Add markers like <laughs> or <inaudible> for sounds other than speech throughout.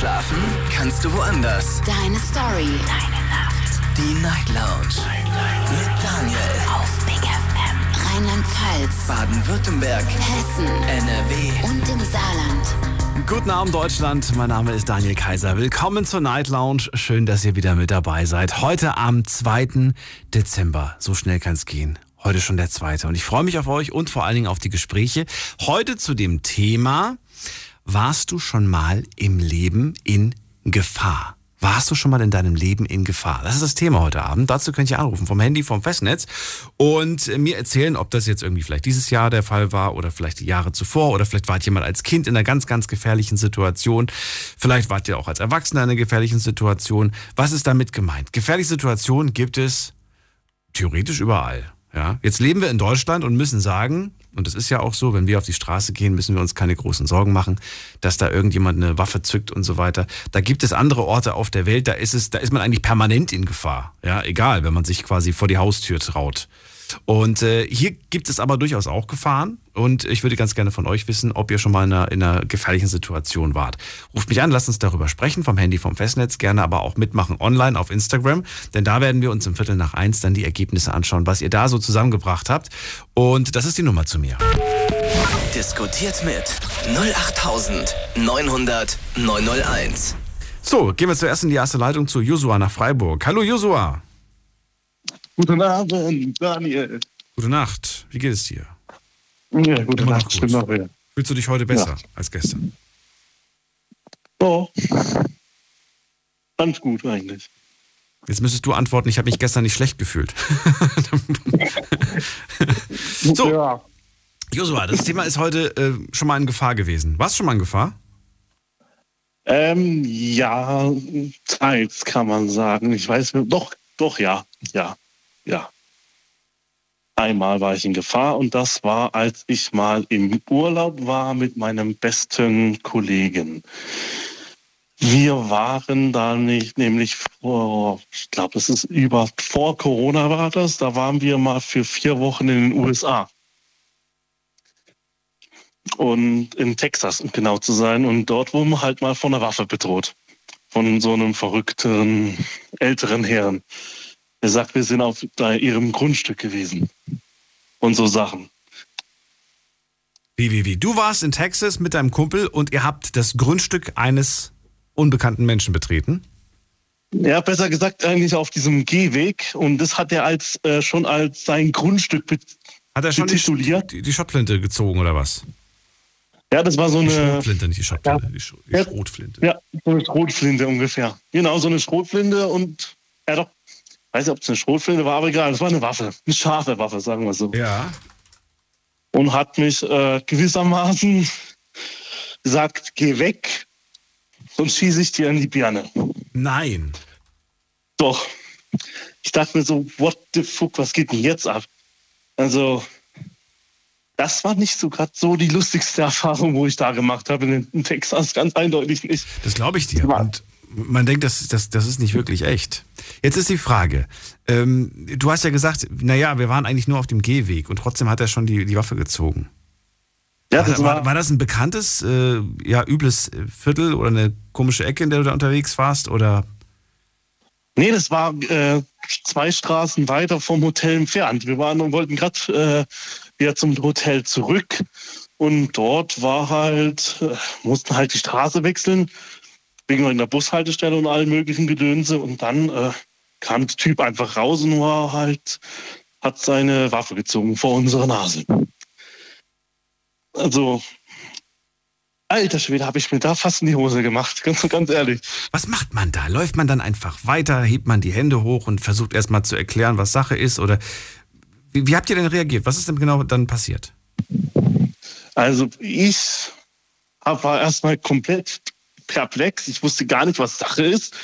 Schlafen kannst du woanders. Deine Story. Deine Nacht. Die Night Lounge. Night. Mit Daniel. Auf Big FM. Rheinland-Pfalz. Baden-Württemberg. Hessen. NRW. Und im Saarland. Guten Abend, Deutschland. Mein Name ist Daniel Kaiser. Willkommen zur Night Lounge. Schön, dass ihr wieder mit dabei seid. Heute am 2. Dezember. So schnell kann es gehen. Heute schon der zweite. Und ich freue mich auf euch und vor allen Dingen auf die Gespräche. Heute zu dem Thema, warst du schon mal im Leben in Gefahr? Warst du schon mal in deinem Leben in Gefahr? Das ist das Thema heute Abend. Dazu könnt ihr anrufen vom Handy, vom Festnetz und mir erzählen, ob das jetzt irgendwie vielleicht dieses Jahr der Fall war oder vielleicht die Jahre zuvor oder vielleicht wart ihr mal als Kind in einer ganz, ganz gefährlichen Situation. Vielleicht wart ihr auch als Erwachsener in einer gefährlichen Situation. Was ist damit gemeint? Gefährliche Situationen gibt es theoretisch überall. Ja, jetzt leben wir in Deutschland und müssen sagen, und das ist ja auch so, wenn wir auf die Straße gehen, müssen wir uns keine großen Sorgen machen, dass da irgendjemand eine Waffe zückt und so weiter. Da gibt es andere Orte auf der Welt, da ist es, da ist man eigentlich permanent in Gefahr. Ja, egal, wenn man sich quasi vor die Haustür traut. Und äh, hier gibt es aber durchaus auch Gefahren. Und ich würde ganz gerne von euch wissen, ob ihr schon mal in einer, in einer gefährlichen Situation wart. Ruft mich an, lasst uns darüber sprechen, vom Handy, vom Festnetz, gerne aber auch mitmachen online auf Instagram. Denn da werden wir uns im Viertel nach eins dann die Ergebnisse anschauen, was ihr da so zusammengebracht habt. Und das ist die Nummer zu mir. Diskutiert mit 08900 901. So, gehen wir zuerst in die erste Leitung zu Josua nach Freiburg. Hallo Josua. Guten Abend, Daniel. Gute Nacht. Wie geht es dir? Ja, gute Immer Nacht. Stimmt auch wieder. Fühlst du dich heute besser Ja. als gestern? Oh. Ganz gut eigentlich. Jetzt müsstest du antworten, ich habe mich gestern nicht schlecht gefühlt. <laughs> So. Ja. Josua, das Thema ist heute äh, schon mal in Gefahr gewesen. Warst du schon mal in Gefahr? Ähm, ja, teils kann man sagen. Ich weiß, doch, doch, ja, ja, ja. Einmal war ich in Gefahr und das war, als ich mal im Urlaub war mit meinem besten Kollegen. Wir waren da nicht, nämlich vor, ich glaube, es ist über, vor Corona war das, da waren wir mal für vier Wochen in den USA. Und in Texas, um genau zu sein. Und dort wurden wir halt mal von einer Waffe bedroht. Von so einem verrückten, älteren Herrn. Der sagt, wir sind auf ihrem Grundstück gewesen. Und so Sachen. Wie, wie, wie? Du warst in Texas mit deinem Kumpel und ihr habt das Grundstück eines unbekannten Menschen betreten. Ja, besser gesagt eigentlich auf diesem Gehweg. Und das hat er als äh, schon als sein Grundstück. Hat er schon die, die, die Schottflinte gezogen oder was? Ja, das war so Die eine, Schrotflinte, nicht die Schottflinte, die, Sch die Ja. Schrotflinte. ja, so eine Schrotflinte ungefähr. Genau, so eine Schrotflinte und ja doch, weiß nicht, ob es eine Schrotflinte war, aber egal, es war eine Waffe, eine scharfe Waffe, sagen wir so. Ja. und hat mich äh, gewissermaßen gesagt, geh weg, sonst schieße ich dir in die Birne. Nein. Doch. Ich dachte mir so, what the fuck, was geht denn jetzt ab? Also, das war nicht so gerade so die lustigste Erfahrung, wo ich da gemacht habe in, Texas, ganz eindeutig nicht. Das glaube ich dir. Und man denkt, das, das, das ist nicht wirklich echt. Jetzt ist die Frage. Ähm, du hast ja gesagt, naja, wir waren eigentlich nur auf dem Gehweg und trotzdem hat er schon die, die Waffe gezogen. Ja, War, das war, war, war das ein bekanntes, äh, ja, übles Viertel oder eine komische Ecke, in der du da unterwegs warst? Oder nee, das war äh, zwei Straßen weiter vom Hotel entfernt. Wir waren und wollten gerade äh, wieder zum Hotel zurück. Und dort war halt, äh, mussten halt die Straße wechseln, wegen einer Bushaltestelle und allen möglichen Gedönse. Und dann äh, kam der Typ einfach raus und war halt, hat seine Waffe gezogen vor unserer Nase. Also, alter Schwede, habe ich mir da fast in die Hose gemacht, <laughs> ganz, ganz ehrlich. was macht man da? Läuft man dann einfach weiter, hebt man die Hände hoch und versucht erstmal zu erklären, was Sache ist? Oder wie, wie habt ihr denn reagiert? Was ist denn genau dann passiert? Also ich war erstmal komplett perplex. Ich wusste gar nicht, was Sache ist.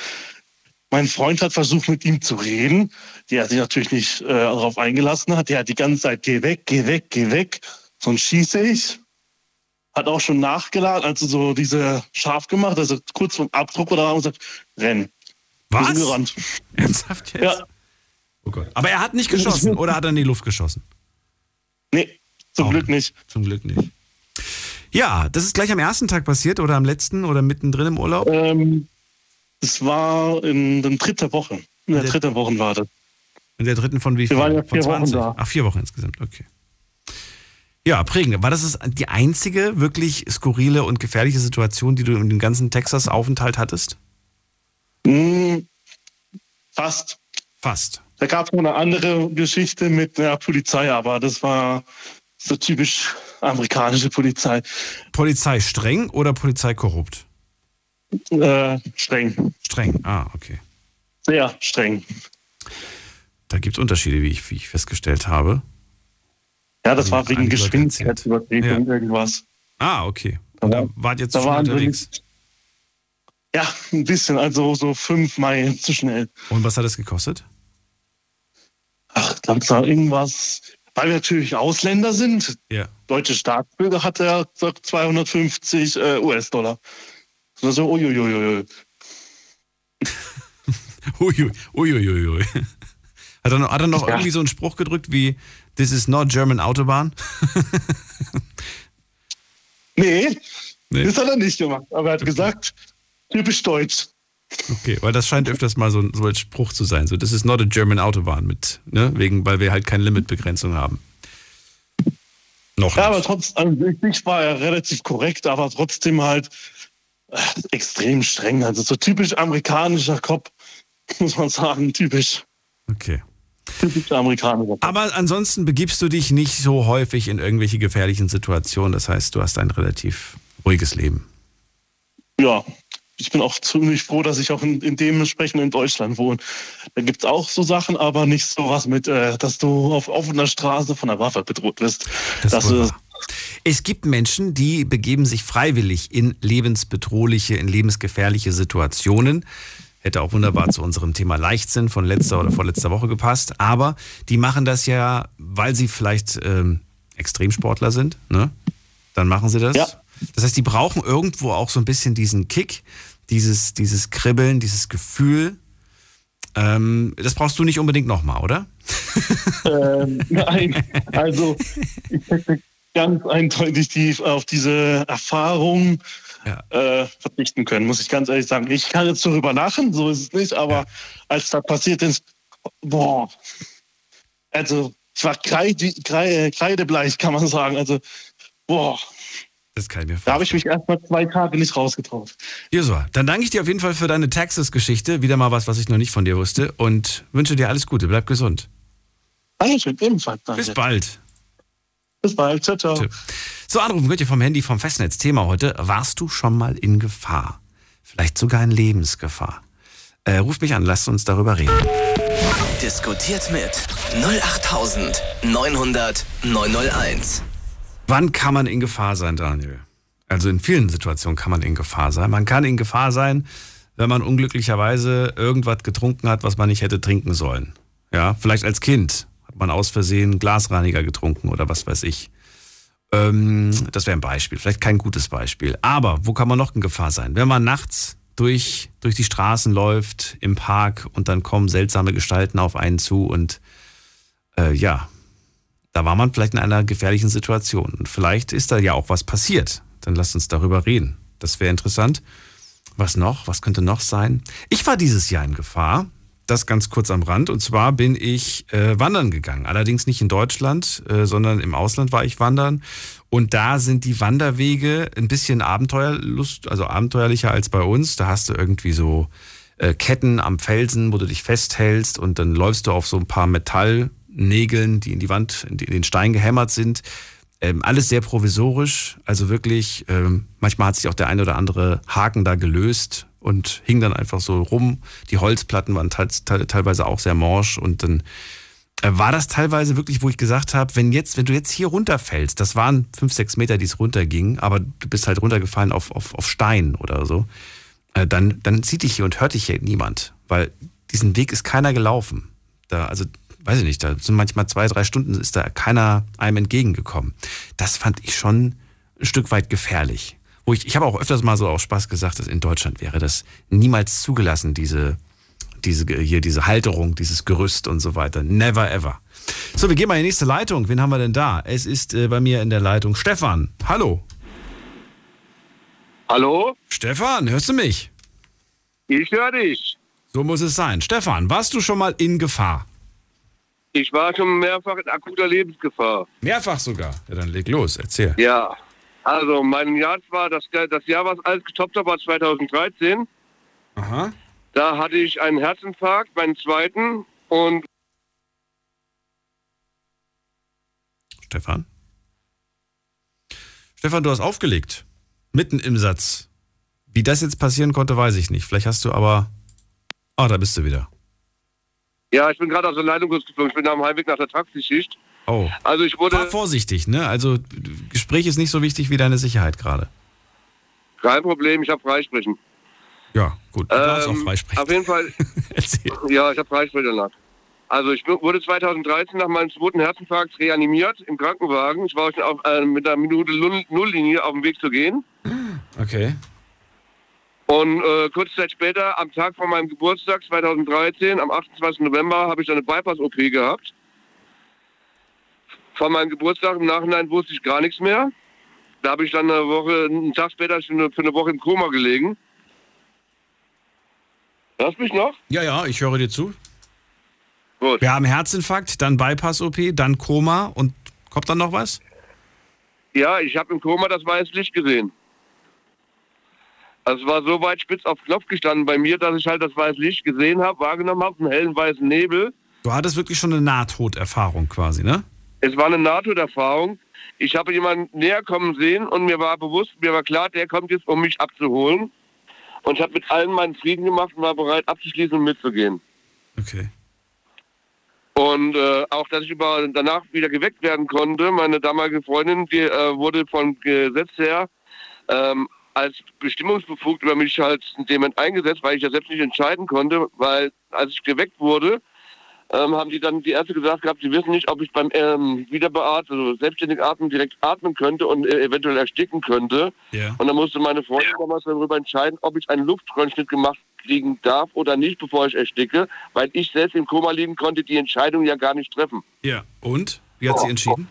Mein Freund hat versucht, mit ihm zu reden. Der sich natürlich nicht äh, darauf eingelassen hat. Der hat die ganze Zeit, geh weg, geh weg, geh weg. Sonst schieße ich. Hat auch schon nachgeladen, also so diese scharf gemacht, also kurz vom Abdruck oder und gesagt, renn. Was? gerannt. Ernsthaft jetzt? Ja, Oh Gott. Aber er hat nicht geschossen oder hat er in die Luft geschossen? nee, zum Auch Glück nicht. Zum Glück nicht. Ja, das ist gleich am ersten Tag passiert oder am letzten oder mittendrin im Urlaub? Ähm, es war in der dritten Woche. In der, Der- dritten Woche war das. In der dritten von wie viel? Wir waren ja von vier Wochen da. Ach, vier Wochen insgesamt, okay. Ja, prägend. War das das die einzige wirklich skurrile und gefährliche Situation, die du in dem ganzen Texas-Aufenthalt hattest? Hm, fast. Fast. Da gab es noch eine andere Geschichte mit der Polizei, aber das war so typisch amerikanische Polizei. Polizei streng oder Polizei korrupt? Äh, streng. Streng. Ah, okay. Sehr streng. Da gibt es Unterschiede, wie ich, wie ich festgestellt habe. Ja, das war wegen. Geschwindigkeitsübertretung, Ja. irgendwas. Ah, okay. Und da wart ihr zu Da schnell unterwegs. Ja, ein bisschen, also so fünf Meilen zu schnell. Und was hat das gekostet? Ach, dann war irgendwas, weil wir natürlich Ausländer sind. Ja. Deutsche Staatsbürger hat er gesagt 250 äh, US-Dollar. So, so, uiuiuiui. <laughs> Uiui, uiuiui. ui. Hat er noch, hat er noch Ja. irgendwie so einen Spruch gedrückt wie This is not German Autobahn? <laughs> Nee, Nee. das hat er nicht gemacht. Aber er hat gesagt, typisch deutsch. Okay, weil das scheint öfters mal so ein, so ein Spruch zu sein. So, this is not a German Autobahn mit, ne? Wegen, weil wir halt keine Limitbegrenzung haben. Noch Ja, aber nicht. trotzdem, an sich war er relativ korrekt, aber trotzdem halt äh, extrem streng. Also so typisch amerikanischer Kopf, <laughs> muss man sagen. Typisch, Okay. typisch amerikanischer Kopf. Aber ansonsten begibst du dich nicht so häufig in irgendwelche gefährlichen Situationen. Das heißt, du hast ein relativ ruhiges Leben. Ja, ich bin auch ziemlich froh, dass ich auch in, in dementsprechend in Deutschland wohne. Da gibt es auch so Sachen, aber nicht so was mit, äh, dass du auf offener Straße von einer Waffe bedroht wirst. Das ist. Es gibt Menschen, die begeben sich freiwillig in lebensbedrohliche, in lebensgefährliche Situationen. Hätte auch wunderbar zu unserem Thema Leichtsinn von letzter oder vorletzter Woche gepasst. Aber die machen das ja, weil sie vielleicht ähm, Extremsportler sind. Ne? Dann machen sie das. Ja. Das heißt, die brauchen irgendwo auch so ein bisschen diesen Kick, dieses, dieses Kribbeln, dieses Gefühl. Ähm, das brauchst du nicht unbedingt nochmal, oder? <laughs> Ähm, nein, also ich hätte ganz eindeutig die, auf diese Erfahrung Ja. äh, verzichten können, muss ich ganz ehrlich sagen. Ich kann jetzt darüber lachen, so ist es nicht, aber Ja. als das passiert ist, boah, also ich war kreide, kreide, kreidebleich, kann man sagen. Also, boah, Das kann ich mir da vorstellen. habe ich mich erst mal zwei Tage nicht rausgetraut. Josua, dann danke ich dir auf jeden Fall für deine Texas-Geschichte. Wieder mal was, was ich noch nicht von dir wusste. Und wünsche dir alles Gute. Bleib gesund. Dankeschön, ebenfalls. Danke. Bis bald. Bis bald. Ciao, ciao. Tschö. So, anrufen könnt ihr vom Handy vom Festnetz. Thema heute, warst du schon mal in Gefahr? Vielleicht sogar in Lebensgefahr. Äh, ruft mich an, lasst uns darüber reden. Diskutiert mit 08900 901. Wann kann man in Gefahr sein, Daniel? Also in vielen Situationen kann man in Gefahr sein. Man kann in Gefahr sein, wenn man unglücklicherweise irgendwas getrunken hat, was man nicht hätte trinken sollen. Ja, vielleicht als Kind hat man aus Versehen Glasreiniger getrunken oder was weiß ich. Ähm, das wäre ein Beispiel, vielleicht kein gutes Beispiel. Aber wo kann man noch in Gefahr sein? Wenn man nachts durch, durch die Straßen läuft, im Park und dann kommen seltsame Gestalten auf einen zu und äh, ja, da war man vielleicht in einer gefährlichen Situation. Und vielleicht ist da ja auch was passiert. Dann lasst uns darüber reden. Das wäre interessant. Was noch? Was könnte noch sein? Ich war dieses Jahr in Gefahr. Das ganz kurz am Rand. Und zwar bin ich äh, wandern gegangen. Allerdings nicht in Deutschland, äh, sondern im Ausland war ich wandern. Und da sind die Wanderwege ein bisschen Abenteuerlust, also abenteuerlicher als bei uns. Da hast du irgendwie so äh, Ketten am Felsen, wo du dich festhältst und dann läufst du auf so ein paar Metallnägeln, die in die Wand, in den Stein gehämmert sind. Ähm, alles sehr provisorisch, also wirklich, ähm, manchmal hat sich auch der ein oder andere Haken da gelöst und hing dann einfach so rum. Die Holzplatten waren teils- te teilweise auch sehr morsch und dann äh, war das teilweise wirklich, wo ich gesagt habe, wenn jetzt, wenn du jetzt hier runterfällst, das waren fünf, sechs Meter, die es runterging, aber du bist halt runtergefallen auf, auf, auf Stein oder so, äh, dann, dann sieht dich hier und hört dich hier niemand, weil diesen Weg ist keiner gelaufen. Da, also, weiß ich nicht, da sind manchmal zwei, drei Stunden, ist da keiner einem entgegengekommen. Das fand ich schon ein Stück weit gefährlich. Wo ich, ich habe auch öfters mal so aus Spaß gesagt, dass in Deutschland wäre das niemals zugelassen, diese, diese, hier, diese Halterung, dieses Gerüst und so weiter. Never ever. So, wir gehen mal in die nächste Leitung. Wen haben wir denn da? Es ist äh, bei mir in der Leitung Stefan. Hallo. Hallo? Stefan, hörst du mich? Ich höre dich. So muss es sein. Stefan, warst du schon mal in Gefahr? Ich war schon mehrfach in akuter Lebensgefahr. Mehrfach sogar. Ja, dann leg los, erzähl. Ja. Also mein Jahr war, das, das Jahr, was alles getoppt hat, war 2013. Aha. Da hatte ich einen Herzinfarkt, meinen zweiten. Und Stefan? Stefan, du hast aufgelegt. Mitten im Satz. Wie das jetzt passieren konnte, weiß ich nicht. Vielleicht hast du aber. Ah, da bist du wieder. Ja, ich bin gerade aus der Leitung geflogen. Ich bin am Heimweg nach der Taxischicht. Oh. Also ich wurde... Fahr vorsichtig, ne? Also Gespräch ist nicht so wichtig wie deine Sicherheit gerade. Kein Problem, ich habe Freisprechen. Ja, gut. Du darfst auch Ähm, freisprechen. Auf jeden Fall, <laughs> Erzähl. ja, ich habe Freisprechen danach. Also ich wurde 2013 nach meinem zweiten Herzinfarkt reanimiert im Krankenwagen. Ich war schon auf, äh, mit einer Minute Null- Nulllinie auf dem Weg zu gehen. Okay. Und äh, kurze Zeit später, am Tag von meinem Geburtstag 2013, am 28. November, habe ich dann eine Bypass-OP gehabt. Von meinem Geburtstag im Nachhinein wusste ich gar nichts mehr. Da habe ich dann eine Woche, einen Tag später für eine, für eine Woche im Koma gelegen. Hörst mich noch? Ja, ja, ich höre dir zu. Gut. Wir haben Herzinfarkt, dann Bypass-OP, dann Koma und kommt dann noch was? Ja, ich habe im Koma das weiße Licht gesehen. Also es war so weit spitz auf Knopf gestanden bei mir, dass ich halt das weiße Licht gesehen habe, wahrgenommen habe, einen hellen weißen Nebel. Du hattest wirklich schon eine Nahtoderfahrung quasi, ne? Es war eine NATO-Erfahrung. Ich habe jemanden näher kommen sehen und mir war bewusst, mir war klar, der kommt jetzt, um mich abzuholen. Und ich habe mit allen meinen Frieden gemacht und war bereit, abzuschließen und mitzugehen. Okay. Und äh, auch, dass ich über, danach wieder geweckt werden konnte. Meine damalige Freundin, die äh, wurde vom Gesetz her ähm, als bestimmungsbefugt über mich halt in dem Moment eingesetzt, weil ich ja selbst nicht entscheiden konnte, weil als ich geweckt wurde, ähm, haben die dann die Ärzte gesagt gehabt, sie wissen nicht, ob ich beim ähm, Wiederbeatmen, also selbstständig atmen, direkt atmen könnte und äh, eventuell ersticken könnte. Ja. Und dann musste meine Freundin damals darüber entscheiden, ob ich einen Luftröhrenschnitt gemacht kriegen darf oder nicht, bevor ich ersticke, weil ich selbst im Koma liegen konnte, die Entscheidung ja gar nicht treffen. Ja. Und? Wie hat sie entschieden?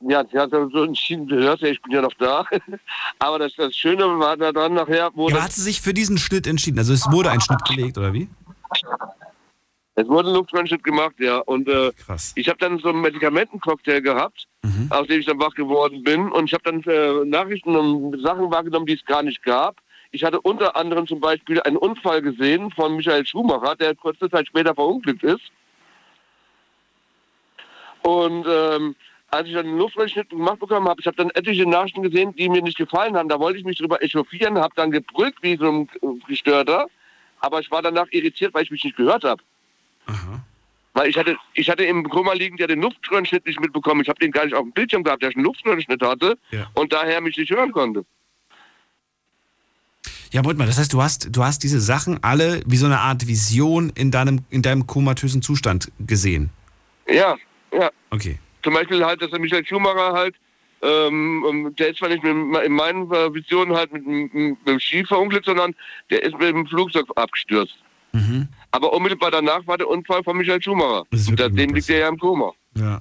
Ja, sie hat so entschieden, hörst ja, ich bin ja noch da. <laughs> Aber das, das Schöne war daran nachher, wo Ja, hat sie sich für diesen Schnitt entschieden? Also es wurde ein Schnitt gelegt, oder wie? es wurde ein Luftröhrenschnitt gemacht, ja. Und äh, Krass. ich habe dann so einen Medikamentencocktail gehabt, aus dem ich dann wach geworden bin. Und ich habe dann äh, Nachrichten und Sachen wahrgenommen, die es gar nicht gab. Ich hatte unter anderem zum Beispiel einen Unfall gesehen von Michael Schumacher, der kurze Zeit später verunglückt ist. Und ähm, als ich dann den Luftröhrenschnitt gemacht bekommen habe, ich habe dann etliche Nachrichten gesehen, die mir nicht gefallen haben. Da wollte ich mich drüber echauffieren, habe dann gebrüllt wie so ein äh, Gestörter. Aber ich war danach irritiert, weil ich mich nicht gehört habe. Weil ich hatte, ich hatte im Koma liegen, der den Luftröhrenschnitt nicht mitbekommen. Ich habe den gar nicht auf dem Bildschirm gehabt, der einen Luftröhrenschnitt hatte Ja. und daher mich nicht hören konnte. Ja, Moment mal, das heißt, du hast, du hast diese Sachen alle wie so eine Art Vision in deinem, in deinem komatösen Zustand gesehen. Ja, ja. Okay. Zum Beispiel halt, dass der Michael Schumacher halt, ähm, ähm, der ist zwar nicht mit, in meinen Visionen halt mit, mit, mit dem Ski verunglückt, sondern der ist mit dem Flugzeug abgestürzt. Mhm. Aber unmittelbar danach war der Unfall von Michael Schumacher. Ist Und seitdem liegt er ja im Koma. Ja.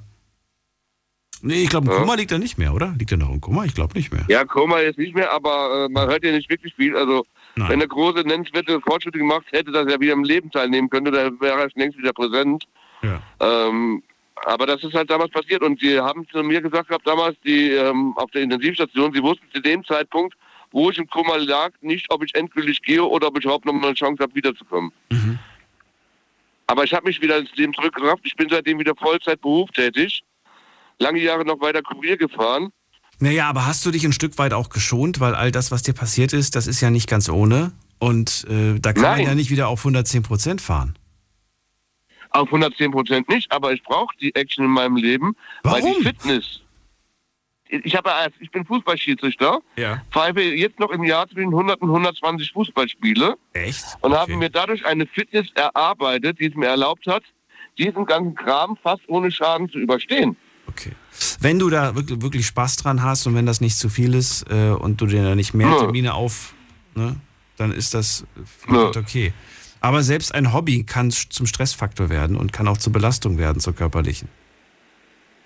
Nee, ich glaube, im Ja. Koma liegt er nicht mehr, oder? Liegt er noch im Koma? Ich glaube nicht mehr. Ja, Koma jetzt nicht mehr, aber äh, man hört ja nicht wirklich viel. Also Nein. wenn er große nennenswerte Fortschritte gemacht hätte, dass er wieder im Leben teilnehmen könnte, dann wäre er schon längst wieder präsent. Ja. Ähm, aber das ist halt damals passiert und sie haben zu mir gesagt gehabt damals, die ähm, auf der Intensivstation, sie wussten zu dem Zeitpunkt, wo ich im Koma lag, nicht, ob ich endgültig gehe oder ob ich überhaupt noch mal eine Chance habe, wiederzukommen. Mhm. Aber ich habe mich wieder ins Leben zurückgerafft. Ich bin seitdem wieder Vollzeit berufstätig. Lange Jahre noch weiter Kurier gefahren. Naja, aber hast du dich ein Stück weit auch geschont, weil all das, was dir passiert ist, das ist ja nicht ganz ohne. Und äh, da kann man Nein. ja nicht wieder auf 110 Prozent fahren. Auf 110 Prozent nicht, aber ich brauche die Action in meinem Leben, weil Warum? die Fitness. Ich, habe, ich bin Fußballschiedsrichter, Ja. pfeife jetzt noch im Jahr zwischen 100 und 120 Fußballspiele Echt? und Okay. habe mir dadurch eine Fitness erarbeitet, die es mir erlaubt hat, diesen ganzen Kram fast ohne Schaden zu überstehen. Okay. Wenn du da wirklich, wirklich Spaß dran hast und wenn das nicht zu viel ist äh, und du dir da nicht mehr. Termine auf, ne, dann ist das vielleicht okay. Aber selbst ein Hobby kann zum Stressfaktor werden und kann auch zur Belastung werden, zur körperlichen.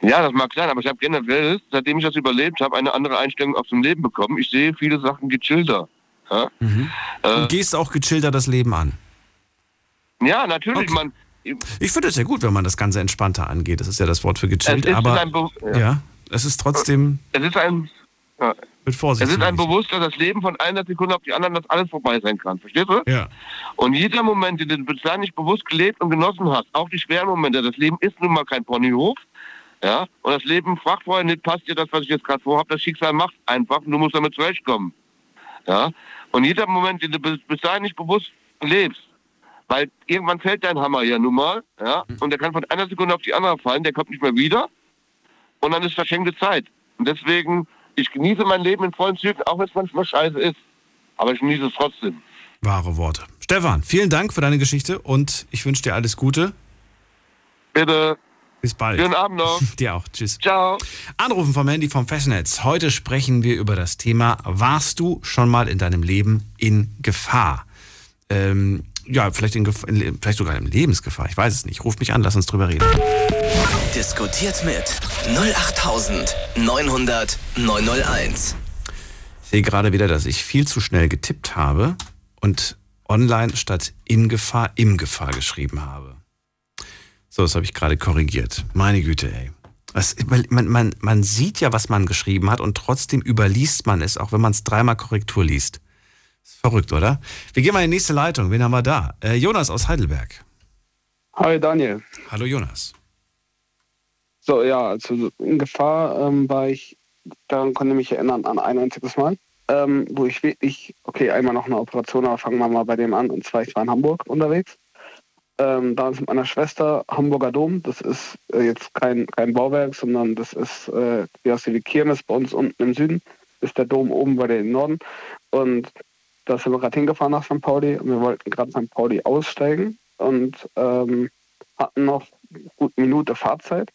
Ja, das mag sein, aber ich habe generell, seitdem ich das überlebt habe, eine andere Einstellung auf dem Leben bekommen. Ich sehe viele Sachen gechillter. Ja, mhm. äh, Und gehst auch gechillter das Leben an? Ja, natürlich. Okay. Man, ich finde es ja gut, wenn man das Ganze entspannter angeht. Das ist ja das Wort für gechillt. aber ja. ja. es ist trotzdem. Es ist ein. Ja. Mit Vorsicht. Es ist ein Bewusstsein, dass das Leben von einer Sekunde auf die andere, dass alles vorbei sein kann. Verstehst du? Ja. Und jeder Moment, den du bislang nicht bewusst gelebt und genossen hast, auch die schweren Momente, das Leben ist nun mal kein Ponyhof. Ja, und das Leben fragt vorher nicht, passt dir das, was ich jetzt gerade vorhabe, das Schicksal macht einfach und du musst damit zurechtkommen. Ja, und jeder Moment, den du bis dahin nicht bewusst lebst, weil irgendwann fällt dein Hammer ja nun mal, ja, und der kann von einer Sekunde auf die andere fallen, der kommt nicht mehr wieder und dann ist verschenkte Zeit. Und deswegen, ich genieße mein Leben in vollen Zügen, auch wenn es manchmal scheiße ist, aber ich genieße es trotzdem. Wahre Worte. Stefan, vielen Dank für deine Geschichte und ich wünsche dir alles Gute. Bitte. Bis bald. Schönen Abend noch. <laughs> Dir auch. Tschüss. Ciao. Anrufen vom Handy vom Festnetz. Heute sprechen wir über das Thema, warst du schon mal in deinem Leben in Gefahr? Ähm, ja, vielleicht, in, vielleicht sogar in Lebensgefahr. Ich weiß es nicht. Ruf mich an, lass uns drüber reden. Diskutiert mit 08900 901. Ich sehe gerade wieder, dass ich viel zu schnell getippt habe und online statt in Gefahr im Gefahr geschrieben habe. So, das habe ich gerade korrigiert. Meine Güte, ey. Das, man, man, man sieht ja, was man geschrieben hat und trotzdem überliest man es, auch wenn man es dreimal Korrektur liest. Ist verrückt, oder? Wir gehen mal in die nächste Leitung. Wen haben wir da? Äh, Jonas aus Heidelberg. Hi, Daniel. Hallo, Jonas. So, ja, also in Gefahr ähm, war ich, daran konnte ich mich erinnern, an ein einziges Mal, ähm, wo ich wirklich, okay, einmal noch eine Operation, aber fangen wir mal bei dem an. Und zwar, ich war in Hamburg unterwegs ähm, damals mit meiner Schwester Hamburger Dom. Das ist äh, jetzt kein, kein Bauwerk, sondern das ist äh, wie aus die Kirmes bei uns unten im Süden. Ist der Dom oben bei den Norden. Und da sind wir gerade hingefahren nach St. Pauli und wir wollten gerade St. Pauli aussteigen und ähm, hatten noch gut eine Minute Fahrzeit.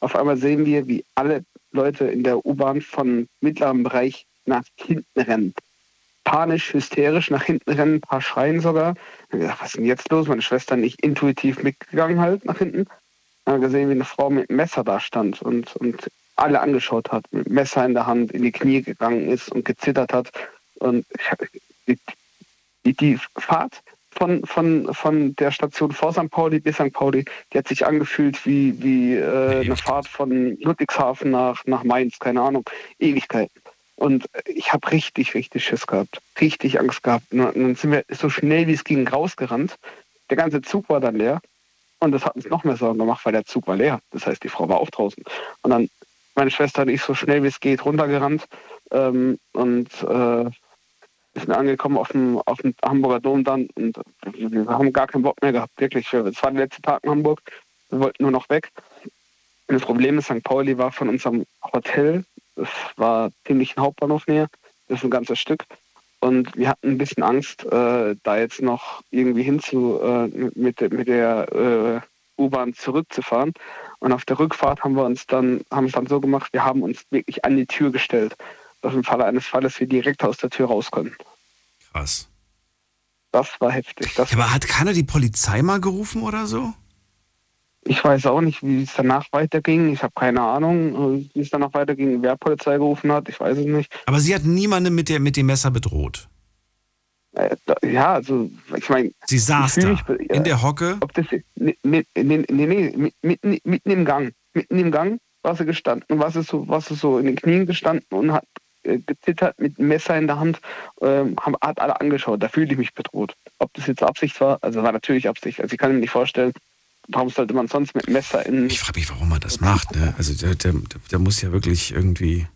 Auf einmal sehen wir, wie alle Leute in der U-Bahn von mittlerem Bereich nach hinten rennen panisch, hysterisch nach hinten rennen, ein paar schreien sogar. Gedacht, was ist denn jetzt los? Meine Schwester nicht intuitiv mitgegangen halt nach hinten. Dann gesehen, wie eine Frau mit einem Messer da stand und, und alle angeschaut hat, mit Messer in der Hand in die Knie gegangen ist und gezittert hat. Und die, die, die Fahrt von, von, von der Station vor St. Pauli bis St. Pauli, die hat sich angefühlt wie, wie äh, eine Fahrt von Ludwigshafen nach, nach Mainz, keine Ahnung, Ewigkeiten. Und ich habe richtig, richtig Schiss gehabt. Richtig Angst gehabt. Und dann sind wir so schnell wie es ging rausgerannt. Der ganze Zug war dann leer. Und das hat uns noch mehr Sorgen gemacht, weil der Zug war leer. Das heißt, die Frau war auch draußen. Und dann meine Schwester und ich so schnell wie es geht runtergerannt. Ähm, und äh, sind angekommen auf dem, auf dem Hamburger Dom dann. Und wir haben gar keinen Bock mehr gehabt. Wirklich. Es war der letzte Tag in Hamburg. Wir wollten nur noch weg. Und das Problem ist, St. Pauli war von unserem Hotel das war ziemlich ein Hauptbahnhofnähe. Das ist ein ganzes Stück. Und wir hatten ein bisschen Angst, äh, da jetzt noch irgendwie hinzu äh, mit, mit der äh, U-Bahn zurückzufahren. Und auf der Rückfahrt haben wir uns dann, haben es dann so gemacht, wir haben uns wirklich an die Tür gestellt, dass im Falle eines Falles wir direkt aus der Tür raus können. Krass. Das war heftig. Das ja, aber hat keiner die Polizei mal gerufen oder so? Ich weiß auch nicht, wie es danach weiterging. Ich habe keine Ahnung, wie es danach weiterging, wer Polizei gerufen hat. Ich weiß es nicht. Aber sie hat niemanden mit, der, mit dem Messer bedroht. Äh, ja, also ich meine. Sie saß da mich, in der Hocke. Ob das, nee, nee, nee, nee, mitten, mitten im Gang. Mitten im Gang war sie gestanden, war sie so, war sie so in den Knien gestanden und hat äh, gezittert mit einem Messer in der Hand, ähm, hat alle angeschaut. Da fühlte ich mich bedroht. Ob das jetzt Absicht war, also war natürlich Absicht. Also ich kann mir nicht vorstellen, warum sollte man sonst mit Messer in. Ich frage mich, warum man das macht. Ne? Also der, der, der muss ja wirklich irgendwie.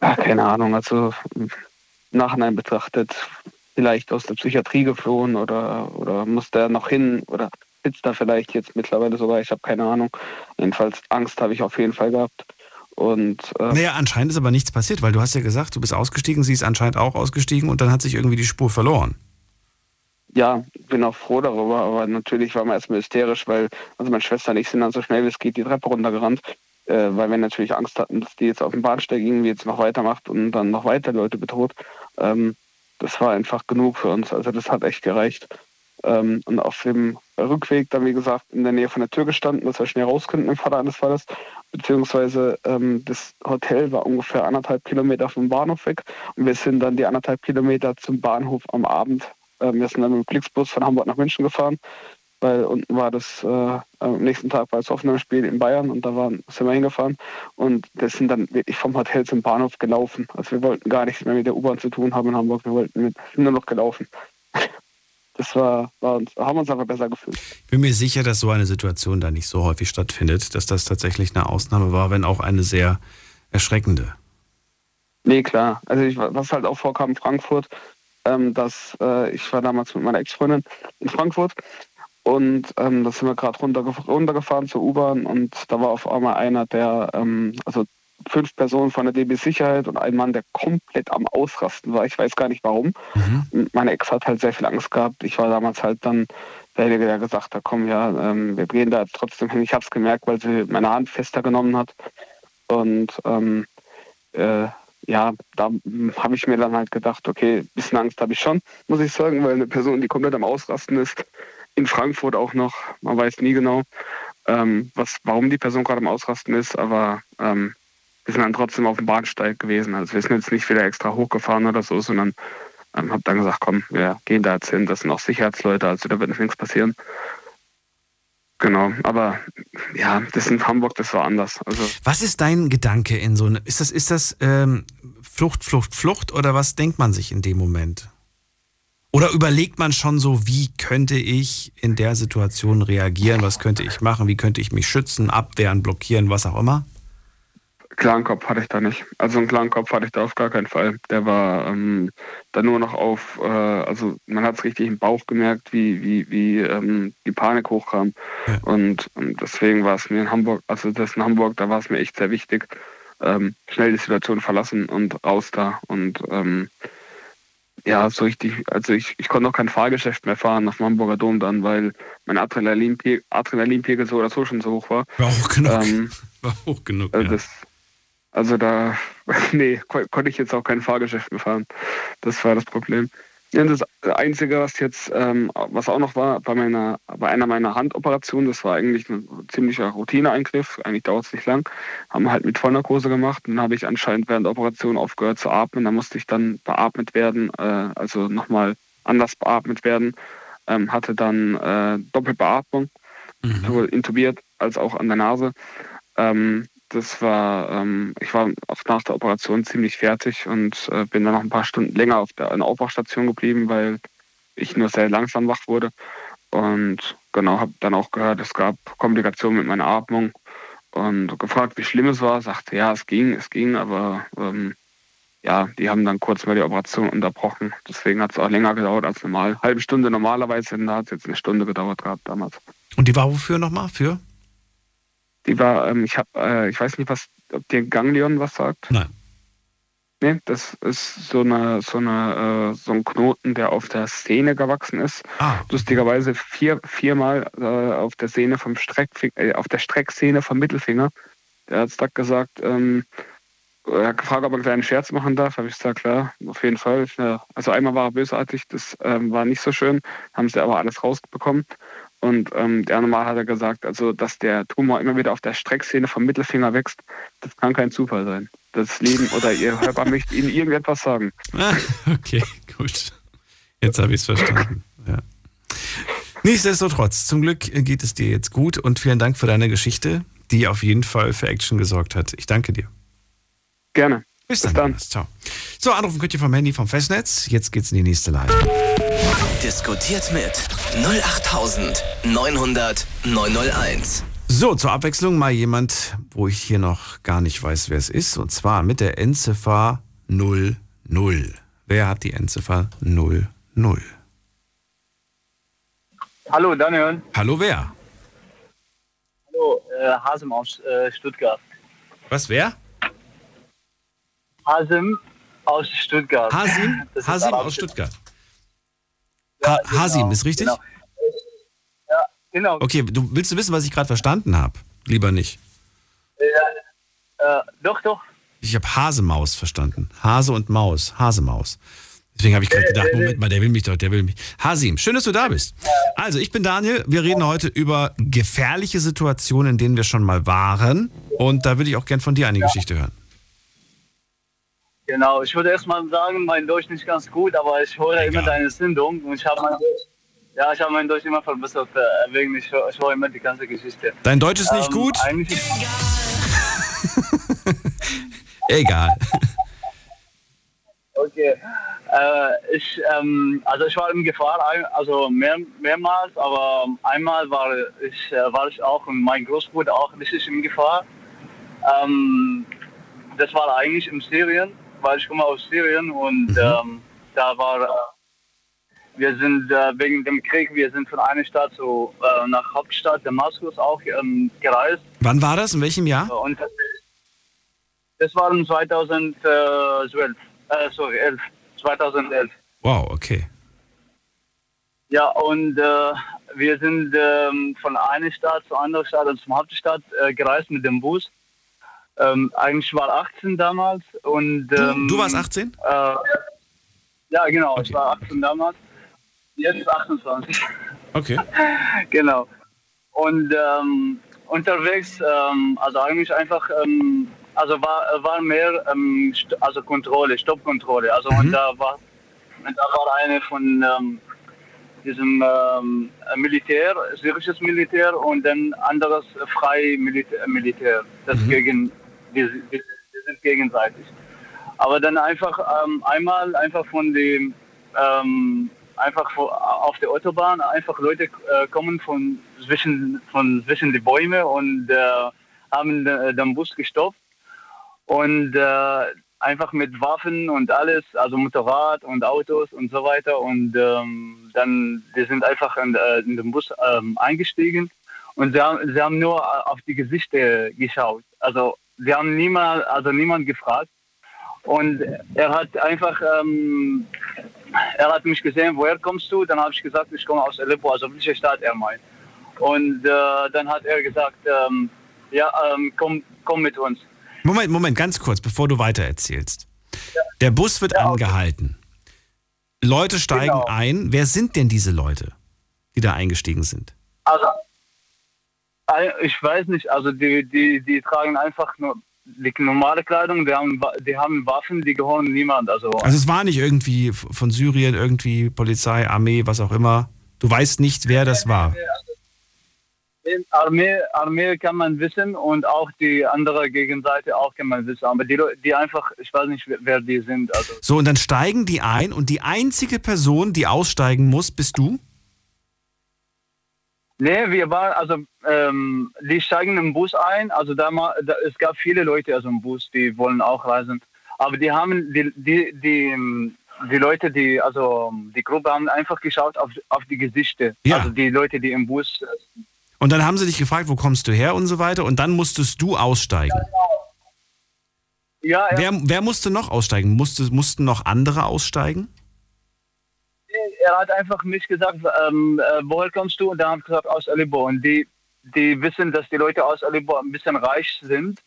Ja, keine Ahnung. Also im Nachhinein betrachtet, vielleicht aus der Psychiatrie geflohen oder, oder muss der noch hin oder sitzt da vielleicht jetzt mittlerweile sogar. Ich habe keine Ahnung. Jedenfalls Angst habe ich auf jeden Fall gehabt. Und, äh, naja, anscheinend ist aber nichts passiert, weil du hast ja gesagt, du bist ausgestiegen, sie ist anscheinend auch ausgestiegen und dann hat sich irgendwie die Spur verloren ja, bin auch froh darüber, aber natürlich war man erstmal hysterisch, weil also meine Schwester und ich sind dann so schnell wie es geht die Treppe runtergerannt, äh, weil wir natürlich Angst hatten, dass die jetzt auf dem Bahnsteig irgendwie jetzt noch weitermacht und dann noch weiter Leute bedroht. Ähm, das war einfach genug für uns, also das hat echt gereicht. Ähm, und auf dem Rückweg dann, wie gesagt, in der Nähe von der Tür gestanden, dass wir schnell raus könnten im Falle eines Falles. Beziehungsweise ähm, das Hotel war ungefähr anderthalb Kilometer vom Bahnhof weg. Und wir sind dann die anderthalb Kilometer zum Bahnhof am Abend. Ähm, wir sind dann mit dem Glücksbus von Hamburg nach München gefahren weil unten war das, äh, am nächsten Tag war das Aufnahmespiel in Bayern und da waren, sind wir hingefahren und wir sind dann wirklich vom Hotel zum Bahnhof gelaufen. Also wir wollten gar nichts mehr mit der U-Bahn zu tun haben in Hamburg, wir wollten mit, nur noch gelaufen. Das war, war uns, haben uns einfach besser gefühlt. Ich bin mir sicher, dass so eine Situation da nicht so häufig stattfindet, dass das tatsächlich eine Ausnahme war, wenn auch eine sehr erschreckende. Nee, klar. Also ich, was halt auch vorkam in Frankfurt, ähm, dass äh, ich war damals mit meiner Ex-Freundin in Frankfurt und ähm, da sind wir gerade runter, runtergefahren zur U-Bahn und da war auf einmal einer, der, ähm, also fünf Personen von der DB Sicherheit und ein Mann, der komplett am Ausrasten war. Ich weiß gar nicht warum. Mhm. Meine Ex hat halt sehr viel Angst gehabt. Ich war damals halt dann derjenige, der gesagt hat, komm, ja, ähm, wir gehen da trotzdem hin. Ich habe es gemerkt, weil sie meine Hand fester genommen hat. Und ähm, äh, ja, da habe ich mir dann halt gedacht, okay, ein bisschen Angst habe ich schon, muss ich sagen, weil eine Person, die komplett am Ausrasten ist, in Frankfurt auch noch. Man weiß nie genau, ähm, was, warum die Person gerade am Ausrasten ist, aber ähm, wir sind dann trotzdem auf dem Bahnsteig gewesen. Also wir sind jetzt nicht wieder extra hochgefahren oder so, sondern ähm, habe dann gesagt, komm, wir gehen da jetzt hin. Das sind auch Sicherheitsleute, also da wird nichts passieren. Genau, aber ja, das in Hamburg, das war anders. Also was ist dein Gedanke in so einer? Ist das, ist das ähm, Flucht, Flucht, Flucht oder was denkt man sich in dem Moment? Oder überlegt man schon so, wie könnte ich in der Situation reagieren? Was könnte ich machen? Wie könnte ich mich schützen, abwehren, blockieren, was auch immer? Klaren Kopf hatte ich da nicht. Also einen klaren Kopf hatte ich da auf gar keinen Fall. Der war ähm, da nur noch auf, äh, also man hat es richtig im Bauch gemerkt, wie, wie, wie ähm, die Panik hochkam. Ja. Und, und, deswegen war es mir in Hamburg, also das in Hamburg, da war es mir echt sehr wichtig, ähm, schnell die Situation verlassen und raus da. Und ähm, ja, so richtig, also ich, ich konnte auch kein Fahrgeschäft mehr fahren nach dem Hamburger Dom dann, weil mein Adrenalinpegel, Adrenalinpegel so oder so schon so hoch war. War hoch genug. Ähm, <laughs> war hoch genug, also, das, also da, <laughs> nee, konnte ich jetzt auch kein Fahrgeschäft mehr fahren. Das war das Problem. Das Einzige, was jetzt, ähm, was auch noch war, bei meiner, bei einer meiner Handoperationen, das war eigentlich ein ziemlicher Routineeingriff, eigentlich dauert es nicht lang, haben wir halt mit Vollnarkose gemacht. Dann habe ich anscheinend während der Operation aufgehört zu atmen. Da musste ich dann beatmet werden, äh, also nochmal anders beatmet werden. Ähm, hatte dann äh, Doppelbeatmung, mhm. sowohl intubiert als auch an der Nase. Ähm, das war, ähm, ich war nach der Operation ziemlich fertig und äh, bin dann noch ein paar Stunden länger auf der, in der Aufwachstation geblieben, weil ich nur sehr langsam wach wurde. Und genau, habe dann auch gehört, es gab Komplikationen mit meiner Atmung und gefragt, wie schlimm es war. Sagte, ja, es ging, es ging, aber ähm, ja, die haben dann kurz mal die Operation unterbrochen. Deswegen hat es auch länger gedauert als normal. Halbe Stunde normalerweise, da hat es jetzt eine Stunde gedauert gehabt damals. Und die war wofür nochmal? Für? Die war, ähm, ich habe, äh, ich weiß nicht, was, ob dir Ganglion was sagt. Nein. Nee, das ist so eine, so eine, äh, so ein Knoten, der auf der Sehne gewachsen ist. Ah. Lustigerweise vier, viermal äh, auf der Sehne vom Streckfinger, äh, auf der Strecksehne vom Mittelfinger. Der hat Stack gesagt, ähm, er hat gefragt, ob er einen kleinen Scherz machen darf. Habe ich gesagt, klar, auf jeden Fall. Ja, also einmal war er bösartig, das ähm, war nicht so schön, haben sie aber alles rausbekommen. Und ähm, der normal hat er gesagt, also dass der Tumor immer wieder auf der Streckszene vom Mittelfinger wächst, das kann kein Zufall sein. Das Leben oder ihr Körper <laughs> möchte Ihnen irgendetwas sagen. Ah, okay, gut. Jetzt habe ich es verstanden. Ja. Nichtsdestotrotz, zum Glück geht es dir jetzt gut und vielen Dank für deine Geschichte, die auf jeden Fall für Action gesorgt hat. Ich danke dir. Gerne. Bis, Bis dann. dann. Ciao. So, anrufen könnt ihr vom Handy vom Festnetz. Jetzt geht's in die nächste Leitung. Diskutiert mit 08900 901. So, zur Abwechslung mal jemand, wo ich hier noch gar nicht weiß, wer es ist. Und zwar mit der Endziffer 00. Wer hat die Endziffer 00? Hallo, Daniel. Hallo, wer? Hallo, äh, Hasem aus äh, Stuttgart. Was, wer? Hasim aus Stuttgart. Hasim, <laughs> Hasim aus Stuttgart. Ja, genau, Hasim, ist richtig? Genau. Ja, genau. Okay, du willst du wissen, was ich gerade verstanden habe? Lieber nicht. Ja, äh, doch, doch. Ich habe Hasemaus verstanden. Hase und Maus. Hasemaus. Deswegen habe ich gerade gedacht, Moment mal, der will mich doch, der will mich. Hasim, schön, dass du da bist. Also, ich bin Daniel. Wir reden heute über gefährliche Situationen, in denen wir schon mal waren. Und da würde ich auch gern von dir eine Geschichte hören. Genau, ich würde erstmal sagen, mein Deutsch nicht ganz gut, aber ich höre immer deine Sendung und ich habe mein Deutsch, ja, ich habe mein Deutsch immer verbessert, äh, wegen ich, ich höre immer die ganze Geschichte. Dein Deutsch ist nicht Ähm, gut? Eigentlich <laughs> Egal. <laughs> okay. Äh, ich, ähm, also ich war in Gefahr, also mehr, mehrmals, aber einmal war ich, äh, war ich auch und mein Großbruder auch richtig in Gefahr. Ähm, das war eigentlich in Syrien, weil ich komme aus Syrien und ähm, da war, äh, wir sind äh, wegen dem Krieg, wir sind von einer Stadt so äh, nach Hauptstadt Damaskus auch ähm, gereist Wann war das? In welchem Jahr? und das war in 2012, äh, sorry, 11, 2011. Wow, okay. Ja, und äh, wir sind ähm, von einer Stadt zur anderen Stadt, also zum Hauptstadt, äh, gereist mit dem Bus. Ähm, eigentlich war 18 damals und Du, ähm, du warst 18? Äh, ja, genau, Okay. ich war 18 damals. Jetzt 28. Okay. <laughs> genau. Und ähm, unterwegs, ähm, also eigentlich einfach, ähm, also war, war mehr ähm, also Kontrolle, Stoppkontrolle. Also Mhm. und da war, und da war eine von diesem ähm, Militär, syrisches Militär und dann anderes frei Militär. Militär. Das Mhm. gegen, wir, wir, wir sind gegenseitig. Aber dann einfach ähm, einmal einfach von dem ähm, einfach auf der Autobahn einfach Leute äh, kommen von zwischen von zwischen die Bäume und äh, haben äh, den Bus gestoppt und äh, einfach mit Waffen und alles, also Motorrad und Autos und so weiter und ähm, dann die sind einfach in, äh, in den Bus ähm, eingestiegen und sie haben, sie haben nur auf die Gesichter geschaut. Also sie haben niemand, also niemand gefragt und er hat einfach ähm, er hat mich gesehen, woher kommst du? Dann habe ich gesagt, ich komme aus Aleppo, also welche Stadt er meint. Und äh, dann hat er gesagt, ähm, ja, ähm, komm, komm mit uns. Moment, Moment, ganz kurz, bevor du weiter erzählst. Der Bus wird Ja, okay. angehalten. Leute steigen Genau. ein. Wer sind denn diese Leute, die da eingestiegen sind? Also, ich weiß nicht, also die, die, die tragen einfach nur die normale Kleidung, die haben, die haben Waffen, die gehören niemand. Also, Also es war nicht irgendwie von Syrien, irgendwie Polizei, Armee, was auch immer. Du weißt nicht, wer das war. Armee, Armee kann man wissen und auch die andere Gegenseite auch kann man wissen. Aber die, die einfach, ich weiß nicht, wer- wer die sind. Also, So, und dann steigen die ein und die einzige Person, die aussteigen muss, bist du? Nee, wir waren, also ähm, die steigen im Bus ein. Also da, da es gab viele Leute also im Bus, die wollen auch reisen. Aber die haben die die die, die Leute, die also die Gruppe haben einfach geschaut auf, auf die Gesichter. Ja. Also die Leute, die im Bus. äh, Und dann haben sie dich gefragt, wo kommst du her und so weiter. Und dann musstest du aussteigen. Ja, er, Wer, wer musste noch aussteigen? Musste, mussten noch andere aussteigen? Er hat einfach mich gesagt, ähm, äh, woher kommst du? Und dann habe ich gesagt aus Aleppo. Und die die wissen, dass die Leute aus Aleppo ein bisschen reich sind.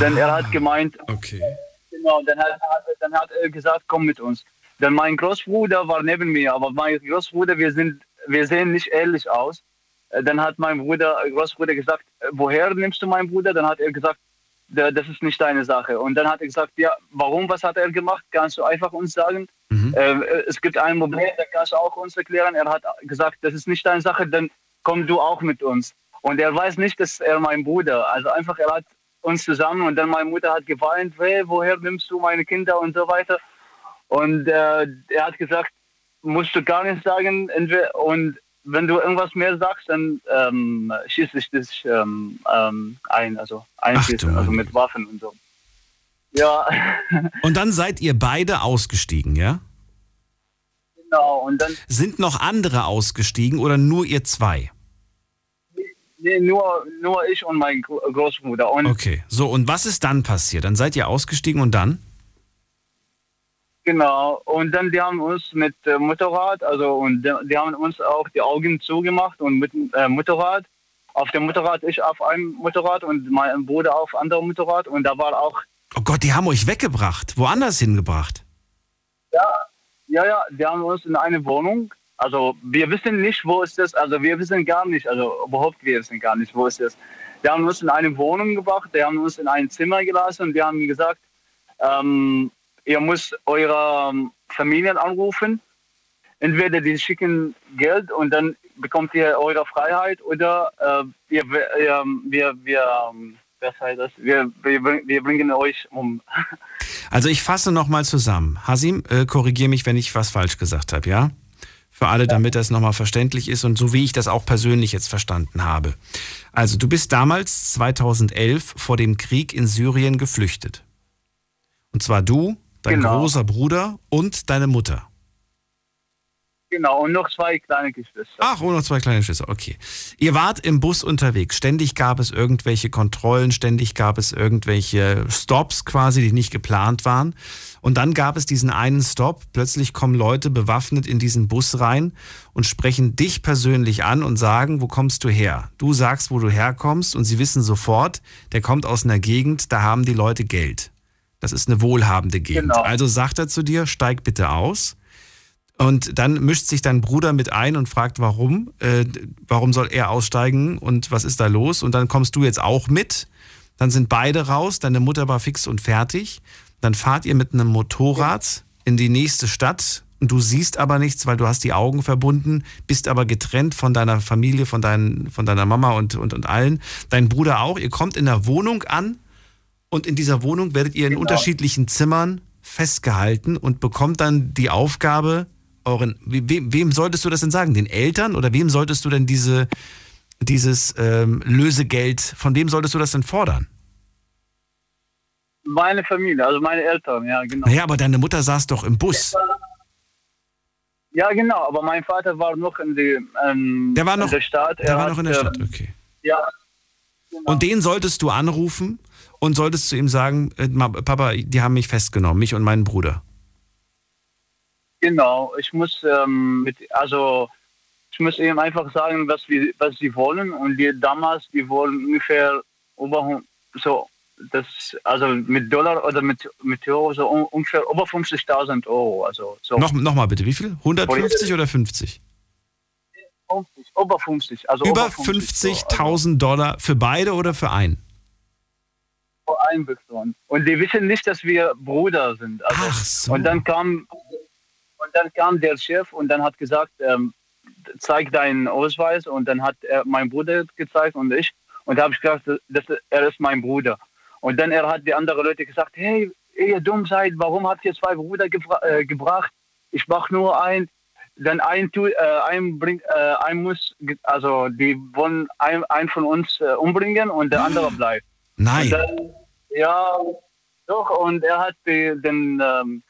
Denn er hat gemeint, Okay. Genau, dann hat, dann hat er gesagt, komm mit uns. Dann mein Großbruder war neben mir, aber mein Großbruder, wir sind, wir sehen nicht ähnlich aus. Äh, Dann hat mein Bruder, Großbruder gesagt, äh, woher nimmst du meinen Bruder? Dann hat er gesagt, "Da- das ist nicht deine Sache. Und dann hat er gesagt, ja, warum, was hat er gemacht? Kannst du einfach uns sagen? Mhm. Äh, es gibt ein Problem, da kannst du auch uns erklären. Er hat gesagt, das ist nicht deine Sache, dann komm du auch mit uns. Und er weiß nicht, dass er mein Bruder, also einfach, er hat uns zusammen und dann meine Mutter hat geweint, hey, woher nimmst du meine Kinder und so weiter. Und äh, er hat gesagt, musst du gar nichts sagen. Und wenn du irgendwas mehr sagst, dann ähm, schieße ich dich ähm, ähm, ein, also einschießen, also meine mit Waffen und so. Ja, <laughs> Und dann seid ihr beide ausgestiegen, ja? genau. Und dann Sind noch andere ausgestiegen oder nur ihr zwei? nee, nur, nur ich und mein Gro- Großbruder. Und Okay. So, und was ist dann passiert? Dann seid ihr ausgestiegen und dann? Genau, und dann die haben uns mit äh, Motorrad, also und die, haben uns auch die Augen zugemacht und mit äh, Motorrad. Auf dem Motorrad, ich auf einem Motorrad und mein Bruder auf anderem Motorrad und da war auch, Oh Gott, die haben euch weggebracht. Woanders hingebracht. Ja, ja, die haben uns in eine Wohnung. Also wir wissen nicht, wo ist das. Also wir wissen gar nicht. Also überhaupt wir wissen gar nicht, wo ist das. Die haben uns in eine Wohnung gebracht. Die haben uns in ein Zimmer gelassen und die haben gesagt, ähm, ihr müsst eure ähm, Familien anrufen. Entweder die schicken Geld und dann bekommt ihr eure Freiheit oder äh, wir, wir, wir, wir, ähm, was heißt das? Wir, wir, wir bringen euch um. <laughs> Also ich fasse nochmal zusammen. Hasim, äh, korrigiere mich, wenn ich was falsch gesagt habe, ja? Für alle, damit das nochmal verständlich ist und so wie ich das auch persönlich jetzt verstanden habe. Also du bist damals 2011 vor dem Krieg in Syrien geflüchtet. Und zwar du, dein Genau. großer Bruder und deine Mutter. Genau, und noch zwei kleine Geschwister. Ach, und noch zwei kleine Schüsse, okay. Ihr wart im Bus unterwegs. Ständig gab es irgendwelche Kontrollen, ständig gab es irgendwelche Stops quasi, die nicht geplant waren. Und dann gab es diesen einen Stop. Plötzlich kommen Leute bewaffnet in diesen Bus rein und sprechen dich persönlich an und sagen, wo kommst du her? Du sagst, wo du herkommst und sie wissen sofort, der kommt aus einer Gegend, da haben die Leute Geld. Das ist eine wohlhabende Gegend. Genau. Also sagt er zu dir, steig bitte aus. Und dann mischt sich dein Bruder mit ein und fragt, warum? Äh, warum soll er aussteigen und was ist da los? Und dann kommst du jetzt auch mit. Dann sind beide raus, deine Mutter war fix und fertig. Dann fahrt ihr mit einem Motorrad in die nächste Stadt und du siehst aber nichts, weil du hast die Augen verbunden, bist aber getrennt von deiner Familie, von, dein, von deiner Mama und, und, und allen. Dein Bruder auch. Ihr kommt in der Wohnung an und in dieser Wohnung werdet ihr in unterschiedlichen Zimmern festgehalten und bekommt dann die Aufgabe, euren, wem, wem solltest du das denn sagen? Den Eltern oder wem solltest du denn diese, dieses ähm, Lösegeld, von wem solltest du das denn fordern? Meine Familie, also meine Eltern, ja, genau. Naja, aber deine Mutter saß doch im Bus. Ja, genau, aber mein Vater war noch in, die, ähm, Der war noch- in der Stadt. Der Er war hat, noch in der ähm, Stadt, okay. Ja, Und den solltest du anrufen und solltest zu ihm sagen, äh, Papa, die haben mich festgenommen, mich und meinen Bruder. genau. Ich muss, ähm, mit, also, ich muss ihm einfach sagen, was, wir, was sie wollen. Und die damals, die wollen ungefähr über, so, das, also mit Dollar oder mit, mit Euro, so un- ungefähr über 50.000 Euro. Also, so Noch, noch mal bitte, wie viel? 150 oder 50? 50, über 50. Also Über so, also 50.000 Dollar für beide oder für einen? Vor allem bekommen. Und die wissen nicht, dass wir Brüder sind. Also, Ach so. Und dann kam und dann kam der Chef und dann hat gesagt, ähm, zeig deinen Ausweis und dann hat er mein Bruder gezeigt und ich und da habe ich gesagt, das, er ist mein Bruder. Und dann er hat die anderen Leute gesagt, hey, ihr dumm seid, warum habt ihr zwei Brüder gebra äh, gebracht? Ich mach nur ein. Dann ein, äh, ein, bringt, äh, ein muss, also die wollen ein, ein von uns äh, umbringen und der andere bleibt. Nein. Und dann, ja, doch, und er hat die, den, ähm,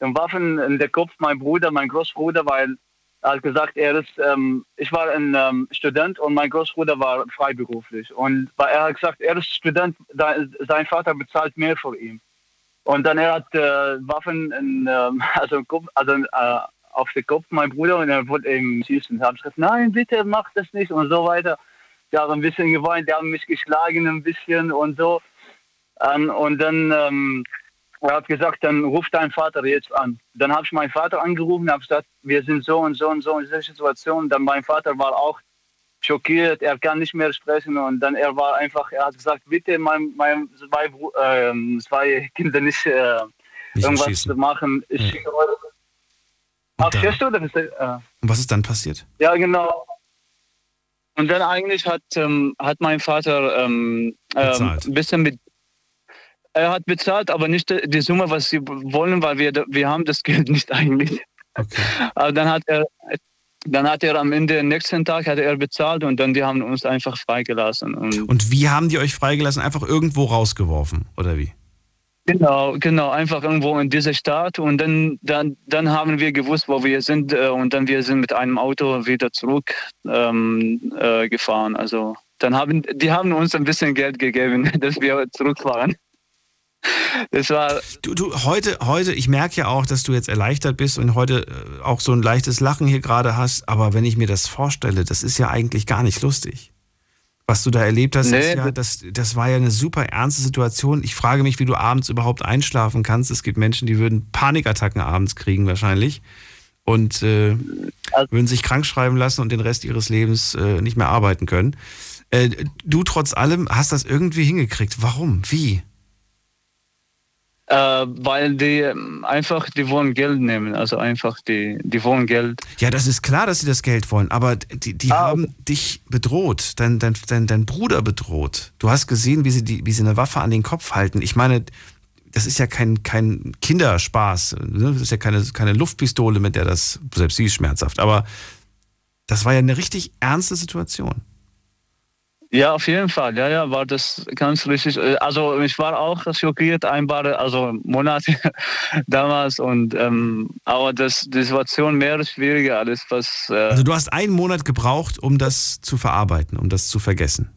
den Waffen in der Kopf, mein Bruder, mein Großbruder, weil er hat gesagt, er ist, ähm, ich war ein ähm, Student und mein Großbruder war freiberuflich. Und er hat gesagt, er ist Student, da, sein Vater bezahlt mehr für ihn. Und dann er hat äh, Waffen in, ähm, <laughs> also, also äh, auf den Kopf, mein Bruder, und er wollte ihm schießen. Habe ich gesagt, nein, bitte, mach das nicht und so weiter. Die haben ein bisschen geweint, die haben mich geschlagen ein bisschen und so. Ähm, und dann, ähm, er hat gesagt, dann ruft dein Vater jetzt an. Dann habe ich meinen Vater angerufen, habe gesagt, wir sind so und so und so in dieser Situation. Dann mein Vater war auch schockiert, er kann nicht mehr sprechen und dann er war einfach, er hat gesagt, bitte mein, mein zwei, ähm, zwei Kinder nicht, äh, irgendwas zu machen. Ich Ja. schicke euch. Ach, verstehst du? Das ist, äh, Und was ist dann passiert? ja, genau. Und dann eigentlich hat, ähm, hat mein Vater ähm, ähm, ein bisschen mit. Er hat bezahlt, aber nicht die Summe, was sie wollen, weil wir, wir haben das Geld <laughs> nicht eigentlich. Okay. Aber dann hat er, dann hat er am Ende, nächsten Tag hat er bezahlt und dann die haben uns einfach freigelassen. Und Und wie haben die euch freigelassen? Einfach irgendwo rausgeworfen, oder wie? Genau, genau, einfach irgendwo in dieser Stadt und dann, dann, dann haben wir gewusst, wo wir sind äh, und dann wir sind mit einem Auto wieder zurück ähm, äh, gefahren. Also dann haben die haben uns ein bisschen Geld gegeben, <laughs> dass wir zurückfahren. Das war Du, du, heute, heute, ich merke ja auch, dass du jetzt erleichtert bist und heute äh, auch so ein leichtes Lachen hier gerade hast, aber wenn ich mir das vorstelle, das ist ja eigentlich gar nicht lustig. Was du da erlebt hast, Nee, ist ja, das, das war ja eine super ernste Situation. Ich frage mich, wie du abends überhaupt einschlafen kannst. Es gibt Menschen, die würden Panikattacken abends kriegen wahrscheinlich und äh, Also- würden sich krank schreiben lassen und den Rest ihres Lebens äh, nicht mehr arbeiten können. Äh, du trotz allem hast das irgendwie hingekriegt. Warum? Wie? Äh, weil die ähm, einfach, die wollen Geld nehmen. Also einfach, die, die wollen Geld. Ja, das ist klar, dass sie das Geld wollen, aber die, die Ah, haben dich bedroht, dein, dein, dein, dein Bruder bedroht. Du hast gesehen, wie sie, die, wie sie eine Waffe an den Kopf halten. Ich meine, das ist ja kein, kein Kinderspaß. Ne? Das ist ja keine, keine Luftpistole, mit der das, selbst sie ist schmerzhaft, aber das war ja eine richtig ernste Situation. Ja, auf jeden Fall. Ja, ja, war das ganz richtig. Äh, Also ich war auch schockiert, ein paar also Monate <laughs> damals und ähm, aber das die Situation mehr schwieriger alles, was äh, Also du hast einen Monat gebraucht, um das zu verarbeiten, um das zu vergessen.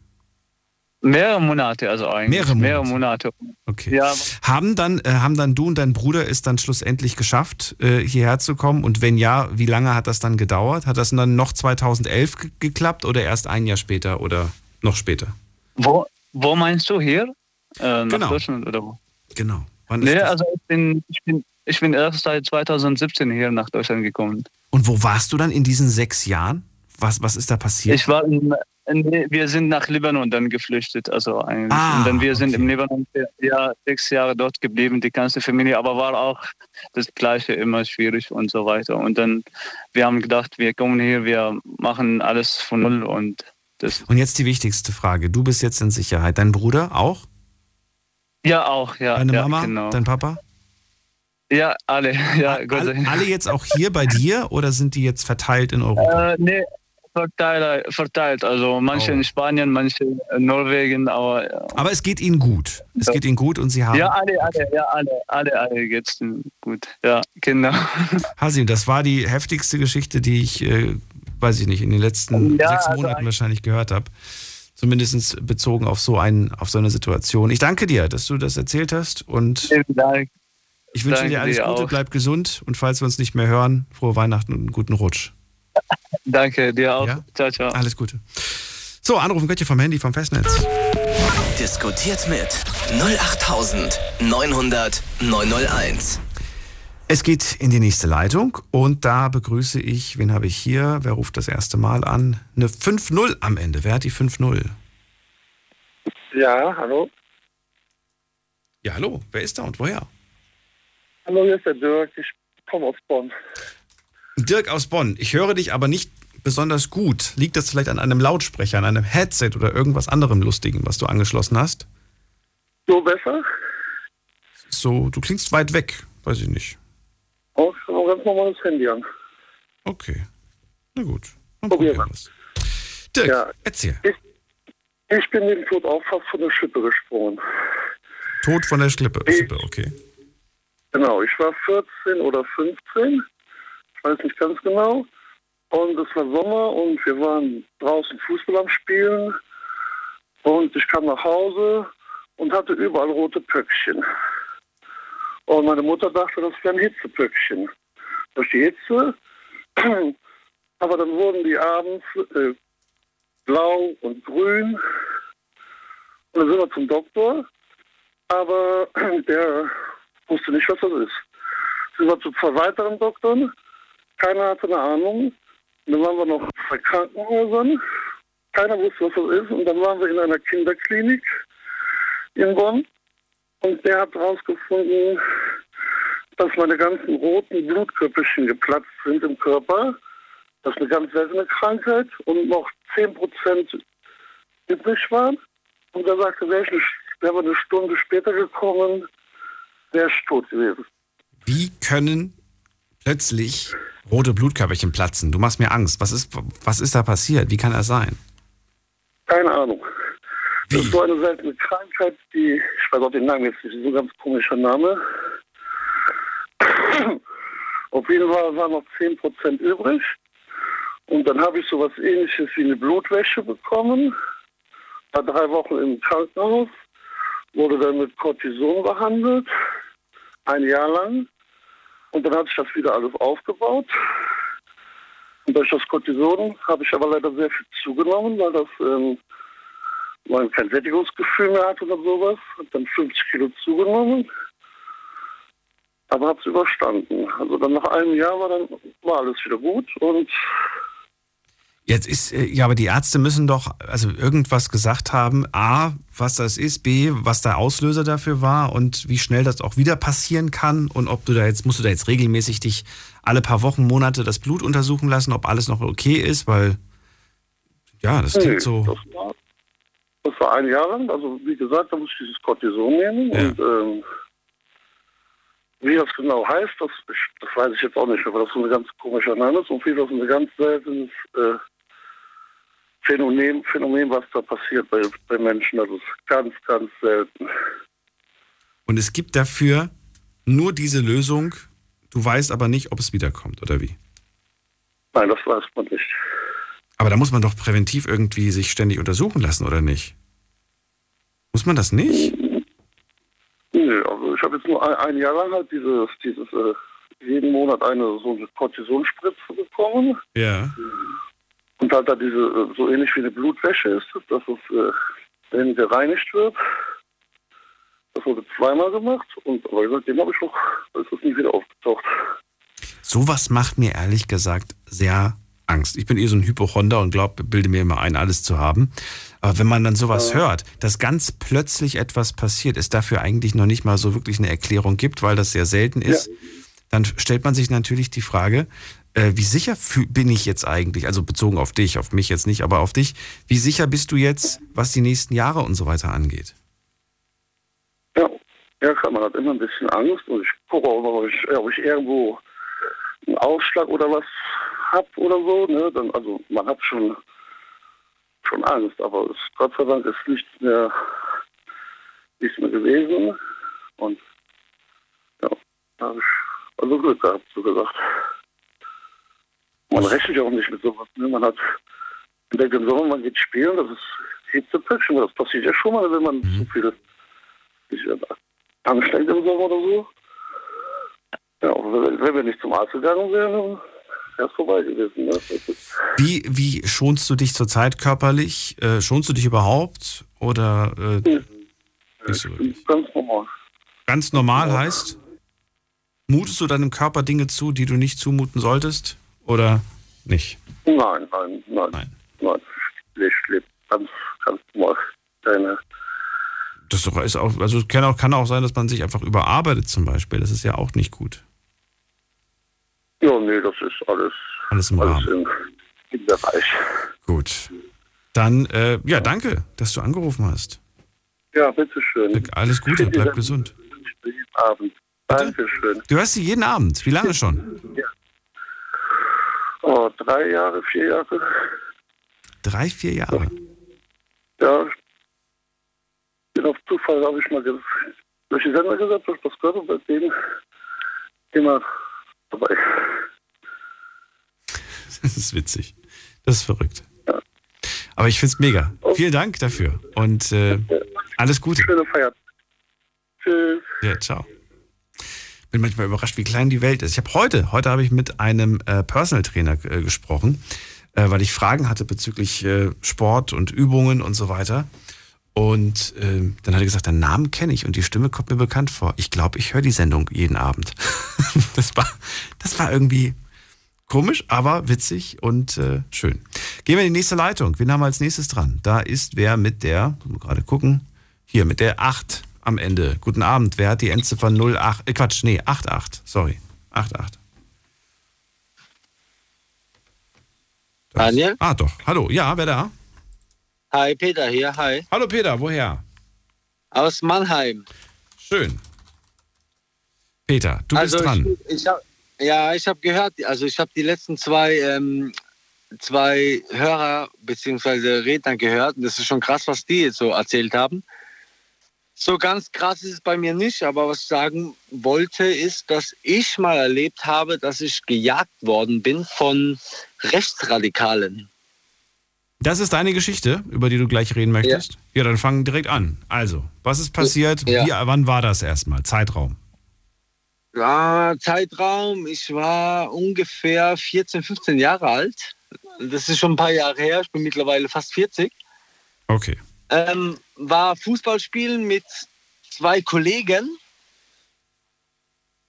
mehrere Monate, also eigentlich Mehrere mehrere Monate. Monate. Okay. Ja, Haben dann, äh, haben dann du und dein Bruder es dann schlussendlich geschafft, äh, hierher zu kommen? Und wenn ja, wie lange hat das dann gedauert? Hat das dann noch 2011 ge geklappt oder erst ein Jahr später oder noch später? wo wo meinst du hier? Äh, nach Genau. Deutschland oder wo? Genau. Wann Nee, also ich bin, ich bin ich bin erst seit 2017 hier nach Deutschland gekommen. und wo warst du dann in diesen sechs Jahren? Was, was ist da passiert? Ich war in, in, wir sind nach Libanon dann geflüchtet, also eigentlich. Ah, und dann wir sind okay. im Libanon ja sechs Jahre dort geblieben, die ganze Familie, aber war auch das Gleiche immer schwierig und so weiter. Und dann wir haben gedacht, wir kommen hier, wir machen alles von null und das und jetzt die wichtigste Frage. Du bist jetzt in Sicherheit. Dein Bruder auch? ja auch ja Deine ja, Mama? genau. Dein Papa? ja alle <laughs> ja Gott sei Dank. alle jetzt auch hier bei dir oder sind die jetzt verteilt in Europa? Äh, nee, verteilt, verteilt. Also manche Oh. in Spanien, manche in Norwegen, aber ja. Aber es geht ihnen gut. Es geht ihnen gut und sie haben. Ja, alle, alle, ja, alle, alle, alle geht's ihnen gut. Ja, genau. <laughs> Hasim, das war die heftigste Geschichte, die ich, äh, weiß ich nicht, in den letzten Ja, sechs also Monaten eigentlich- wahrscheinlich gehört habe. Zumindest bezogen auf so, ein, auf so eine Situation. Ich danke dir, dass du das erzählt hast und Vielen Dank. ich wünsche Danke dir alles dir Gute, auch. bleib gesund und falls wir uns nicht mehr hören, frohe Weihnachten und einen guten Rutsch. <laughs> Danke dir auch. Ja? Ciao, ciao. Alles Gute. So, anrufen könnt ihr vom Handy, vom Festnetz. Diskutiert mit 08900 901. Es geht in die nächste Leitung und da begrüße ich, wen habe ich hier? Wer ruft das erste Mal an? Eine 5-0 am Ende. Wer hat die 5-0? Ja, hallo. Ja, hallo. Wer ist da und woher? Hallo, hier ist der Dirk. Ich komme aus Bonn. Dirk aus Bonn. Ich höre dich aber nicht besonders gut. Liegt das vielleicht an einem Lautsprecher, an einem Headset oder irgendwas anderem Lustigen, was du angeschlossen hast? So besser? So, du klingst weit weg. Weiß ich nicht. Auch ein ganz normales Handy an. Okay. Na gut. Dann Probier probieren mal. wir's. Dirk, Ja. erzähl. Ich bin dem Tod auch fast von der Schippe gesprungen. Tod von der Schlippe. Ich- Schippe, okay. Genau, ich war 14 oder 15. Ich weiß nicht ganz genau. Und es war Sommer und wir waren draußen Fußball am Spielen. Und ich kam nach Hause und hatte überall rote Pöckchen. Und meine Mutter dachte, das wären Hitzepöckchen. Durch die Hitze. <clears throat> Aber dann wurden die abends äh, blau und grün. Und dann sind wir zum Doktor. Aber <clears throat> der wusste nicht, was das ist. Sind wir zu zwei weiteren Doktoren. Keiner hatte eine Ahnung. Und dann waren wir noch bei Krankenhäusern. Keiner wusste, was das ist. Und dann waren wir in einer Kinderklinik in Bonn. Und der hat herausgefunden, dass meine ganzen roten Blutkörperchen geplatzt sind im Körper. Das ist eine ganz seltene Krankheit. Und noch 10% übrig waren. Und er sagte, wäre wäre eine Stunde später gekommen, wäre ich tot gewesen. Wie können plötzlich rote Blutkörperchen platzen? Du machst mir Angst. Was ist, was ist da passiert? Wie kann das sein? Keine Ahnung. Das Wie? ist so eine seltene Krankheit, die, ich weiß auch den Namen jetzt nicht, so ein ganz komischer Name. <clears throat> Auf jeden Fall waren noch 10% übrig. Und dann habe ich sowas ähnliches wie eine Blutwäsche bekommen. War drei Wochen im Krankenhaus, wurde dann mit Cortison behandelt, ein Jahr lang. Und dann hat sich das wieder alles aufgebaut. Und durch das Cortison habe ich aber leider sehr viel zugenommen, weil das ähm, man kein Sättigungsgefühl mehr hat oder sowas. Hab dann 50 Kilo zugenommen. Aber hab's überstanden. Also dann nach einem Jahr war dann war alles wieder gut und Jetzt ist, äh, ja, aber die Ärzte müssen doch also irgendwas gesagt haben. A, was das ist, B, was der Auslöser dafür war und wie schnell das auch wieder passieren kann und ob du da jetzt, musst du da jetzt regelmäßig dich alle paar Wochen, Monate das Blut untersuchen lassen, ob alles noch okay ist, weil, ja, das klingt Nee, so. Das war, das war ein Jahr lang. Also wie gesagt, da muss ich dieses Cortison nehmen. Ja. Und ähm, wie das genau heißt, das, das weiß ich jetzt auch nicht, aber das ist so ein ganz komischer Name ist und wie das ein ganz seltenes äh, Phänomen, Phänomen, was da passiert bei, bei Menschen. Das ist ganz, ganz selten. Und es gibt dafür nur diese Lösung, du weißt aber nicht, ob es wiederkommt, oder wie? Nein, das weiß man nicht. Aber da muss man doch präventiv irgendwie sich ständig untersuchen lassen, oder nicht? Muss man das nicht? Nö, also ich habe jetzt nur ein, ein Jahr lang halt dieses, dieses äh, jeden Monat eine so eine Cortisonspritze bekommen. Ja. Und halt da diese, äh, so ähnlich wie eine Blutwäsche ist, dass es äh, wenn gereinigt wird. Das wurde zweimal gemacht und aber seitdem habe ich noch, ist es nie wieder aufgetaucht. Sowas macht mir ehrlich gesagt sehr Angst. Ich bin eh so ein Hypochonder und glaube, bilde mir immer ein, alles zu haben. Aber wenn man dann sowas hört, dass ganz plötzlich etwas passiert, es dafür eigentlich noch nicht mal so wirklich eine Erklärung gibt, weil das sehr selten ist, dann stellt man sich natürlich die Frage, äh, wie sicher bin ich jetzt eigentlich, also bezogen auf dich, auf mich jetzt nicht, aber auf dich, wie sicher bist du jetzt, was die nächsten Jahre und so weiter angeht? Ja, ja klar, man hat immer ein bisschen Angst und ich gucke auch, ob ich, ob ich irgendwo einen Ausschlag oder was hab oder so. Ne? Dann, also man hat schon schon Angst, aber es, Gott sei Dank ist nichts mehr, nichts mehr gewesen. Und ja, da habe ich also Glück gehabt, so gesagt. Man rechnet ja auch nicht mit sowas. Ne? Man hat denkt im Sommer, man geht spielen, das ist Hitzepöckchen, das passiert ja schon mal, wenn man zu viel sich anstrengt im Sommer oder so. Ja, wenn, wir nicht zum Arzt gegangen wären, wäre es vorbei gewesen. Ne? Wie, wie schonst du dich zurzeit körperlich? Äh, schonst du dich überhaupt? Oder äh, nicht so ganz normal. Ganz normal heißt, mutest du deinem Körper Dinge zu, die du nicht zumuten solltest? Oder nicht? Nein, nein, nein. Nein. Nein, ich lebe ganz, ganz normal. Keine, Das ist auch, also kann auch, kann auch sein, dass man sich einfach überarbeitet zum Beispiel. Das ist ja auch nicht gut. Ja, nee, das ist alles, Alles im alles Rahmen. im, im Bereich. Gut. Dann, äh, ja, danke, dass du angerufen hast. Ja, bitteschön. Alles Gute, bleib gesund. Jeden Abend. Dankeschön. Du hörst sie jeden Abend. Wie lange schon? Oh, drei Jahre, vier Jahre. Drei, vier Jahre. Ja, bin auf Zufall, habe ich mal durch die Sender gesagt, habe ich das gehört und seitdem immer dabei. <laughs> Das ist witzig. Das ist verrückt. Aber ich finde es mega. Vielen Dank dafür. Und äh, alles Gute. Schöne Feier. Tschüss. Ja, ciao. Bin manchmal überrascht, wie klein die Welt ist. Ich habe heute, heute habe ich mit einem äh, Personal Trainer äh, gesprochen, äh, weil ich Fragen hatte bezüglich äh, Sport und Übungen und so weiter. Und äh, dann hat er gesagt, den Namen kenne ich und die Stimme kommt mir bekannt vor. Ich glaube, ich höre die Sendung jeden Abend. <laughs> das, war, das war irgendwie komisch, aber witzig und äh, schön. Gehen wir in die nächste Leitung. Wen haben wir als nächstes dran? Da ist wer mit der, gerade gucken, hier mit der 8 am Ende. Guten Abend. Wer hat die Endziffer 08? Äh, Quatsch, nee, 88. Sorry. 88. Das- Daniel? Ah, doch. Hallo. Ja, wer da? Hi, Peter hier, hi. Hallo Peter, woher? Aus Mannheim. Schön. Peter, du also bist dran. Ich, ich hab, ja, ich habe gehört, also ich habe die letzten zwei, ähm, zwei Hörer bzw. Redner gehört und das ist schon krass, was die jetzt so erzählt haben. So ganz krass ist es bei mir nicht, aber was ich sagen wollte, ist, dass ich mal erlebt habe, dass ich gejagt worden bin von Rechtsradikalen. Das ist deine Geschichte, über die du gleich reden möchtest? Ja, dann fangen direkt an. Also, was ist passiert? Ja. Wie, wann war das erstmal? Zeitraum. Ja, Zeitraum, ich war ungefähr 14, 15 Jahre alt. Das ist schon ein paar Jahre her, ich bin mittlerweile fast 40. Okay. ähm, war Fußball spielen mit zwei Kollegen.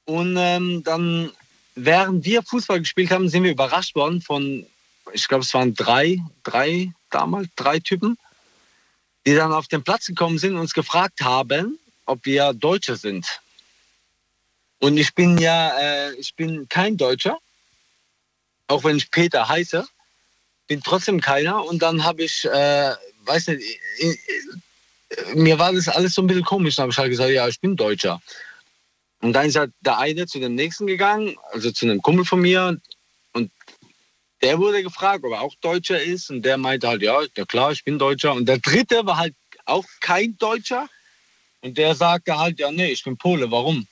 Und ähm, dann, während wir Fußball gespielt haben, sind wir überrascht worden von, ich glaube, es waren drei, drei damals, drei Typen, die dann auf den Platz gekommen sind und uns gefragt haben, ob wir Deutsche sind. Und ich bin ja, äh, ich bin kein Deutscher, auch wenn ich Peter heiße, bin trotzdem keiner. Und dann habe ich, äh, weiß nicht, ich, ich, mir war das alles so ein bisschen komisch. Dann habe ich halt gesagt, ja, ich bin Deutscher. Und dann ist halt der eine zu dem nächsten gegangen, also zu einem Kumpel von mir. Und der wurde gefragt, ob er auch Deutscher ist. Und der meinte halt, ja, ja klar, ich bin Deutscher. Und der dritte war halt auch kein Deutscher. Und der sagte halt, ja, nee, ich bin Pole, warum?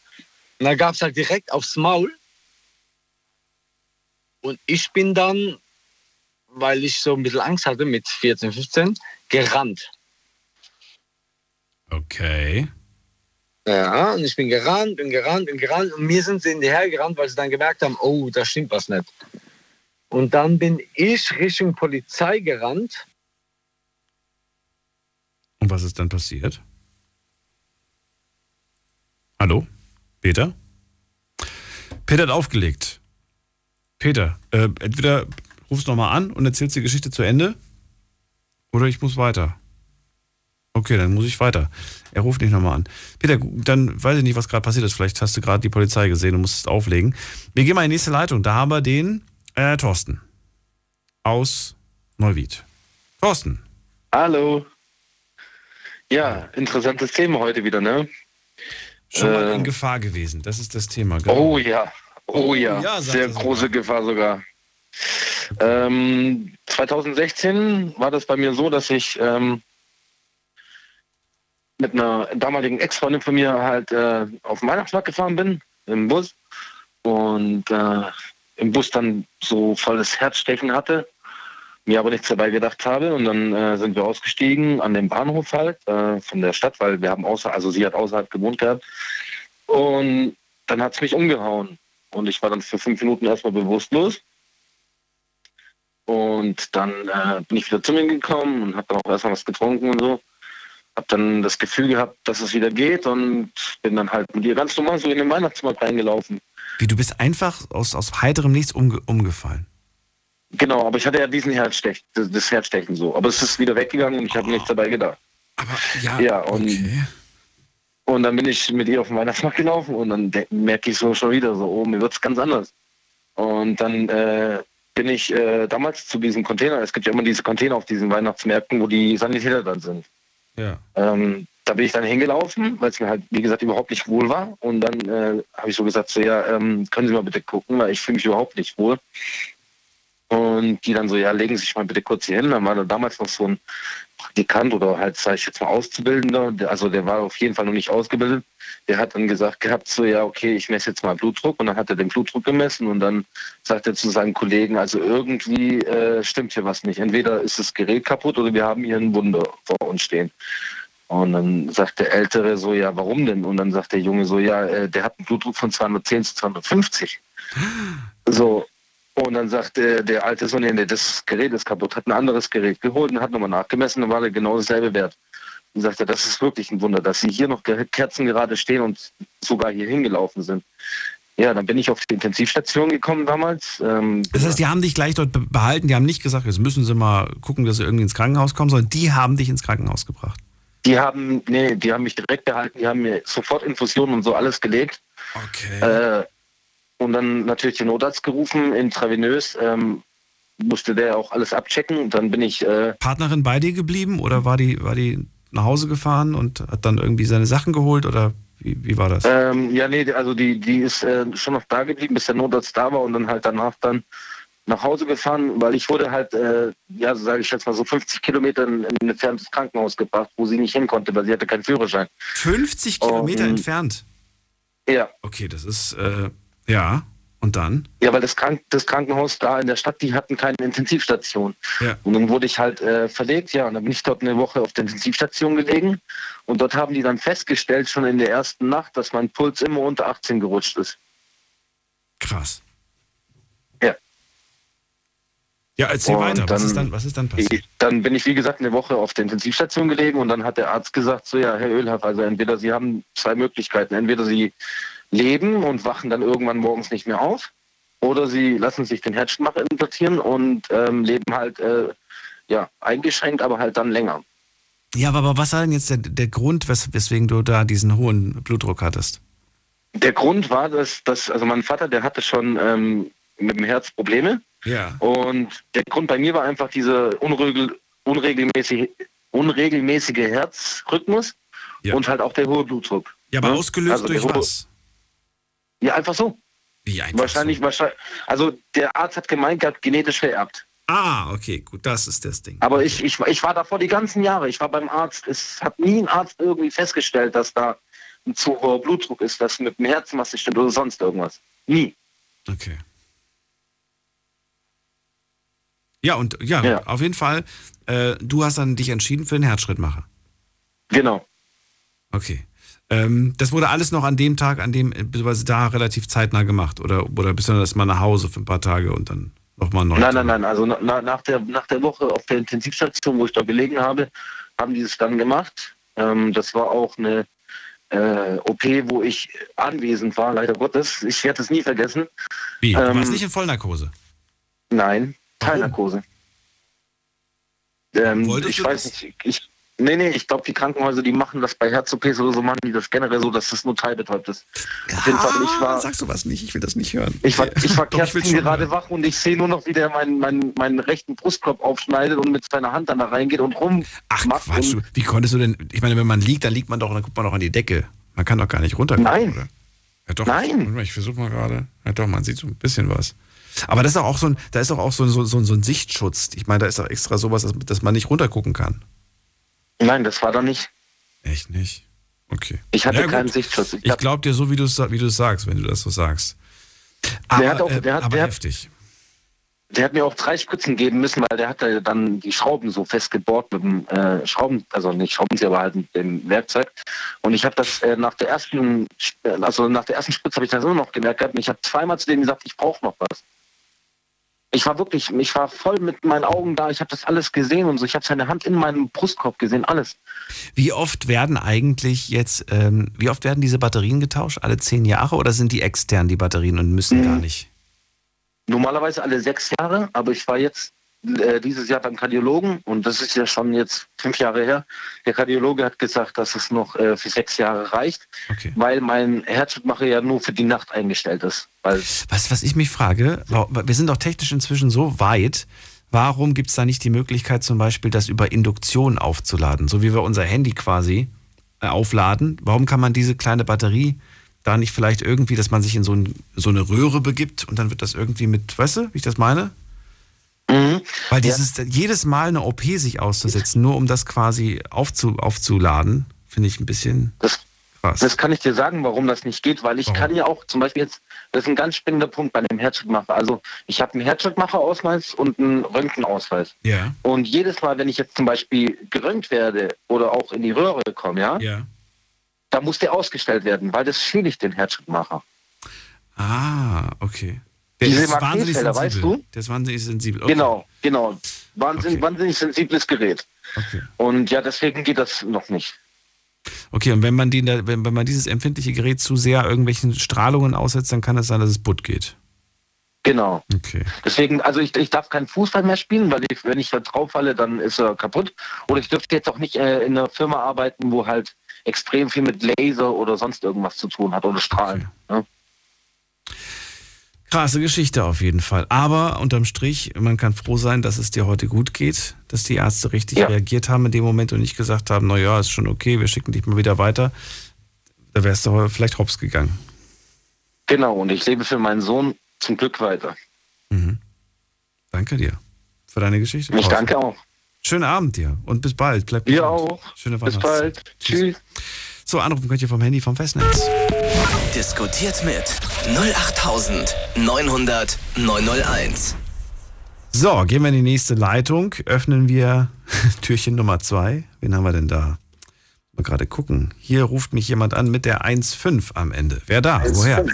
Und dann gab es halt direkt aufs Maul. Und ich bin dann, weil ich so ein bisschen Angst hatte mit 14, 15, gerannt. Okay. Ja, und ich bin gerannt und gerannt und gerannt. Und mir sind sie hinterher gerannt, weil sie dann gemerkt haben, oh, da stimmt was nicht. Und dann bin ich Richtung Polizei gerannt. Und was ist dann passiert? Hallo? Peter? Peter hat aufgelegt. Peter, äh, entweder rufst du nochmal an und erzählst die Geschichte zu Ende oder ich muss weiter. Okay, dann muss ich weiter. Er ruft nicht nochmal an. Peter, dann weiß ich nicht, was gerade passiert ist. Vielleicht hast du gerade die Polizei gesehen und musstest auflegen. Wir gehen mal in die nächste Leitung. Da haben wir den äh, Thorsten aus Neuwied. Thorsten. Hallo. Ja, interessantes Thema heute wieder, ne? Schon mal Äh, in Gefahr gewesen. Das ist das Thema. genau. Oh ja, oh ja, ja, sagt sehr er sogar. große Gefahr sogar. Ähm, 2016 war das bei mir so, dass ich ähm, mit einer damaligen Ex-Freundin von mir halt äh, auf den Weihnachtsmarkt gefahren bin, im Bus. Und äh, im Bus dann so volles Herzstechen hatte, mir aber nichts dabei gedacht habe. Und dann äh, sind wir ausgestiegen an dem Bahnhof halt äh, von der Stadt, weil wir haben außer, also sie hat außerhalb gewohnt gehabt. Und dann hat es mich umgehauen. Und ich war dann für fünf Minuten erstmal bewusstlos. Und dann äh, bin ich wieder zu mir gekommen und habe dann auch erstmal was getrunken und so. Hab dann das Gefühl gehabt, dass es wieder geht und bin dann halt mit ihr ganz normal so in den Weihnachtsmarkt reingelaufen. Wie, du bist einfach aus, aus heiterem Nichts umge umgefallen. Genau, aber ich hatte ja diesen Herzstech, das, Herzstechen so. Aber es ist wieder weggegangen und ich habe nichts dabei gedacht. Aber ja, Ja, und, okay. und dann bin ich mit ihr auf den Weihnachtsmarkt gelaufen und dann merke ich so schon wieder so, oh, mir wird's ganz anders. Und dann äh, bin ich äh, damals zu diesem Container, es gibt ja immer diese Container auf diesen Weihnachtsmärkten, wo die Sanitäter dann sind. Ja. Ähm, da bin ich dann hingelaufen, weil es mir halt, wie gesagt, überhaupt nicht wohl war. Und dann äh, habe ich so gesagt, so, ja, ähm, können Sie mal bitte gucken, weil ich fühle mich überhaupt nicht wohl. Und die dann so, ja, legen Sie sich mal bitte kurz hier hin. Dann war da damals noch so ein Praktikant oder halt, sage ich jetzt mal, Auszubildender. Der, also der war auf jeden Fall noch nicht ausgebildet. Der hat dann gesagt gehabt, so, ja, okay, ich messe jetzt mal Blutdruck. Und dann hat er den Blutdruck gemessen und dann sagt er zu seinen Kollegen, also irgendwie äh, stimmt hier was nicht. Entweder ist das Gerät kaputt oder wir haben hier ein Wunder vor uns stehen. Und dann sagt der Ältere so, ja, warum denn? Und dann sagt der Junge so, ja, äh, der hat einen Blutdruck von 210 zu 250. So. Und dann sagt der, der Alte so, nee, das Gerät ist kaputt, hat ein anderes Gerät geholt und hat nochmal nachgemessen, dann war der genau dasselbe Wert. Und sagt er, das ist wirklich ein Wunder, dass sie hier noch Kerzen gerade stehen und sogar hier hingelaufen sind. Ja, dann bin ich auf die Intensivstation gekommen damals. Ähm, Das heißt, die haben dich gleich dort be- behalten, die haben nicht gesagt, jetzt müssen sie mal gucken, dass sie irgendwie ins Krankenhaus kommen, sondern die haben dich ins Krankenhaus gebracht. Die haben, nee, die haben mich direkt behalten, die haben mir sofort Infusionen und so alles gelegt. Okay. Äh, und dann natürlich den Notarzt gerufen, intravenös, ähm, musste der auch alles abchecken. Und dann bin ich, äh, Partnerin bei dir geblieben oder war die, war die nach Hause gefahren und hat dann irgendwie seine Sachen geholt oder wie, wie war das? ähm, ja, nee, also die, die ist äh, schon noch da geblieben, bis der Notarzt da war und dann halt danach dann nach Hause gefahren, weil ich wurde halt, äh, ja, so sage ich jetzt mal so 50 Kilometer in, in ein entferntes Krankenhaus gebracht, wo sie nicht hin konnte, weil sie hatte keinen Führerschein. 50 Kilometer Ähm, entfernt. Ja. Okay, das ist, äh, ja. Und dann? Ja, weil das, Krank das Krankenhaus da in der Stadt, die hatten keine Intensivstation. Ja. Und dann wurde ich halt äh, verlegt, ja, und dann bin ich dort eine Woche auf der Intensivstation gelegen. Und dort haben die dann festgestellt, schon in der ersten Nacht, dass mein Puls immer unter 18 gerutscht ist. Krass. Ja. Erzähl Und weiter. Was dann- ist, dann, was ist dann passiert? Ich, dann bin ich, wie gesagt, eine Woche auf der Intensivstation gelegen und dann hat der Arzt gesagt, so ja, Herr Ölhaff, also entweder Sie haben zwei Möglichkeiten. Entweder Sie leben und wachen dann irgendwann morgens nicht mehr auf oder Sie lassen sich den Herzschmacher implantieren und ähm, leben halt, äh, ja, eingeschränkt, aber halt dann länger. Ja, aber, aber was war denn jetzt der, der Grund, wes, weswegen du da diesen hohen Blutdruck hattest? Der Grund war, dass, dass also mein Vater, der hatte schon ähm, mit dem Herz Probleme Ja. Und der Grund bei mir war einfach dieser unregel, unregelmäßige, unregelmäßige Herzrhythmus Ja. und halt auch der hohe Blutdruck. Ja, aber Ne? ausgelöst Also durch was? Ja, einfach so. Wie einfach wahrscheinlich, wahrscheinlich. Also der Arzt hat gemeint, gehabt, genetisch vererbt. Ah, okay, gut, das ist das Ding. Aber ich, ich, ich war davor die ganzen Jahre. Ich war beim Arzt. Es hat nie ein Arzt irgendwie festgestellt, dass da ein zu hoher Blutdruck ist, dass mit dem Herzen was nicht stimmt oder sonst irgendwas. Nie. Okay. Ja, und ja, auf jeden Fall, äh, du hast dann dich entschieden für den Herzschrittmacher. Genau. Okay. Ähm, das wurde alles noch an dem Tag, an dem, äh, beziehungsweise da relativ zeitnah gemacht. Oder, oder bist du dann erstmal nach Hause für ein paar Tage und dann nochmal neu? Nein, nein, nein. Also na, nach, der, nach der Woche auf der Intensivstation, wo ich da gelegen habe, haben die es dann gemacht. Ähm, das war auch eine äh, OP, wo ich anwesend war, leider Gottes. Ich werde es nie vergessen. Wie? Du Ähm, warst nicht in Vollnarkose? Nein, Teilnarkose. Ähm, ich weiß das? nicht, ich, nee, nee, ich glaube, die Krankenhäuser, die machen das bei Herz-OPs oder so, machen die das generell so, dass das nur teilbetäubt ist. Auf jeden Fall, ich war, Sagst du was nicht? Ich will das nicht hören. ich war, ich war <laughs> Doch, ich Kerstin gerade hören. wach und ich sehe nur noch, wie der meinen meinen meinen rechten Brustkorb aufschneidet und mit seiner Hand dann da reingeht und rum Ach. Quatsch, und, du, wie konntest du denn, ich meine, wenn man liegt, dann liegt man doch, dann guckt man doch an die Decke. Man kann doch gar nicht runtergucken, Nein. oder? Ja, doch, Nein. Mal, Ich versuche mal gerade. Ja, doch, man sieht so ein bisschen was. Aber das ist doch auch so ein, da ist doch auch so, so, so, so ein Sichtschutz. Ich meine, da ist doch extra sowas, dass, dass man nicht runtergucken kann. Nein, das war da nicht. Echt nicht? Okay. Ich hatte Ja, keinen Sichtschutz. Ich Ich glaube dir so, wie du es wie du's sagst, wenn du das so sagst. Aber, Der hat auch- äh, der hat- aber der hat- heftig. Der hat mir auch drei Spritzen geben müssen, weil der hat da dann die Schrauben so festgebohrt mit dem äh, Schrauben, also nicht Schraubenzieher, aber halt mit dem Werkzeug. Und ich habe das äh, nach der ersten, äh, also nach der ersten Spritze habe ich das immer noch gemerkt gehabt. Und ich habe zweimal zu denen gesagt, ich brauche noch was. Ich war wirklich, ich war voll mit meinen Augen da. Ich habe das alles gesehen und so. Ich habe seine Hand in meinem Brustkorb gesehen, alles. Wie oft werden eigentlich jetzt, ähm, wie oft werden diese Batterien getauscht? Alle zehn Jahre oder sind die extern, die Batterien, und müssen gar nicht? Normalerweise alle sechs Jahre, aber ich war jetzt äh, dieses Jahr beim Kardiologen und das ist ja schon jetzt fünf Jahre her. Der Kardiologe hat gesagt, dass es noch äh, für sechs Jahre reicht, weil mein Herzschrittmacher ja nur für die Nacht eingestellt ist. Was, was ich mich frage, wir sind doch technisch inzwischen so weit, warum gibt es da nicht die Möglichkeit, zum Beispiel das über Induktion aufzuladen, so wie wir unser Handy quasi äh, aufladen? Warum kann man diese kleine Batterie da nicht vielleicht irgendwie, dass man sich in so, ein, so eine Röhre begibt und dann wird das irgendwie mit, weißt du, wie ich das meine? Weil dieses, jedes Mal eine OP sich auszusetzen, nur um das quasi aufzu, aufzuladen, finde ich ein bisschen krass. Das kann ich dir sagen, warum das nicht geht, weil ich kann ja auch zum Beispiel jetzt, das ist ein ganz springender Punkt bei dem Herzschrittmacher. Also ich habe einen Herzschrittmacherausweis und einen Röntgenausweis. Ja. Und jedes Mal, wenn ich jetzt zum Beispiel geröntgt werde oder auch in die Röhre komme, ja, Ja. da muss der ausgestellt werden, weil das schädigt den Herzschrittmacher. Ah, okay. Der Diese ist wahnsinnig sensibel. weißt du? Der ist wahnsinnig sensibel. Okay. Genau, genau. Wahnsinn, Wahnsinnig sensibles Gerät. Okay. Und ja, deswegen geht das noch nicht. Okay, und wenn man, die, wenn, wenn man dieses empfindliche Gerät zu sehr irgendwelchen Strahlungen aussetzt, dann kann es sein, dass es butt geht. Genau. Okay. Deswegen, also ich, ich darf keinen Fußball mehr spielen, weil ich, wenn ich da drauf falle, dann ist er kaputt. Oder ich dürfte jetzt auch nicht äh, in einer Firma arbeiten, wo halt extrem viel mit Laser oder sonst irgendwas zu tun hat oder Strahlen. ne? Krasse Geschichte auf jeden Fall. Aber unterm Strich, man kann froh sein, dass es dir heute gut geht, dass die Ärzte richtig Ja. reagiert haben in dem Moment und nicht gesagt haben, na ja, ist schon okay, wir schicken dich mal wieder weiter. Da wärst du vielleicht hops gegangen. Genau, und ich lebe für meinen Sohn zum Glück weiter. Danke dir für deine Geschichte. Ich danke auch. Schönen Abend dir und bis bald. Bleib gesund. auch. Schöne Bis bald. Tschüss. So, anrufen könnt ihr vom Handy vom Festnetz. Diskutiert mit 08900 901. So, gehen wir in die nächste Leitung. Öffnen wir <laughs> Türchen Nummer zwei. Wen haben wir denn da? Mal gerade gucken. Hier ruft mich jemand an mit der 1.5 am Ende. Wer da? Woher?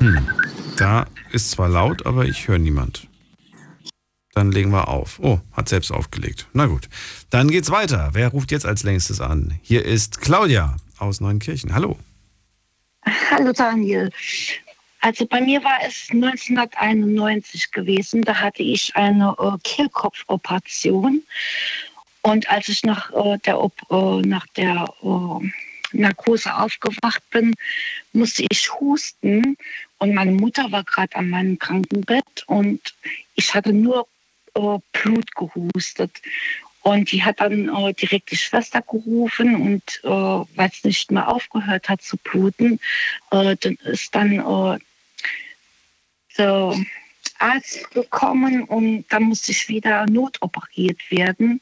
Hm. Da ist zwar laut, aber ich höre niemand. Dann legen wir auf. Oh, hat selbst aufgelegt. Na gut. Dann geht's weiter. Wer ruft jetzt als längstes an? Hier ist Claudia aus Neunkirchen. Hallo. Hallo Daniel. Also bei mir war es 1991 gewesen. Da hatte ich eine äh, Kehlkopfoperation. Und als ich nach äh, der, äh, nach der äh, Narkose aufgewacht bin, musste ich husten. Und meine Mutter war gerade an meinem Krankenbett und ich hatte nur äh, Blut gehustet. Und die hat dann äh, direkt die Schwester gerufen und äh, weil es nicht mehr aufgehört hat zu bluten, äh, dann ist dann äh, der Arzt gekommen und dann musste ich wieder notoperiert werden.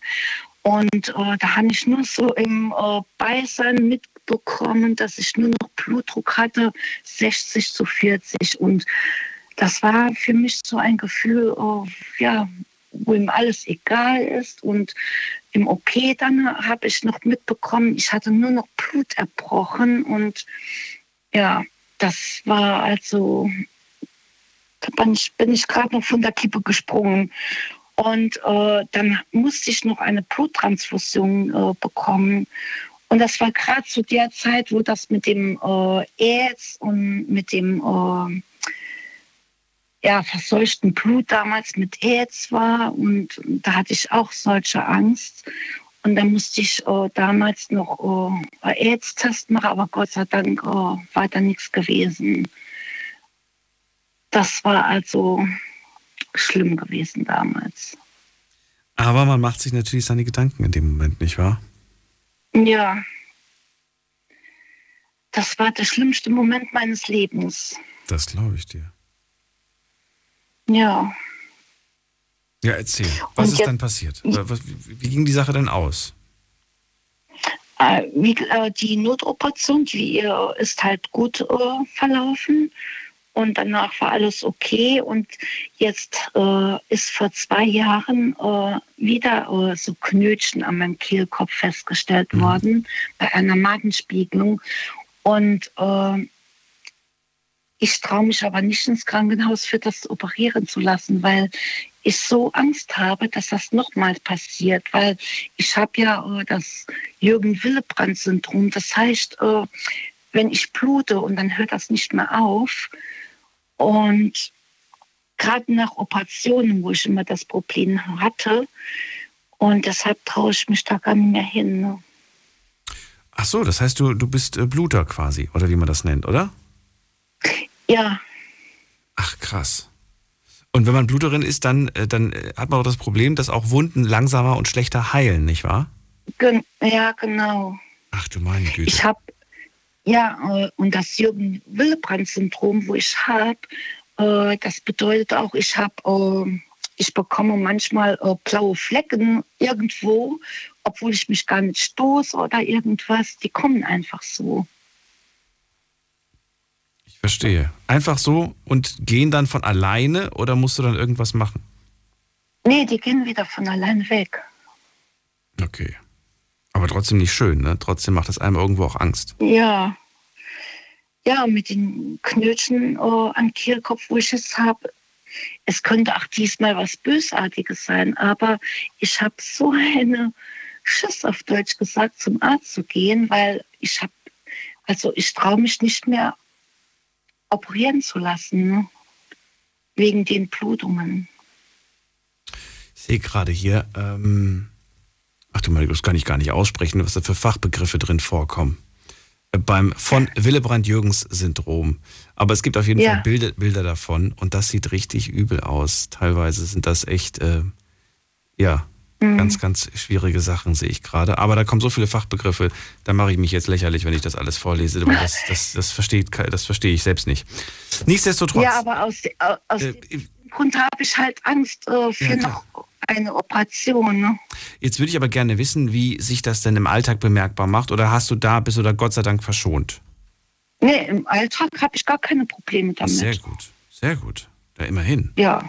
Und äh, da habe ich nur so im äh, Beisein mitbekommen, dass ich nur noch Blutdruck hatte, 60 zu 40. Und das war für mich so ein Gefühl, ja, wo ihm alles egal ist. Und im OP dann habe ich noch mitbekommen, ich hatte nur noch Blut erbrochen. Und ja, das war also, da bin ich, ich gerade noch von der Kippe gesprungen. Und äh, dann musste ich noch eine Bluttransfusion äh, bekommen. Und das war gerade zu der Zeit, wo das mit dem äh, AIDS und mit dem äh, ja, verseuchten Blut damals mit AIDS war und da hatte ich auch solche Angst. Und dann musste ich äh, damals noch äh, AIDS-Test machen, aber Gott sei Dank äh, war da nichts gewesen. Das war also schlimm gewesen damals. Aber man macht sich natürlich seine Gedanken in dem Moment, nicht wahr? Ja. Das war der schlimmste Moment meines Lebens. Das glaube ich dir. Ja. Ja, erzähl. Was Und ist jetzt- dann passiert? Wie, ging die Sache denn aus? Äh, äh, die Notoperation, die äh, ist halt gut verlaufen. Und danach war alles okay. Und jetzt äh, ist vor zwei Jahren äh, wieder äh, so Knötchen an meinem Kehlkopf festgestellt worden bei einer Magenspiegelung. Und ich traue mich aber nicht ins Krankenhaus für das operieren zu lassen, weil ich so Angst habe, dass das nochmal passiert. Weil ich habe ja äh, das Jürgen-Willebrand-Syndrom. Das heißt, äh, wenn ich blute und dann hört das nicht mehr auf. Und gerade nach Operationen, wo ich immer das Problem hatte. Und deshalb traue ich mich da gar nicht mehr hin. Ne? Ach so, das heißt, du, du bist äh, Bluter quasi, oder wie man das nennt, oder? Ja, Ach, krass. Und wenn man Bluterin ist, dann, äh, dann äh, hat man auch das Problem, dass auch Wunden langsamer und schlechter heilen, nicht wahr? gen ja genau. Ach du meine Güte. Ich habe, ja, äh, und das Jürgen-Willebrand-Syndrom, wo ich habe, das bedeutet auch, ich habe, äh, ich bekomme manchmal blaue Flecken irgendwo, obwohl ich mich gar nicht stoße oder irgendwas. Die kommen einfach so. Ich verstehe. Einfach so und gehen dann von alleine oder musst du dann irgendwas machen? Nee, die gehen wieder von alleine weg. Okay. Aber trotzdem nicht schön, ne? Trotzdem macht das einem irgendwo auch Angst. Ja. Ja, mit den Knötchen äh, am Kehlkopf, wo ich es habe. Es könnte auch diesmal was Bösartiges sein, aber ich habe so eine Schiss auf Deutsch gesagt, zum Arzt zu gehen, weil ich habe, also ich traue mich nicht mehr operieren zu lassen, wegen den Blutungen. Ich sehe gerade hier, ähm, ach du meine, das kann ich gar nicht aussprechen, was da für Fachbegriffe drin vorkommen. Äh, Beim von Willebrand-Jürgens-Syndrom. Aber es gibt auf jeden Ja. Fall Bilder, Bilder davon und das sieht richtig übel aus. Teilweise sind das echt, äh, ja, Mhm. ganz, ganz schwierige Sachen, sehe ich gerade. Aber da kommen so viele Fachbegriffe, da mache ich mich jetzt lächerlich, wenn ich das alles vorlese. Das, das, das, versteht, das verstehe ich selbst nicht. Nichtsdestotrotz. Ja, aber aus, aus Äh, dem Grund habe ich halt Angst äh, für Ja, noch eine Operation. Ne? Jetzt würde ich aber gerne wissen, wie sich das denn im Alltag bemerkbar macht. Oder hast du da, bist du da Gott sei Dank verschont? Nee, im Alltag habe ich gar keine Probleme damit. Sehr gut, sehr gut. Da immerhin. Ja.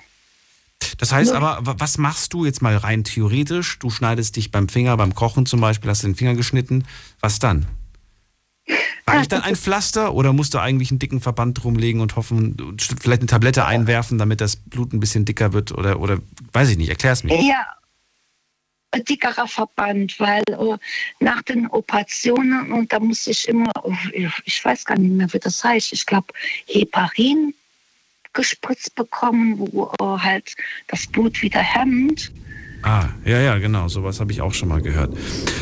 Das heißt aber, wa- was machst du jetzt mal rein theoretisch? Du schneidest dich beim Finger, beim Kochen zum Beispiel, hast du den Finger geschnitten. Was dann? Reicht dann ein Pflaster oder musst du eigentlich einen dicken Verband drumlegen und hoffen, vielleicht eine Tablette einwerfen, damit das Blut ein bisschen dicker wird oder, oder weiß ich nicht, erklär's mir. Ja, ein dickerer Verband, weil äh, nach den Operationen, und da muss ich immer, ich weiß gar nicht mehr, wie das heißt, ich glaube Heparin gespritzt bekommen, wo äh, halt das Blut wieder hemmt. Ah, ja, ja, genau. Sowas habe ich auch schon mal gehört.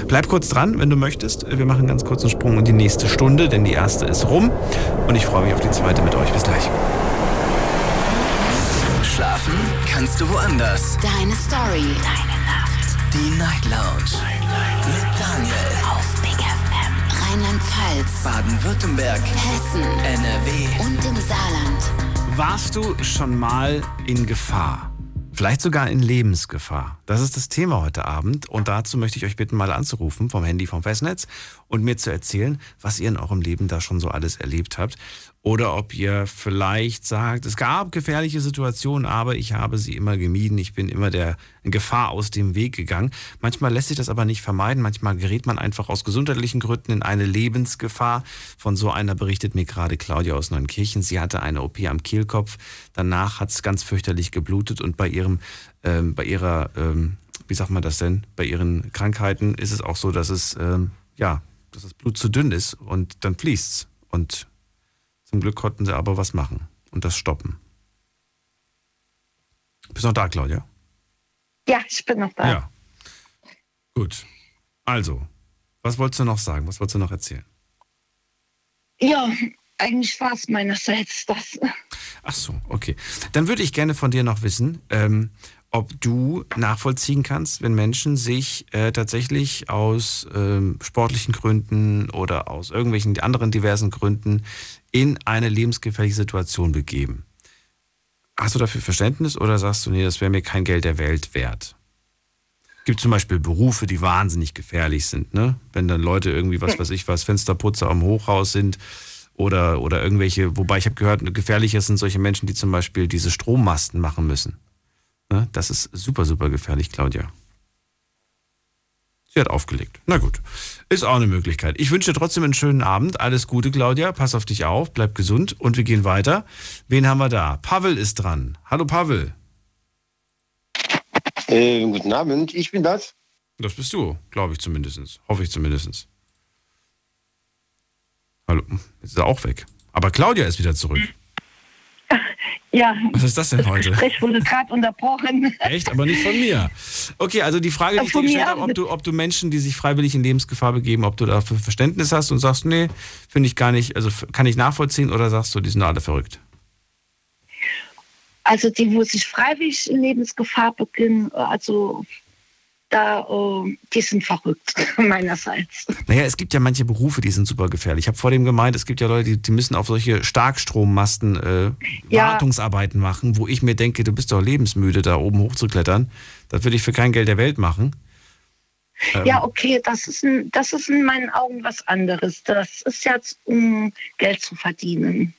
Bleib kurz dran, wenn du möchtest. Wir machen ganz kurz einen Sprung in die nächste Stunde, denn die erste ist rum. Und ich freue mich auf die zweite mit euch. Bis gleich. Schlafen kannst du woanders. Deine Story. Deine Nacht. Die Night Lounge. Mit Daniel. Auf Big FM. Rheinland-Pfalz. Baden-Württemberg. Hessen. NRW. Und im Saarland. Warst du schon mal in Gefahr? Vielleicht sogar in Lebensgefahr. Das ist das Thema heute Abend und dazu möchte ich euch bitten, mal anzurufen vom Handy vom Festnetz und mir zu erzählen, was ihr in eurem Leben da schon so alles erlebt habt. Oder ob ihr vielleicht sagt, es gab gefährliche Situationen, aber ich habe sie immer gemieden. Ich bin immer der Gefahr aus dem Weg gegangen. Manchmal lässt sich das aber nicht vermeiden. Manchmal gerät man einfach aus gesundheitlichen Gründen in eine Lebensgefahr. Von so einer berichtet mir gerade Claudia aus Neunkirchen. Sie hatte eine OP am Kehlkopf. Danach hat es ganz fürchterlich geblutet und bei ihrem, ähm, bei ihrer, ähm, wie sagt man das denn? Bei ihren Krankheiten ist es auch so, dass es, ähm, ja, dass das Blut zu dünn ist und dann fließt's. Und zum Glück konnten sie aber was machen und das stoppen. Bist du noch da, Claudia? Ja, ich bin noch da. Ja. Gut. Also, was wolltest du noch sagen? Was wolltest du noch erzählen? Ja, eigentlich war es meinerseits das. Ach so, okay. Dann würde ich gerne von dir noch wissen, ähm, ob du nachvollziehen kannst, wenn Menschen sich äh, tatsächlich aus ähm, sportlichen Gründen oder aus irgendwelchen anderen diversen Gründen in eine lebensgefährliche Situation begeben. Hast du dafür Verständnis oder sagst du, nee, das wäre mir kein Geld der Welt wert? Es gibt zum Beispiel Berufe, die wahnsinnig gefährlich sind, ne? Wenn dann Leute irgendwie, was weiß ich was, Fensterputzer am Hochhaus sind oder, oder irgendwelche, wobei ich habe gehört, gefährlicher sind solche Menschen, die zum Beispiel diese Strommasten machen müssen. Ne? Das ist super, super gefährlich, Claudia. Sie hat aufgelegt. Na gut. Ist auch eine Möglichkeit. Ich wünsche dir trotzdem einen schönen Abend. Alles Gute, Claudia. Pass auf dich auf. Bleib gesund. Und wir gehen weiter. Wen haben wir da? Pavel ist dran. Hallo, Pavel. Äh, guten Abend. Ich bin das. Das bist du, glaube ich zumindest. Hoffe ich zumindest. Hallo. Jetzt ist er auch weg. Aber Claudia ist wieder zurück. Ja. Was ist das denn heute? Gespräch wurde gerade unterbrochen. Echt? Aber nicht von mir. Okay, also die Frage, die ich dir gestellt habe, ob du, ob du Menschen, die sich freiwillig in Lebensgefahr begeben, ob du dafür Verständnis hast und sagst, nee, finde ich gar nicht, also kann ich nachvollziehen oder sagst du, die sind alle verrückt? Also die, wo sich freiwillig in Lebensgefahr beginnen, also da, äh, die sind verrückt <laughs> meinerseits. Naja, es gibt ja manche Berufe, die sind super gefährlich. Ich habe vor dem gemeint, es gibt ja Leute, die, die müssen auf solche Starkstrommasten äh, Ja. Wartungsarbeiten machen, wo ich mir denke, du bist doch lebensmüde, da oben hochzuklettern. Das würde ich für kein Geld der Welt machen. Ähm, Ja, okay, das ist, ein, das ist in meinen Augen was anderes. Das ist jetzt, um Geld zu verdienen.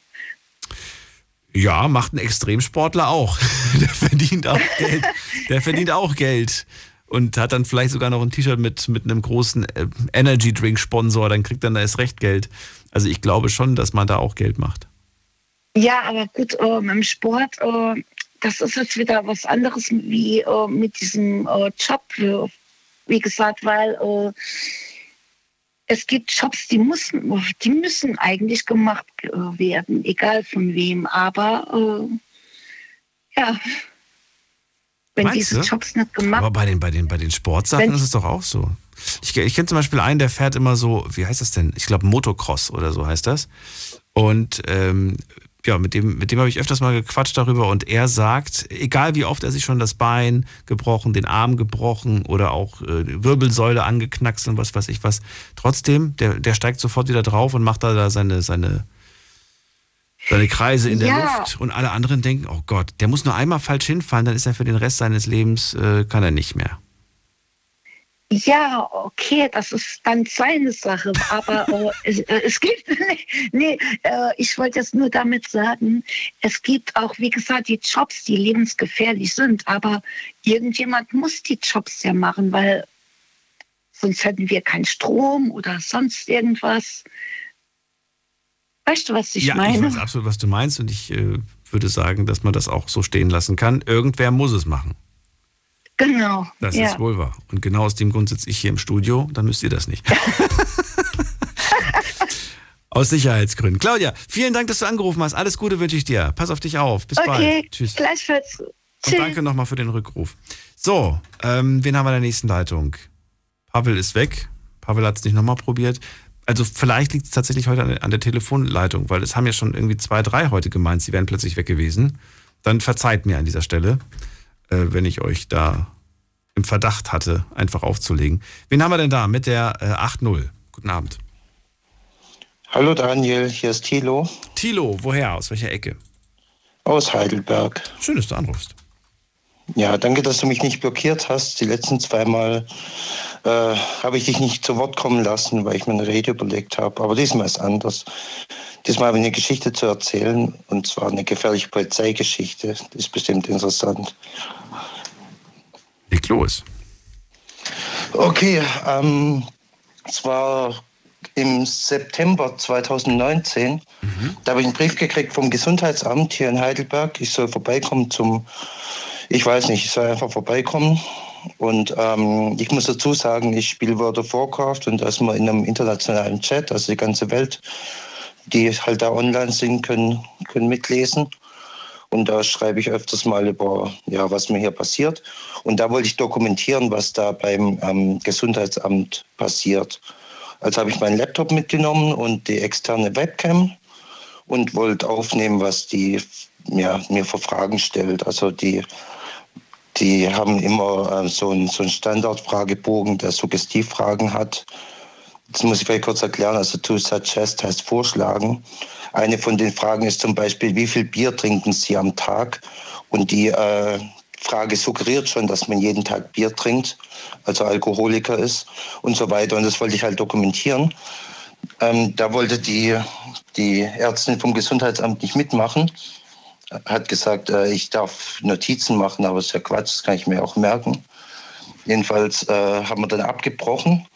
Ja, macht ein Extremsportler auch. <laughs> Der verdient auch Geld. Der verdient auch Geld. Und hat dann vielleicht sogar noch ein T-Shirt mit, mit einem großen äh, Energy Drink Sponsor, dann kriegt dann da erst recht Geld. Also ich glaube schon, dass man da auch Geld macht. Ja, aber gut, äh, mit dem Sport, äh, das ist jetzt wieder was anderes wie äh, mit diesem äh, Job. äh, Wie gesagt, weil äh, es gibt Jobs, die müssen, die müssen eigentlich gemacht werden, egal von wem. Aber ja, wenn Meinst diese du? Jobs nicht gemacht Aber bei den, bei den, bei den Sportsachen Wenn- ist es doch auch so. Ich, ich kenne zum Beispiel einen, der fährt immer so, wie heißt das denn? Ich glaube Motocross oder so heißt das. Und ähm, ja, mit dem, mit dem habe ich öfters mal gequatscht darüber und er sagt, egal wie oft er sich schon das Bein gebrochen, den Arm gebrochen oder auch äh, die Wirbelsäule angeknackst und was weiß ich was, trotzdem, der, der steigt sofort wieder drauf und macht da, da seine, seine, seine Kreise in der Ja. Luft und alle anderen denken, oh Gott, der muss nur einmal falsch hinfallen, dann ist er für den Rest seines Lebens, äh, kann er nicht mehr. Ja, okay, das ist dann seine Sache, aber äh, <laughs> es, äh, es gibt, <laughs> nee, äh, ich wollte jetzt nur damit sagen, es gibt auch, wie gesagt, die Jobs, die lebensgefährlich sind, aber irgendjemand muss die Jobs ja machen, weil sonst hätten wir keinen Strom oder sonst irgendwas. Weißt du, was ich ja, meine? ich weiß absolut, was du meinst und ich äh, würde sagen, dass man das auch so stehen lassen kann. Irgendwer muss es machen. Genau. Das ja. ist wohl wahr. Und genau aus dem Grund sitze ich hier im Studio, dann müsst ihr das nicht. <laughs> <laughs> aus Sicherheitsgründen. Claudia, vielen Dank, dass du angerufen hast. Alles Gute wünsche ich dir. Pass auf dich auf. Bis okay, bald. Tschüss. gleichfalls. Und danke nochmal für den Rückruf. So, ähm, wen haben wir in der nächsten Leitung? Pavel ist weg. Pavel hat es nicht nochmal probiert. Also vielleicht liegt es tatsächlich heute an der, an der Telefonleitung, weil es haben ja schon irgendwie zwei, drei heute gemeint, sie wären plötzlich weg gewesen. Dann verzeiht mir an dieser Stelle, äh, wenn ich euch da im Verdacht hatte, einfach aufzulegen. Wen haben wir denn da mit der äh, 8.0? Guten Abend. Hallo Daniel, hier ist Thilo Thilo, woher? Aus welcher Ecke? aus Heidelberg. Schön, dass du anrufst. Ja, danke, dass du mich nicht blockiert hast. Die letzten zweimal äh, habe ich dich nicht zu Wort kommen lassen, weil ich mir eine Rede überlegt habe. Aber diesmal ist anders. Diesmal habe ich eine Geschichte zu erzählen, und zwar eine gefährliche Polizeigeschichte. Das ist bestimmt interessant. Leg los. Okay, ähm, es war im September 2019. Da habe ich einen Brief gekriegt vom Gesundheitsamt hier in Heidelberg. Ich soll vorbeikommen zum, ich weiß nicht, ich soll einfach vorbeikommen. Und ähm, ich muss dazu sagen, ich spiele World of Warcraft und da ist man in einem internationalen Chat, also die ganze Welt, die halt da online sind, können, können mitlesen. Und da schreibe ich öfters mal über, ja, was mir hier passiert. Und da wollte ich dokumentieren, was da beim ähm, Gesundheitsamt passiert. Also habe ich meinen Laptop mitgenommen und die externe Webcam und wollte aufnehmen, was die ja, mir für Fragen stellt. Also die, die haben immer äh, so einen so Standardfragebogen, der Suggestivfragen hat. Das muss ich vielleicht kurz erklären. Also to suggest heißt vorschlagen. Eine von den Fragen ist zum Beispiel, wie viel Bier trinken Sie am Tag? Und die äh, Frage suggeriert schon, dass man jeden Tag Bier trinkt, also Alkoholiker ist und so weiter. Und das wollte ich halt dokumentieren. Ähm, da wollte die, die Ärztin vom Gesundheitsamt nicht mitmachen. Hat gesagt, äh, ich darf Notizen machen, aber das ist ja Quatsch, das kann ich mir auch merken. Jedenfalls äh, haben wir dann abgebrochen.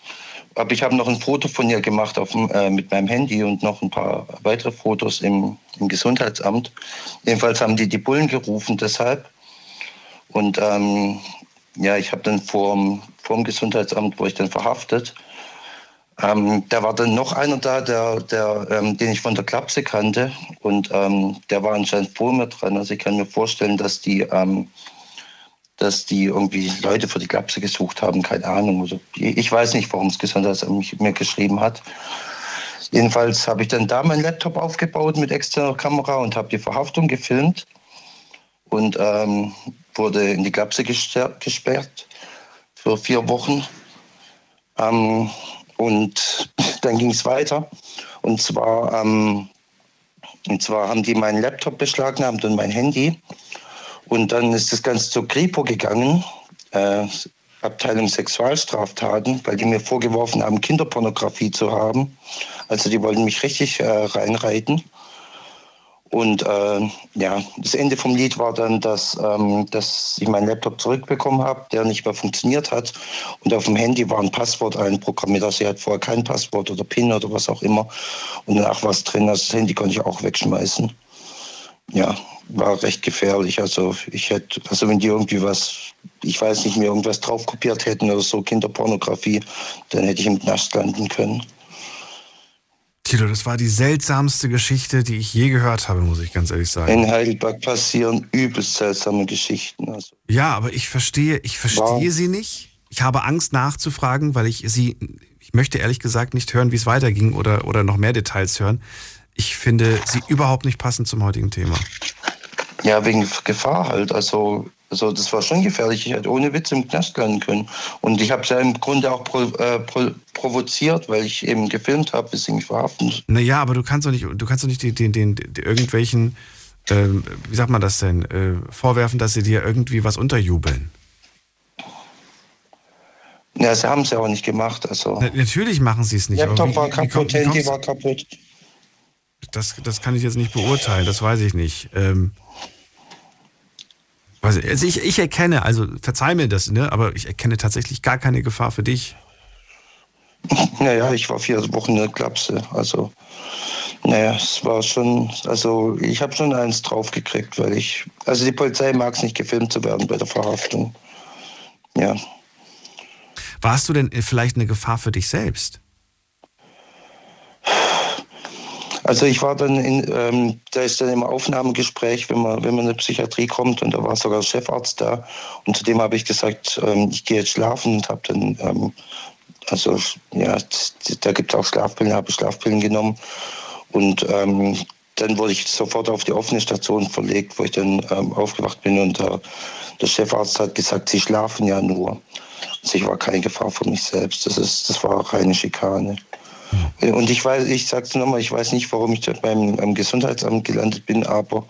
Aber ich habe noch ein Foto von ihr gemacht auf, äh, mit meinem Handy und noch ein paar weitere Fotos im, im Gesundheitsamt. Jedenfalls haben die die Bullen gerufen deshalb. Und ähm, ja, ich habe dann vor dem Gesundheitsamt, wo ich dann verhaftet, ähm, da war dann noch einer da, der, der, ähm, den ich von der Klapse kannte. Und ähm, der war anscheinend vor mir dran. Also ich kann mir vorstellen, dass die, ähm, dass die irgendwie Leute für die Klapse gesucht haben. Keine Ahnung. Also ich weiß nicht, warum das Gesundheitsamt mir geschrieben hat. Jedenfalls habe ich dann da meinen Laptop aufgebaut mit externer Kamera und habe die Verhaftung gefilmt und ähm, wurde in die Klapse gesperrt für vier Wochen. Und dann ging es weiter. Und zwar, ähm, und zwar haben die meinen Laptop beschlagnahmt und mein Handy. Und dann ist das Ganze zur Kripo gegangen, äh, Abteilung Sexualstraftaten, weil die mir vorgeworfen haben, Kinderpornografie zu haben. Also die wollten mich richtig äh, reinreiten. Und äh, ja, das Ende vom Lied war dann, dass, ähm, dass ich meinen Laptop zurückbekommen habe, der nicht mehr funktioniert hat. Und auf dem Handy war ein Passwort einprogrammiert. Also ich hatte vorher kein Passwort oder PIN oder was auch immer. Und danach war es drin. Also das Handy konnte ich auch wegschmeißen. Ja, war recht gefährlich. Also ich hätte, also wenn die irgendwie was, ich weiß nicht, mir irgendwas drauf kopiert hätten oder so, Kinderpornografie, dann hätte ich im Knast landen können. Tilo, das war die seltsamste Geschichte, die ich je gehört habe, muss ich ganz ehrlich sagen. In Heidelberg passieren übelst seltsame Geschichten. Also. Ja, aber ich verstehe, ich verstehe wow. sie nicht. Ich habe Angst nachzufragen, weil ich sie, ich möchte ehrlich gesagt nicht hören, wie es weiterging oder, oder noch mehr Details hören. Ich finde sie überhaupt nicht passend zum heutigen Thema. Ja, wegen Gefahr halt. Also, also das war schon gefährlich. Ich hätte ohne Witz im Knast landen können. Und ich habe es ja im Grunde auch pro, äh, pro, provoziert, weil ich eben gefilmt habe, bis sie mich verhaften. Naja, aber du kannst doch nicht, du kannst doch nicht den, den, den, den irgendwelchen, äh, wie sagt man das denn, äh, vorwerfen, dass sie dir irgendwie was unterjubeln. Ja, sie haben es ja auch nicht gemacht. Also. Na, natürlich machen sie es nicht. Laptop war kaputt, Handy war kaputt. Das, das kann ich jetzt nicht beurteilen, das weiß ich nicht. Ähm, also ich, ich erkenne, also verzeih mir das, ne, aber ich erkenne tatsächlich gar keine Gefahr für dich. <laughs> Naja, ich war vier Wochen in der Klapse. Also Naja, es war schon, also ich habe schon eins draufgekriegt, weil ich, also die Polizei mag es nicht gefilmt zu werden bei der Verhaftung. Ja. Warst du denn vielleicht eine Gefahr für dich selbst? Also ich war dann in, ähm, da ist dann im Aufnahmegespräch, wenn man, wenn man in die Psychiatrie kommt und da war sogar der Chefarzt da und zu dem habe ich gesagt, ähm, ich gehe jetzt schlafen und habe dann, ähm, also ja, da gibt es auch Schlafpillen, habe ich Schlafpillen genommen und ähm, dann wurde ich sofort auf die offene Station verlegt, wo ich dann ähm, aufgewacht bin und äh, der Chefarzt hat gesagt, Sie schlafen ja nur. Also ich war keine Gefahr für mich selbst, das, ist, das war reine Schikane. Und ich weiß, ich sag's nochmal, ich weiß nicht, warum ich da beim, beim Gesundheitsamt gelandet bin, aber,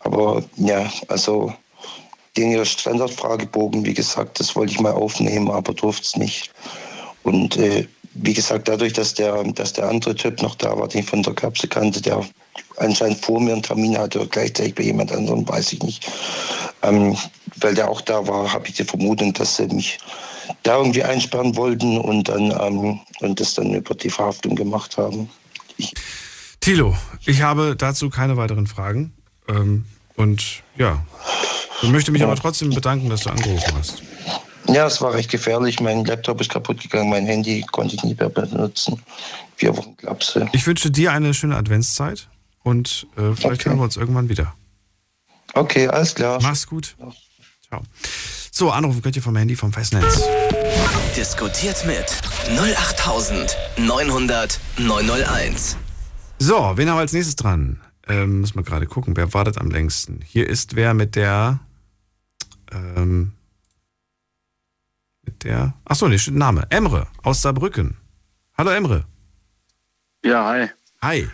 aber ja, also den Standardfragebogen, wie gesagt, das wollte ich mal aufnehmen, aber durfte es nicht. Und äh, wie gesagt, dadurch, dass der, dass der andere Typ noch da war, den ich von der Kapsel kannte, der anscheinend vor mir einen Termin hatte oder gleichzeitig bei jemand anderem, weiß ich nicht. Ähm, weil der auch da war, habe ich die Vermutung, dass sie mich da irgendwie einsperren wollten und dann ähm, und das dann über die Verhaftung gemacht haben. Ich Thilo, ich habe dazu keine weiteren Fragen. Ähm, und ja, ich möchte mich ja. aber trotzdem bedanken, dass du angerufen hast. Ja, es war recht gefährlich. Mein Laptop ist kaputt gegangen, mein Handy konnte ich nicht mehr benutzen. Vier Wochen Klapse. Ich wünsche dir eine schöne Adventszeit und äh, vielleicht okay. hören wir uns irgendwann wieder. Okay, alles klar. Mach's gut. Ciao. So, anrufen könnt ihr vom Handy vom Festnetz. Diskutiert mit 08900 901. So, wen haben wir als nächstes dran? Ähm, muss man gerade gucken, wer wartet am längsten. Hier ist wer mit der. Ähm, mit der. Achso, nee, steht Name. Emre aus Saarbrücken. Hallo Emre. Ja, hi. Hi.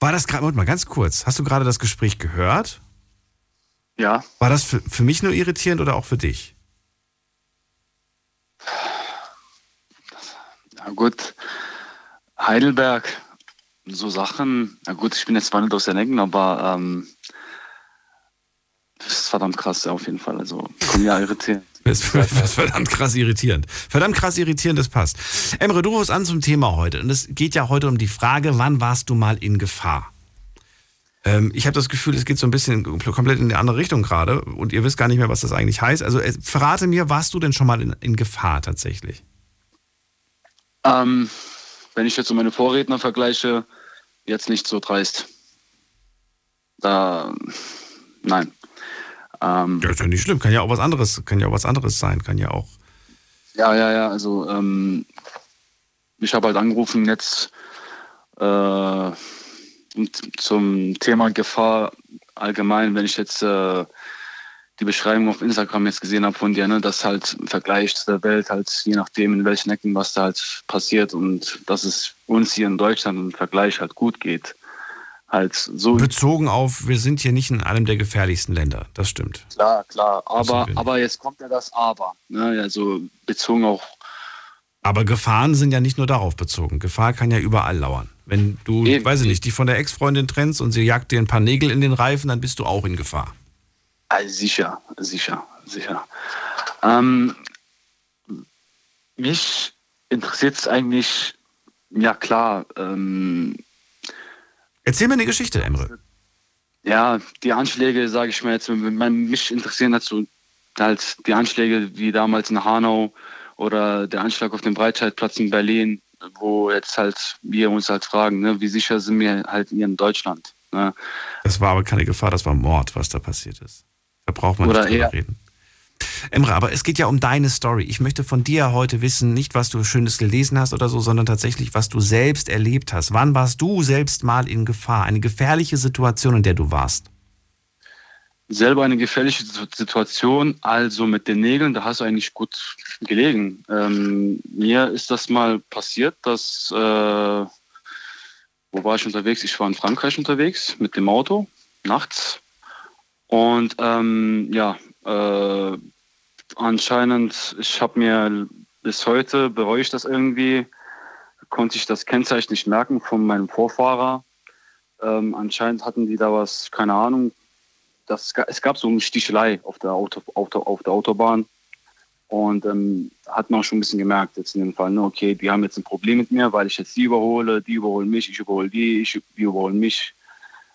War das gerade, mal ganz kurz, hast du gerade das Gespräch gehört? Ja. War das für, für mich nur irritierend oder auch für dich? Na gut, Heidelberg, so Sachen, na gut, ich bin jetzt zwar nicht aus der Ecken, aber ähm, das ist verdammt krass auf jeden Fall. Also, ja irritierend. <laughs> Das ist verdammt krass irritierend. Verdammt krass irritierend, das passt. Emre, du rufst an zum Thema heute. Und es geht ja heute um die Frage, wann warst du mal in Gefahr? Ähm, ich habe das Gefühl, es geht so ein bisschen komplett in eine andere Richtung gerade und ihr wisst gar nicht mehr, was das eigentlich heißt. Also äh, verrate mir, warst du denn schon mal in, in Gefahr tatsächlich? Ähm, wenn ich jetzt so meine Vorredner vergleiche, jetzt nicht so dreist. Da, nein. Ähm, ja, ist ja nicht schlimm, kann ja auch was anderes, kann ja auch was anderes sein, kann ja auch. Ja, ja, ja, also ähm, ich habe halt angerufen jetzt äh, zum Thema Gefahr allgemein, wenn ich jetzt äh, die Beschreibung auf Instagram jetzt gesehen habe von dir, ne, dass halt im Vergleich zu der Welt halt je nachdem in welchen Ecken was da halt passiert und dass es uns hier in Deutschland im Vergleich halt gut geht. Halt so Bezogen auf, wir sind hier nicht in einem der gefährlichsten Länder, das stimmt. Klar, klar, aber, aber jetzt kommt ja das Aber. Ne? Also bezogen auch aber Gefahren sind ja nicht nur darauf bezogen. Gefahr kann ja überall lauern. Wenn du, Eben. weiß ich nicht, die von der Ex-Freundin trennst und sie jagt dir ein paar Nägel in den Reifen, dann bist du auch in Gefahr. Also sicher, sicher, sicher. Ähm, mich interessiert es eigentlich, ja klar. Ähm, Erzähl mir eine Geschichte, Emre. Ja, die Anschläge, sage ich mal jetzt, mich interessieren dazu halt die Anschläge wie damals in Hanau, oder der Anschlag auf dem Breitscheidplatz in Berlin, wo jetzt halt wir uns halt fragen, ne, wie sicher sind wir halt hier in Deutschland? Ne? Das war aber keine Gefahr, das war Mord, was da passiert ist. Da braucht man oder nicht drüber reden. Emre, aber es geht ja um deine Story. Ich möchte von dir heute wissen, nicht was du Schönes gelesen hast oder so, sondern tatsächlich, was du selbst erlebt hast. Wann warst du selbst mal in Gefahr? Eine gefährliche Situation, in der du warst? selber eine gefährliche Situation, also mit den Nägeln, da hast du eigentlich gut gelegen. Ähm, mir ist das mal passiert, dass, äh, wo war ich unterwegs? Ich war in Frankreich unterwegs mit dem Auto, nachts. Und ähm, ja, äh, anscheinend, ich habe mir bis heute, bereue ich das irgendwie, konnte ich das Kennzeichen nicht merken von meinem Vorfahrer. Ähm, anscheinend hatten die da was, keine Ahnung, das, es gab so eine Stichelei auf der, Auto, auf der, auf der Autobahn. Und ähm, hat man auch schon ein bisschen gemerkt jetzt in dem Fall, ne, okay, die haben jetzt ein Problem mit mir, weil ich jetzt die überhole, die überholen mich, ich überhole die, ich, die überholen mich,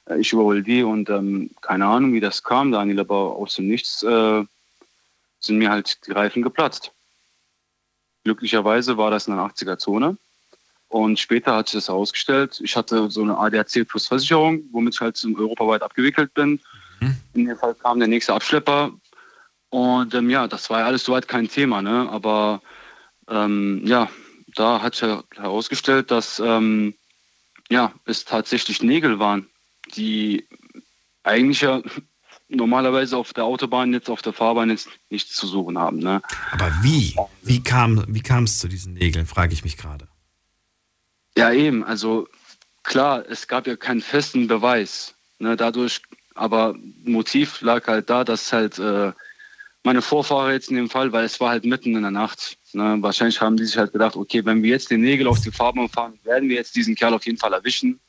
äh, ich überhole die und ähm, keine Ahnung, wie das kam, Daniel, aber aus dem Nichts äh, sind mir halt die Reifen geplatzt. Glücklicherweise war das in der 80er-Zone. Und später hat sich das herausgestellt, ich hatte so eine ADAC Plus Versicherung, womit ich halt europaweit abgewickelt bin. Mhm. In dem Fall kam der nächste Abschlepper. Und ähm, ja, das war ja alles soweit kein Thema. Ne? Aber ähm, ja, da hat sich herausgestellt, dass ähm, ja, es tatsächlich Nägel waren, die eigentlich ja <laughs> normalerweise auf der Autobahn jetzt auf der Fahrbahn jetzt nichts zu suchen haben. Ne? Aber wie? Wie kam wie es zu diesen Nägeln, frage ich mich gerade. Ja, eben. Also klar, es gab ja keinen festen Beweis. Ne, dadurch, aber Motiv lag halt da, dass halt äh, meine Vorfahrer jetzt in dem Fall, weil es war halt mitten in der Nacht. Ne, wahrscheinlich haben die sich halt gedacht, okay, wenn wir jetzt den Nägel auf die Fahrbahn fahren, werden wir jetzt diesen Kerl auf jeden Fall erwischen.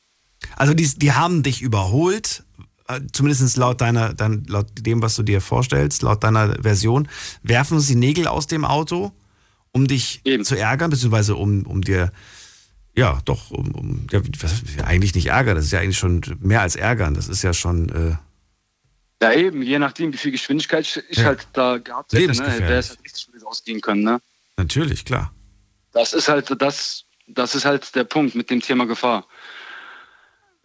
Also die, die haben dich überholt, äh, zumindest laut deiner, dein, laut dem, was du dir vorstellst, laut deiner Version, werfen sie Nägel aus dem Auto, um dich Eben. zu ärgern, beziehungsweise um, um dir ja, doch, um, um, ja, eigentlich nicht ärgern, das ist ja eigentlich schon mehr als ärgern, das ist ja schon. Äh ja, eben, je nachdem, wie viel Geschwindigkeit ich ja. halt da gehabt hätte, ne, wäre es halt richtig schwierig ausgehen können, ne? Natürlich, klar. Das ist halt das, das ist halt der Punkt mit dem Thema Gefahr.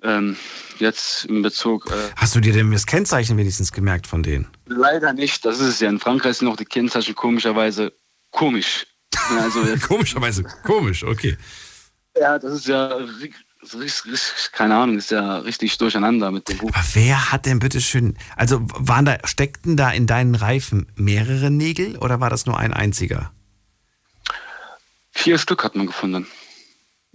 Ähm, jetzt in Bezug. Äh, Hast du dir denn das Kennzeichen wenigstens gemerkt von denen? Leider nicht. Das ist es ja. In Frankreich sind noch die Kennzeichen komischerweise komisch. <laughs> Also komischerweise komisch, okay. Ja, das ist ja keine Ahnung, ist ja richtig durcheinander mit dem Buch. Aber wer hat denn bitte schön, also waren da, steckten da in deinen Reifen mehrere Nägel oder war das nur ein einziger? Vier Stück hat man gefunden.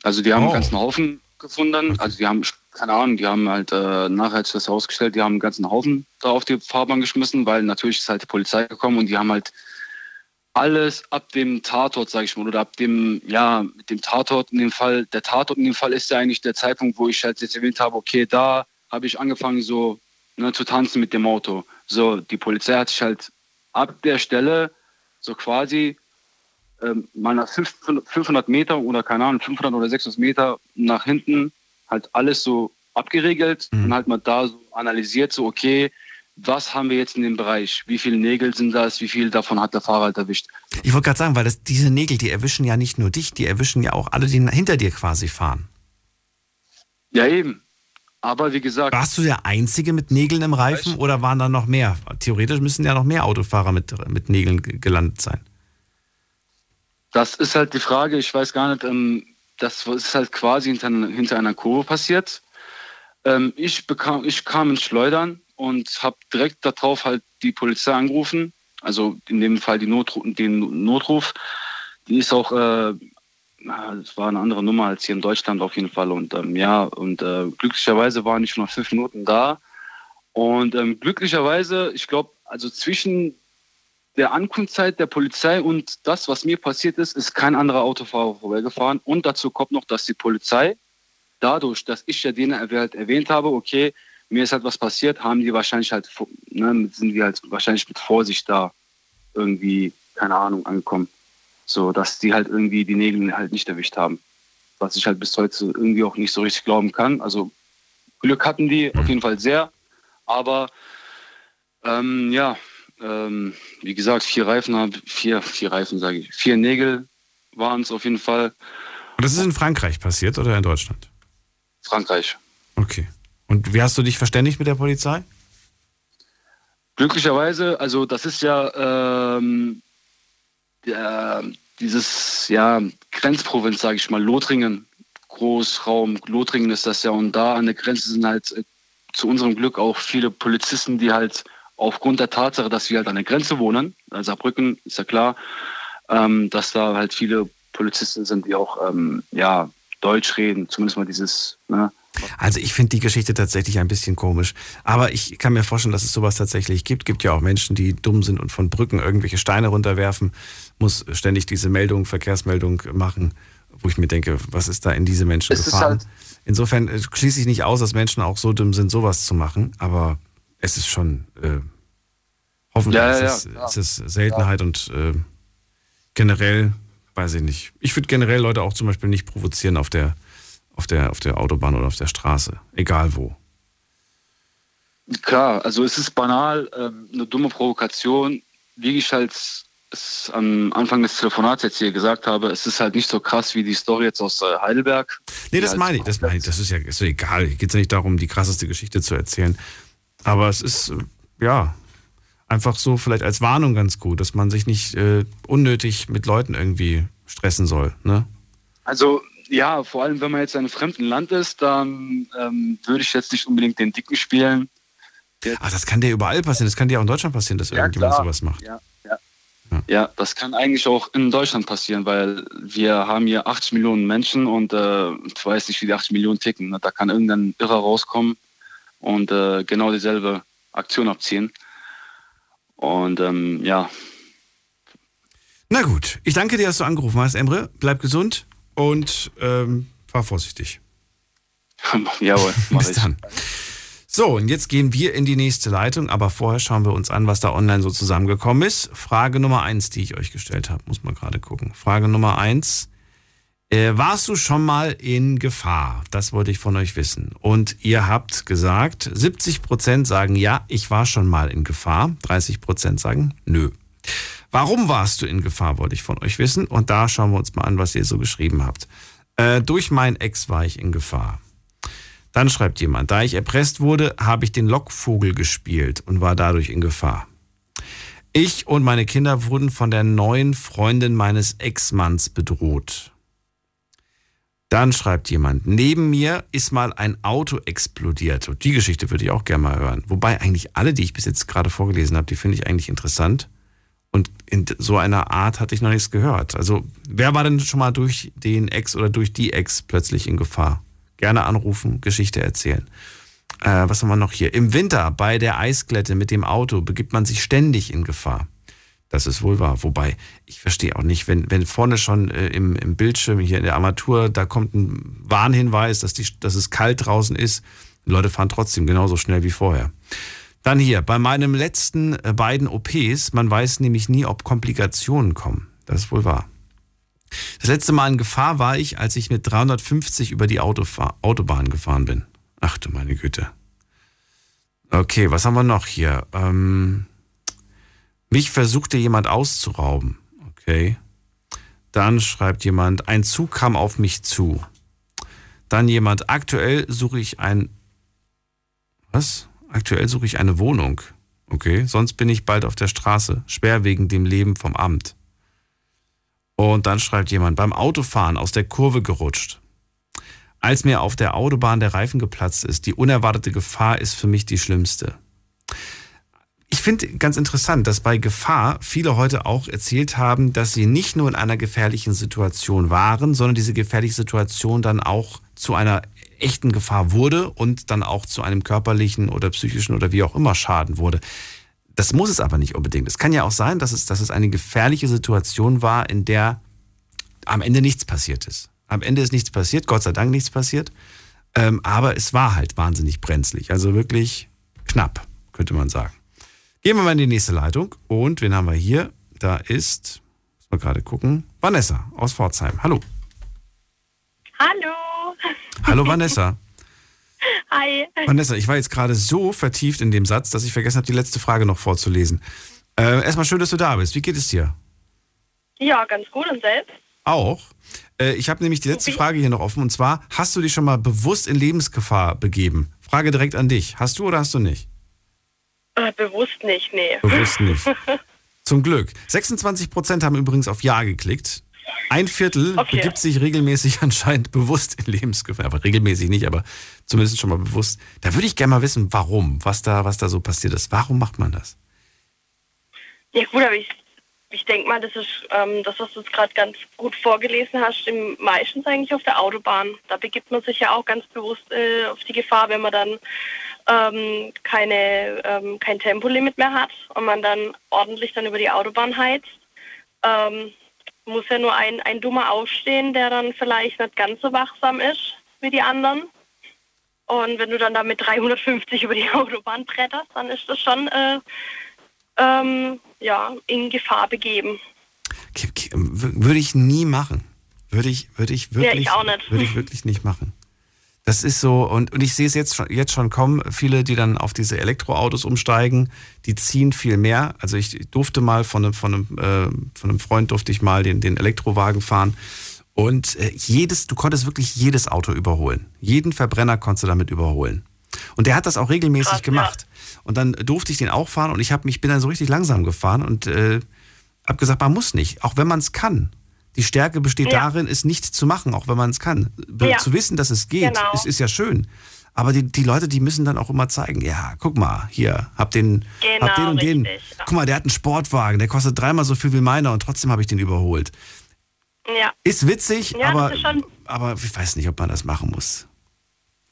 Also die haben oh. einen ganzen Haufen gefunden. Okay. Also die haben, keine Ahnung, die haben halt äh, nachher hat sich das herausgestellt, die haben einen ganzen Haufen da auf die Fahrbahn geschmissen, weil natürlich ist halt die Polizei gekommen und die haben halt alles ab dem Tatort, sage ich mal, oder ab dem, ja, mit dem Tatort in dem Fall, der Tatort in dem Fall ist ja eigentlich der Zeitpunkt, wo ich halt jetzt erwähnt habe, okay, da habe ich angefangen so ne, zu tanzen mit dem Auto. So, die Polizei hat sich halt ab der Stelle so quasi ähm, mal nach 500 Meter oder keine Ahnung, 500 oder 600 Meter nach hinten halt alles so abgeregelt mhm. und halt mal da so analysiert, so okay, was haben wir jetzt in dem Bereich? Wie viele Nägel sind das? Wie viel davon hat der Fahrer halt erwischt? Ich wollte gerade sagen, weil das, diese Nägel, die erwischen ja nicht nur dich, die erwischen ja auch alle, die hinter dir quasi fahren. Ja, eben. Aber wie gesagt. Warst du der Einzige mit Nägeln im Reifen oder waren da noch mehr? Theoretisch müssen ja noch mehr Autofahrer mit, mit Nägeln gelandet sein. Das ist halt die Frage, ich weiß gar nicht, ähm, das ist halt quasi hinter, hinter einer Kurve passiert. Ähm, ich, bekam, ich kam ins Schleudern und habe direkt darauf halt die Polizei angerufen. Also in dem Fall die Notruf, den Notruf. Die ist auch, äh, das war eine andere Nummer als hier in Deutschland auf jeden Fall. Und ähm, ja, und äh, glücklicherweise waren ich schon nach fünf Minuten da. Und ähm, glücklicherweise, ich glaube, also zwischen der Ankunftszeit der Polizei und das, was mir passiert ist, ist kein anderer Autofahrer vorbeigefahren. Und dazu kommt noch, dass die Polizei, dadurch, dass ich ja denen halt erwähnt habe, okay, mir ist halt was passiert, haben die wahrscheinlich halt, ne, sind die halt wahrscheinlich mit Vorsicht da irgendwie, keine Ahnung, angekommen. So, dass die halt irgendwie die Nägel halt nicht erwischt haben. Was ich halt bis heute irgendwie auch nicht so richtig glauben kann. Also Glück hatten die auf jeden Fall sehr. Aber ähm, ja, ähm, wie gesagt, vier Reifen, vier, vier Reifen sage ich, vier Nägel waren es auf jeden Fall. Und das ist in Frankreich passiert oder in Deutschland? Frankreich. Okay. Und wie hast du dich verständigt mit der Polizei? Glücklicherweise, also das ist ja ähm, der, dieses ja, Grenzprovinz, sage ich mal, Lothringen, Großraum Lothringen ist das ja. Und da an der Grenze sind halt äh, zu unserem Glück auch viele Polizisten, die halt aufgrund der Tatsache, dass wir halt an der Grenze wohnen, also Saarbrücken ist ja klar, ähm, dass da halt viele Polizisten sind, die auch ähm, ja, Deutsch reden, zumindest mal dieses ne, also ich finde die Geschichte tatsächlich ein bisschen komisch. Aber ich kann mir vorstellen, dass es sowas tatsächlich gibt. Gibt ja auch Menschen, die dumm sind und von Brücken irgendwelche Steine runterwerfen, muss ständig diese Meldung, Verkehrsmeldung machen, wo ich mir denke, was ist da in diese Menschen es gefahren? Halt Insofern äh, schließe ich nicht aus, dass Menschen auch so dumm sind, sowas zu machen. Aber es ist schon, äh, hoffentlich ja, ja, ist, es, ist es Seltenheit und äh, generell, weiß ich nicht. Ich würde generell Leute auch zum Beispiel nicht provozieren auf der, auf der, auf der Autobahn oder auf der Straße. Egal wo. Klar, also es ist banal, ähm, eine dumme Provokation. Wie ich halt es am Anfang des Telefonats jetzt hier gesagt habe, es ist halt nicht so krass wie die Story jetzt aus äh, Heidelberg. Nee, das halt meine ich, das meine ich. Das ist ja ist ja egal. Hier geht es ja nicht darum, die krasseste Geschichte zu erzählen. Aber es ist, äh, ja, einfach so vielleicht als Warnung ganz gut, dass man sich nicht äh, unnötig mit Leuten irgendwie stressen soll, ne? Also ja, vor allem wenn man jetzt in einem fremden Land ist, dann ähm, würde ich jetzt nicht unbedingt den Dicken spielen. Ach, das kann dir überall passieren. Das kann dir auch in Deutschland passieren, dass Ja, irgendjemand klar. sowas macht. Ja, ja. Ja, das kann eigentlich auch in Deutschland passieren, weil wir haben hier 80 Millionen Menschen und äh, ich weiß nicht, wie die 80 Millionen ticken. Da kann irgendein Irrer rauskommen und äh, genau dieselbe Aktion abziehen. Und ähm, ja, Na gut, ich danke dir, dass du angerufen hast, Emre. Bleib gesund und ähm, fahr vorsichtig. <laughs> jawohl, mach Bis ich. dann. So, und jetzt gehen wir in die nächste Leitung, aber vorher schauen wir uns an, was da online so zusammengekommen ist. Frage Nummer eins, die ich euch gestellt habe, muss man gerade gucken. Frage Nummer eins. Äh, warst du schon mal in Gefahr? Das wollte ich von euch wissen. Und ihr habt gesagt, 70% sagen ja, ich war schon mal in Gefahr. 30% sagen nö. Warum warst du in Gefahr, wollte ich von euch wissen. Und da schauen wir uns mal an, was ihr so geschrieben habt. Äh, durch meinen Ex war ich in Gefahr. Dann schreibt jemand, da ich erpresst wurde, habe ich den Lockvogel gespielt und war dadurch in Gefahr. Ich und meine Kinder wurden von der neuen Freundin meines Ex-Manns bedroht. Dann schreibt jemand, neben mir ist mal ein Auto explodiert. Und die Geschichte würde ich auch gerne mal hören. Wobei eigentlich alle, die ich bis jetzt gerade vorgelesen habe, die finde ich eigentlich interessant. Und in so einer Art hatte ich noch nichts gehört. Also, wer war denn schon mal durch den Ex oder durch die Ex plötzlich in Gefahr? Gerne anrufen, Geschichte erzählen. Äh, was haben wir noch hier? Im Winter bei der Eisglätte mit dem Auto begibt man sich ständig in Gefahr. Das ist wohl wahr. Wobei, ich verstehe auch nicht, wenn, wenn vorne schon äh, im, im Bildschirm, hier in der Armatur, da kommt ein Warnhinweis, dass, die, dass es kalt draußen ist. Die Leute fahren trotzdem genauso schnell wie vorher. Dann hier, bei meinem letzten äh, beiden OPs, man weiß nämlich nie, ob Komplikationen kommen. Das ist wohl wahr. Das letzte Mal in Gefahr war ich, als ich mit 350 über die Autofahr Autobahn gefahren bin. Ach du meine Güte. Okay, was haben wir noch hier? Ähm, mich versuchte jemand auszurauben. Okay. Dann schreibt jemand, ein Zug kam auf mich zu. Dann jemand, aktuell suche ich ein. Was? Aktuell suche ich eine Wohnung. Okay, sonst bin ich bald auf der Straße. Schwer wegen dem Leben vom Amt. Und dann schreibt jemand, beim Autofahren aus der Kurve gerutscht. Als mir auf der Autobahn der Reifen geplatzt ist, die unerwartete Gefahr ist für mich die schlimmste. Ich finde ganz interessant, dass bei Gefahr viele heute auch erzählt haben, dass sie nicht nur in einer gefährlichen Situation waren, sondern diese gefährliche Situation dann auch zu einer echten Gefahr wurde und dann auch zu einem körperlichen oder psychischen oder wie auch immer Schaden wurde. Das muss es aber nicht unbedingt. Es kann ja auch sein, dass es, dass es eine gefährliche Situation war, in der am Ende nichts passiert ist. Am Ende ist nichts passiert, Gott sei Dank nichts passiert. Ähm, aber es war halt wahnsinnig brenzlig. Also wirklich knapp, könnte man sagen. Gehen wir mal in die nächste Leitung. Und wen haben wir hier? Da ist, muss mal gerade gucken, Vanessa aus Pforzheim. Hallo. Hallo. Hallo Vanessa. <laughs> Hi. Vanessa, ich war jetzt gerade so vertieft in dem Satz, dass ich vergessen habe, die letzte Frage noch vorzulesen. Äh, erstmal schön, dass du da bist. Wie geht es dir? Ja, ganz gut und selbst. Auch. Äh, ich habe nämlich die letzte Frage hier noch offen und zwar: Hast du dich schon mal bewusst in Lebensgefahr begeben? Frage direkt an dich. Hast du oder hast du nicht? Äh, bewusst nicht, nee. Bewusst nicht. <laughs> Zum Glück. 26 Prozent haben übrigens auf Ja geklickt. Ein Viertel Okay. begibt sich regelmäßig <laughs> anscheinend bewusst in Lebensgefahr. Aber regelmäßig nicht, aber zumindest schon mal bewusst. Da würde ich gerne mal wissen, warum, was da, was da so passiert ist. Warum macht man das? Ja gut, aber ich, ich denke mal, das ist ähm, das, was du gerade ganz gut vorgelesen hast, im meistens eigentlich auf der Autobahn. Da begibt man sich ja auch ganz bewusst äh, auf die Gefahr, wenn man dann ähm, keine, ähm, kein Tempolimit mehr hat und man dann ordentlich dann über die Autobahn heizt. Ähm, muss ja nur ein, ein Dummer aufstehen, der dann vielleicht nicht ganz so wachsam ist wie die anderen. Und wenn du dann da mit 350 über die <laughs> Autobahn bretterst, dann ist das schon äh, ähm, ja, in Gefahr begeben. würde ich nie machen. Würde ich, würde ich Ja, wirklich, ich auch nicht. würde ich wirklich nicht machen. Das ist so, und, und ich sehe es jetzt schon, jetzt schon kommen, viele, die dann auf diese Elektroautos umsteigen, die ziehen viel mehr. Also ich durfte mal von einem, von einem, äh, von einem Freund durfte ich mal den, den Elektrowagen fahren. Und äh, jedes, du konntest wirklich jedes Auto überholen. Jeden Verbrenner konntest du damit überholen. Und der hat das auch regelmäßig gemacht. Und dann durfte ich den auch fahren und ich hab mich, bin dann so richtig langsam gefahren und äh, habe gesagt, man muss nicht, auch wenn man es kann. Die Stärke besteht Ja. darin, es nicht zu machen, auch wenn man es kann. Ja. Zu wissen, dass es geht, Genau. ist, ist ja schön. Aber die, die Leute, die müssen dann auch immer zeigen, ja, guck mal, hier, hab den, Genau, hab den und den. richtig, Guck mal, der hat einen Sportwagen, der kostet dreimal so viel wie meiner und trotzdem habe ich den überholt. Ja. Ist witzig, Ja, aber, ist aber ich weiß nicht, ob man das machen muss.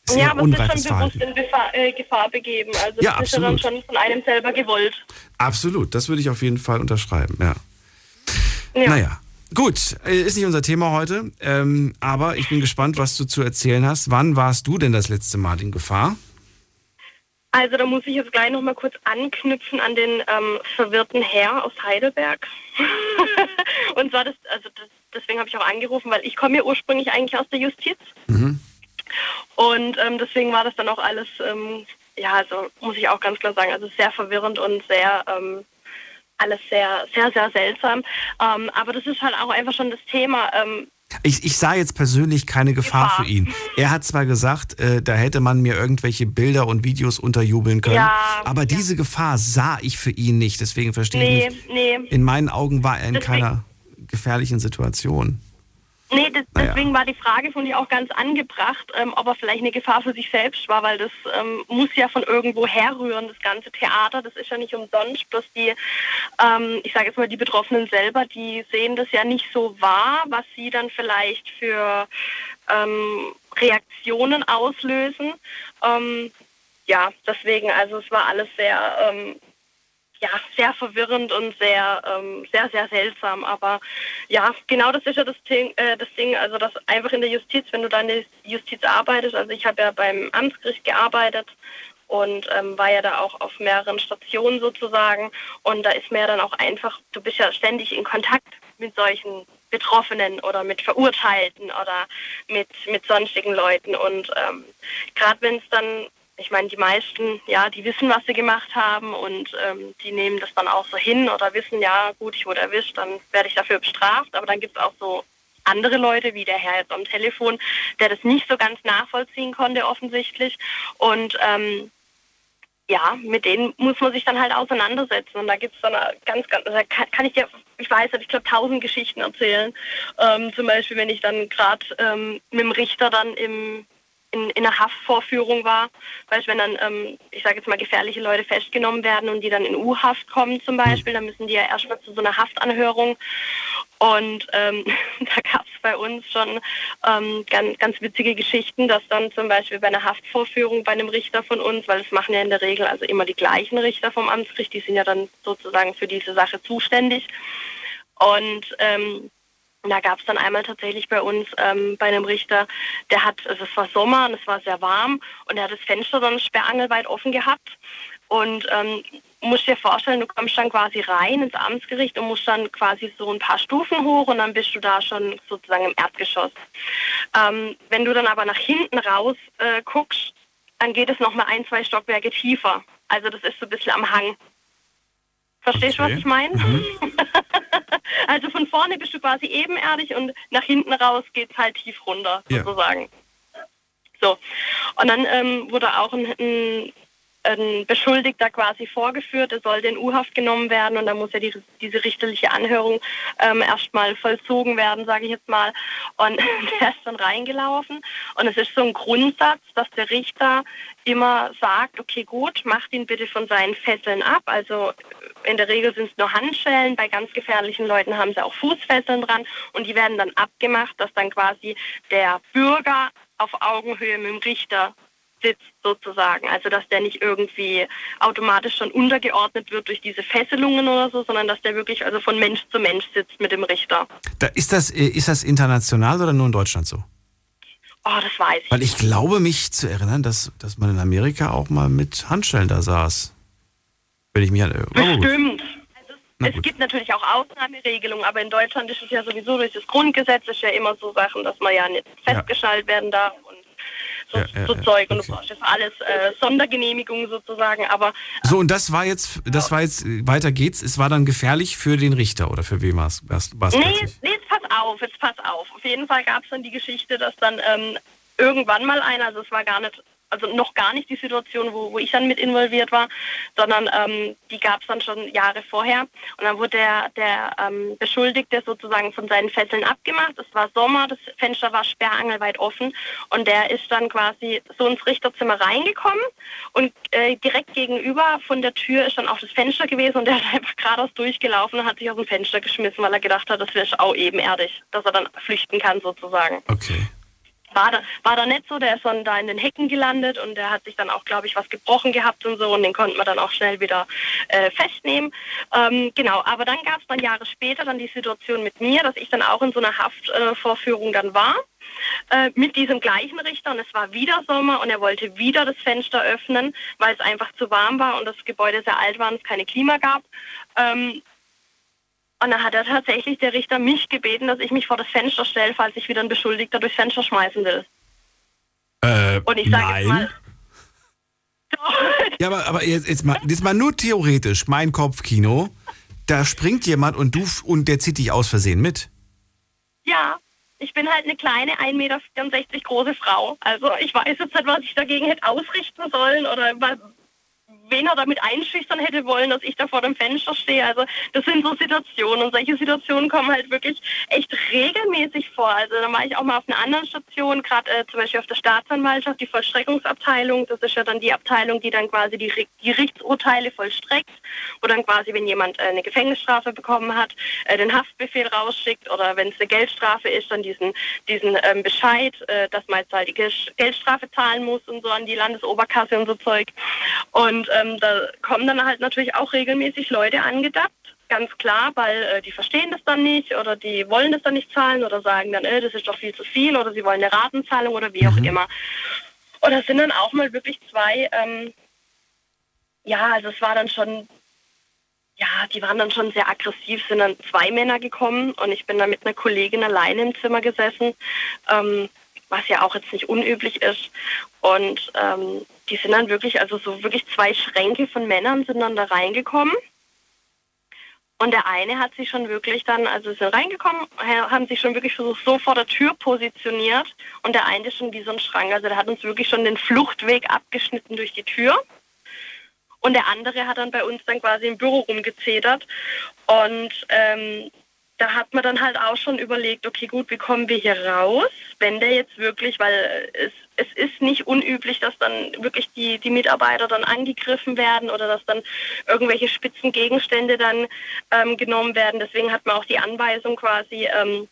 Ist ja, aber es ist schon bewusst in Gefahr, äh, Gefahr begeben. Also Ja, das ist ja dann absolut. schon von einem selber gewollt. Absolut, das würde ich auf jeden Fall unterschreiben, ja. Ja. Naja, gut, äh, ist nicht unser Thema heute, ähm, aber ich bin gespannt, was du zu erzählen hast. Wann warst du denn das letzte Mal in Gefahr? Also da muss ich jetzt gleich noch mal kurz anknüpfen an den ähm, verwirrten Herr aus Heidelberg. <laughs> Und zwar das, also das, deswegen habe ich auch angerufen, weil ich komme ja ursprünglich eigentlich aus der Justiz und ähm, deswegen war das dann auch alles, ähm, ja, also muss ich auch ganz klar sagen, also sehr verwirrend und sehr ähm, alles sehr, sehr, sehr seltsam. Ähm, aber das ist halt auch einfach schon das Thema. Ähm, Ich, ich sah jetzt persönlich keine Gefahr, Gefahr. für ihn. Er hat zwar gesagt, äh, da hätte man mir irgendwelche Bilder und Videos unterjubeln können, Ja, aber diese Gefahr sah ich für ihn nicht. Deswegen verstehe nee, ich nicht. nee. In meinen Augen war er in Deswegen- keiner gefährlichen Situation. Nee, das, Naja. deswegen war die Frage von dir auch ganz angebracht, ähm, ob er vielleicht eine Gefahr für sich selbst war, weil das ähm, muss ja von irgendwo herrühren, das ganze Theater. Das ist ja nicht umsonst, bloß die, ähm, ich sage jetzt mal, die Betroffenen selber, die sehen das ja nicht so wahr, was sie dann vielleicht für ähm, Reaktionen auslösen. Ähm, ja, deswegen, also es war alles sehr ähm, ja, sehr verwirrend und sehr, ähm, sehr, sehr seltsam. Aber ja, genau das ist ja das Ding, äh, das Ding, also das einfach in der Justiz, wenn du da in der Justiz arbeitest, also ich habe ja beim Amtsgericht gearbeitet und ähm, war ja da auch auf mehreren Stationen sozusagen und da ist mir ja dann auch einfach, du bist ja ständig in Kontakt mit solchen Betroffenen oder mit Verurteilten oder mit, mit sonstigen Leuten und ähm, gerade wenn es dann ich meine, die meisten, ja, die wissen, was sie gemacht haben und ähm, die nehmen das dann auch so hin oder wissen, ja, gut, ich wurde erwischt, dann werde ich dafür bestraft. Aber dann gibt es auch so andere Leute, wie der Herr jetzt am Telefon, der das nicht so ganz nachvollziehen konnte, offensichtlich. Und ähm, ja, mit denen muss man sich dann halt auseinandersetzen. Und da gibt es dann ganz, ganz, da kann, kann ich dir, ich weiß nicht, ich glaube, tausend Geschichten erzählen. Ähm, zum Beispiel, wenn ich dann gerade ähm, mit dem Richter dann im, in, in einer Haftvorführung war. Weißt, wenn dann, ähm, ich sage jetzt mal, gefährliche Leute festgenommen werden und die dann in U-Haft kommen zum Beispiel, dann müssen die ja erstmal zu so einer Haftanhörung. Und ähm, <laughs> da gab es bei uns schon ähm, ganz, ganz witzige Geschichten, dass dann zum Beispiel bei einer Haftvorführung bei einem Richter von uns, weil es machen ja in der Regel also immer die gleichen Richter vom Amtsgericht, die sind ja dann sozusagen für diese Sache zuständig. Und ähm, da gab es dann einmal tatsächlich bei uns ähm, bei einem Richter, der hat, also es war Sommer und es war sehr warm und er hat das Fenster dann sperrangelweit offen gehabt. Und ähm, musst dir vorstellen, du kommst dann quasi rein ins Amtsgericht und musst dann quasi so ein paar Stufen hoch und dann bist du da schon sozusagen im Erdgeschoss. Ähm, wenn du dann aber nach hinten raus äh, guckst, dann geht es nochmal ein, zwei Stockwerke tiefer. Also das ist so ein bisschen am Hang. Verstehst du, was Okay. ich meine? <laughs> also von vorne bist du quasi ebenerdig und nach hinten raus geht's halt tief runter, Ja. sozusagen. So. Und dann ähm, wurde auch ein, ein, ein Beschuldigter quasi vorgeführt, er sollte in U-Haft genommen werden und dann muss ja die, diese richterliche Anhörung ähm, erstmal vollzogen werden, sage ich jetzt mal. Und <laughs> der ist dann reingelaufen und es ist so ein Grundsatz, dass der Richter immer sagt, okay gut, macht ihn bitte von seinen Fesseln ab. Also in der Regel sind es nur Handschellen, bei ganz gefährlichen Leuten haben sie auch Fußfesseln dran und die werden dann abgemacht, dass dann quasi der Bürger auf Augenhöhe mit dem Richter sitzt sozusagen. Also dass der nicht irgendwie automatisch schon untergeordnet wird durch diese Fesselungen oder so, sondern dass der wirklich also von Mensch zu Mensch sitzt mit dem Richter. Da, ist, das, äh, ist das international oder nur in Deutschland so? Oh, das weiß ich. Weil ich glaube, mich zu erinnern, dass, dass man in Amerika auch mal mit Handschellen da saß. Wenn ich mich an. Bestimmt. Also, es gibt natürlich auch Ausnahmeregelungen, aber in Deutschland ist es ja sowieso durch das Grundgesetz ist ja immer so Sachen, dass man ja nicht festgeschnallt werden darf und so, Ja, ja, so ja, Zeug und du brauchst jetzt alles äh, Sondergenehmigungen sozusagen, aber So, und das war jetzt, das war jetzt, äh, weiter geht's. Es war dann gefährlich für den Richter oder für wen war es? Nee, plötzlich? nee, jetzt pass auf, jetzt pass auf. Auf jeden Fall gab es dann die Geschichte, dass dann ähm, irgendwann mal einer, also es war gar nicht, also noch gar nicht die Situation, wo, wo ich dann mit involviert war, sondern ähm, die gab es dann schon Jahre vorher. Und dann wurde der, der ähm, Beschuldigte sozusagen von seinen Fesseln abgemacht. Es war Sommer, das Fenster war sperrangelweit offen und der ist dann quasi so ins Richterzimmer reingekommen und äh, direkt gegenüber von der Tür ist dann auch das Fenster gewesen und der ist einfach geradeaus durchgelaufen und hat sich aus dem Fenster geschmissen, weil er gedacht hat, das wäre auch ebenerdig, dass er dann flüchten kann sozusagen. Okay. War da, war da nicht so, der ist dann da in den Hecken gelandet und der hat sich dann auch, glaube ich, was gebrochen gehabt und so und den konnten wir dann auch schnell wieder äh, festnehmen. Ähm, genau, aber dann gab es dann Jahre später dann die Situation mit mir, dass ich dann auch in so einer Haftvorführung äh, dann war äh, mit diesem gleichen Richter und es war wieder Sommer und er wollte wieder das Fenster öffnen, weil es einfach zu warm war und das Gebäude sehr alt war und es keine Klima gab. Ähm, und dann hat er tatsächlich der Richter mich gebeten, dass ich mich vor das Fenster stelle, falls ich wieder ein Beschuldigter durchs Fenster schmeißen will. Äh, Und ich sage jetzt nein. mal, Ja, aber, aber jetzt, jetzt, mal, jetzt mal nur theoretisch, mein Kopfkino. Da springt jemand und du und der zieht dich aus Versehen mit. ja, ich bin halt eine kleine 1,64 Meter große Frau. Also ich weiß jetzt nicht, was ich dagegen hätte ausrichten sollen oder wen er damit einschüchtern hätte wollen, dass ich da vor dem Fenster stehe. Also das sind so Situationen und solche Situationen kommen halt wirklich echt regelmäßig vor. Also da war ich auch mal auf einer anderen Station, gerade äh, zum Beispiel auf der Staatsanwaltschaft, die Vollstreckungsabteilung. Das ist ja dann die Abteilung, die dann quasi die Ri- Gerichtsurteile vollstreckt, wo dann quasi, wenn jemand äh, eine Gefängnisstrafe bekommen hat, äh, den Haftbefehl rausschickt oder wenn es eine Geldstrafe ist, dann diesen, diesen ähm, Bescheid, äh, dass man jetzt halt die Geldstrafe zahlen muss und so an die Landesoberkasse und so Zeug. Und ähm, da kommen dann halt natürlich auch regelmäßig Leute angedappt, ganz klar, weil äh, die verstehen das dann nicht oder die wollen das dann nicht zahlen oder sagen dann, äh, das ist doch viel zu viel oder sie wollen eine Ratenzahlung oder wie auch immer. Und das sind dann auch mal wirklich zwei, ähm, ja, also es war dann schon, ja, die waren dann schon sehr aggressiv, sind dann zwei Männer gekommen und ich bin dann mit einer Kollegin alleine im Zimmer gesessen, ähm, was ja auch jetzt nicht unüblich ist. Und ähm, die sind dann wirklich, also so wirklich zwei Schränke von Männern sind dann da reingekommen. Und der eine hat sich schon wirklich dann, also sind reingekommen, ha- haben sich schon wirklich so, so vor der Tür positioniert und der eine ist schon wie so ein Schrank. Also der hat uns wirklich schon den Fluchtweg abgeschnitten durch die Tür. Und der andere hat dann bei uns dann quasi im Büro rumgezetert. Und ähm, da hat man dann halt auch schon überlegt, okay gut, wie kommen wir hier raus, wenn der jetzt wirklich, weil es, es ist nicht unüblich, dass dann wirklich die, die Mitarbeiter dann angegriffen werden oder dass dann irgendwelche spitzen Gegenstände dann ähm, genommen werden. Deswegen hat man auch die Anweisung quasi, ähm,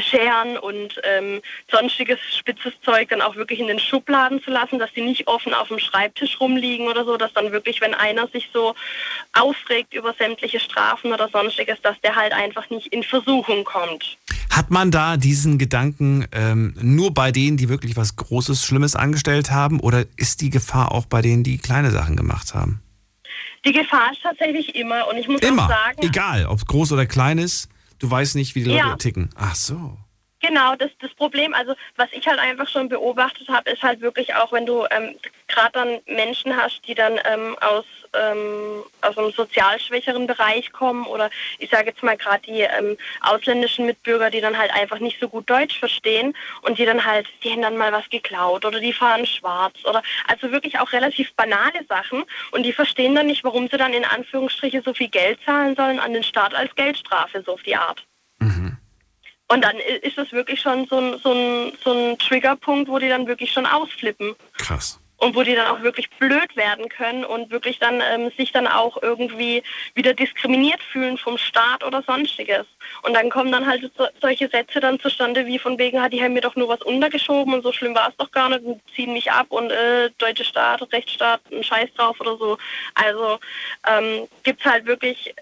Scheren und ähm, sonstiges spitzes Zeug dann auch wirklich in den Schubladen zu lassen, dass die nicht offen auf dem Schreibtisch rumliegen oder so, dass dann wirklich, wenn einer sich so aufregt über sämtliche Strafen oder sonstiges, dass der halt einfach nicht in Versuchung kommt. Hat man da diesen Gedanken ähm, nur bei denen, die wirklich was Großes, Schlimmes angestellt haben? Oder ist die Gefahr auch bei denen, die kleine Sachen gemacht haben? Die Gefahr ist tatsächlich immer und ich muss Immer. auch sagen, Egal, ob es groß oder klein ist, du weißt nicht, wie die Leute Ja. ticken. Ach so. Genau, das, das Problem, also was ich halt einfach schon beobachtet habe, ist halt wirklich auch, wenn du ähm, gerade dann Menschen hast, die dann ähm, aus, ähm, aus einem sozial schwächeren Bereich kommen oder ich sage jetzt mal gerade die ähm, ausländischen Mitbürger, die dann halt einfach nicht so gut Deutsch verstehen und die dann halt, die haben dann mal was geklaut oder die fahren schwarz oder also wirklich auch relativ banale Sachen und die verstehen dann nicht, warum sie dann in Anführungsstriche so viel Geld zahlen sollen an den Staat als Geldstrafe, so auf die Art. Und dann ist das wirklich schon so ein, so ein, so ein Triggerpunkt, wo die dann wirklich schon ausflippen. Krass. Und wo die dann auch wirklich blöd werden können und wirklich dann ähm, sich dann auch irgendwie wieder diskriminiert fühlen vom Staat oder sonstiges. Und dann kommen dann halt so, solche Sätze dann zustande wie von wegen, hat die haben mir doch nur was untergeschoben und so schlimm war es doch gar nicht und ziehen mich ab und äh, deutsche Staat, Rechtsstaat, ein Scheiß drauf oder so. Also ähm, gibt's halt wirklich,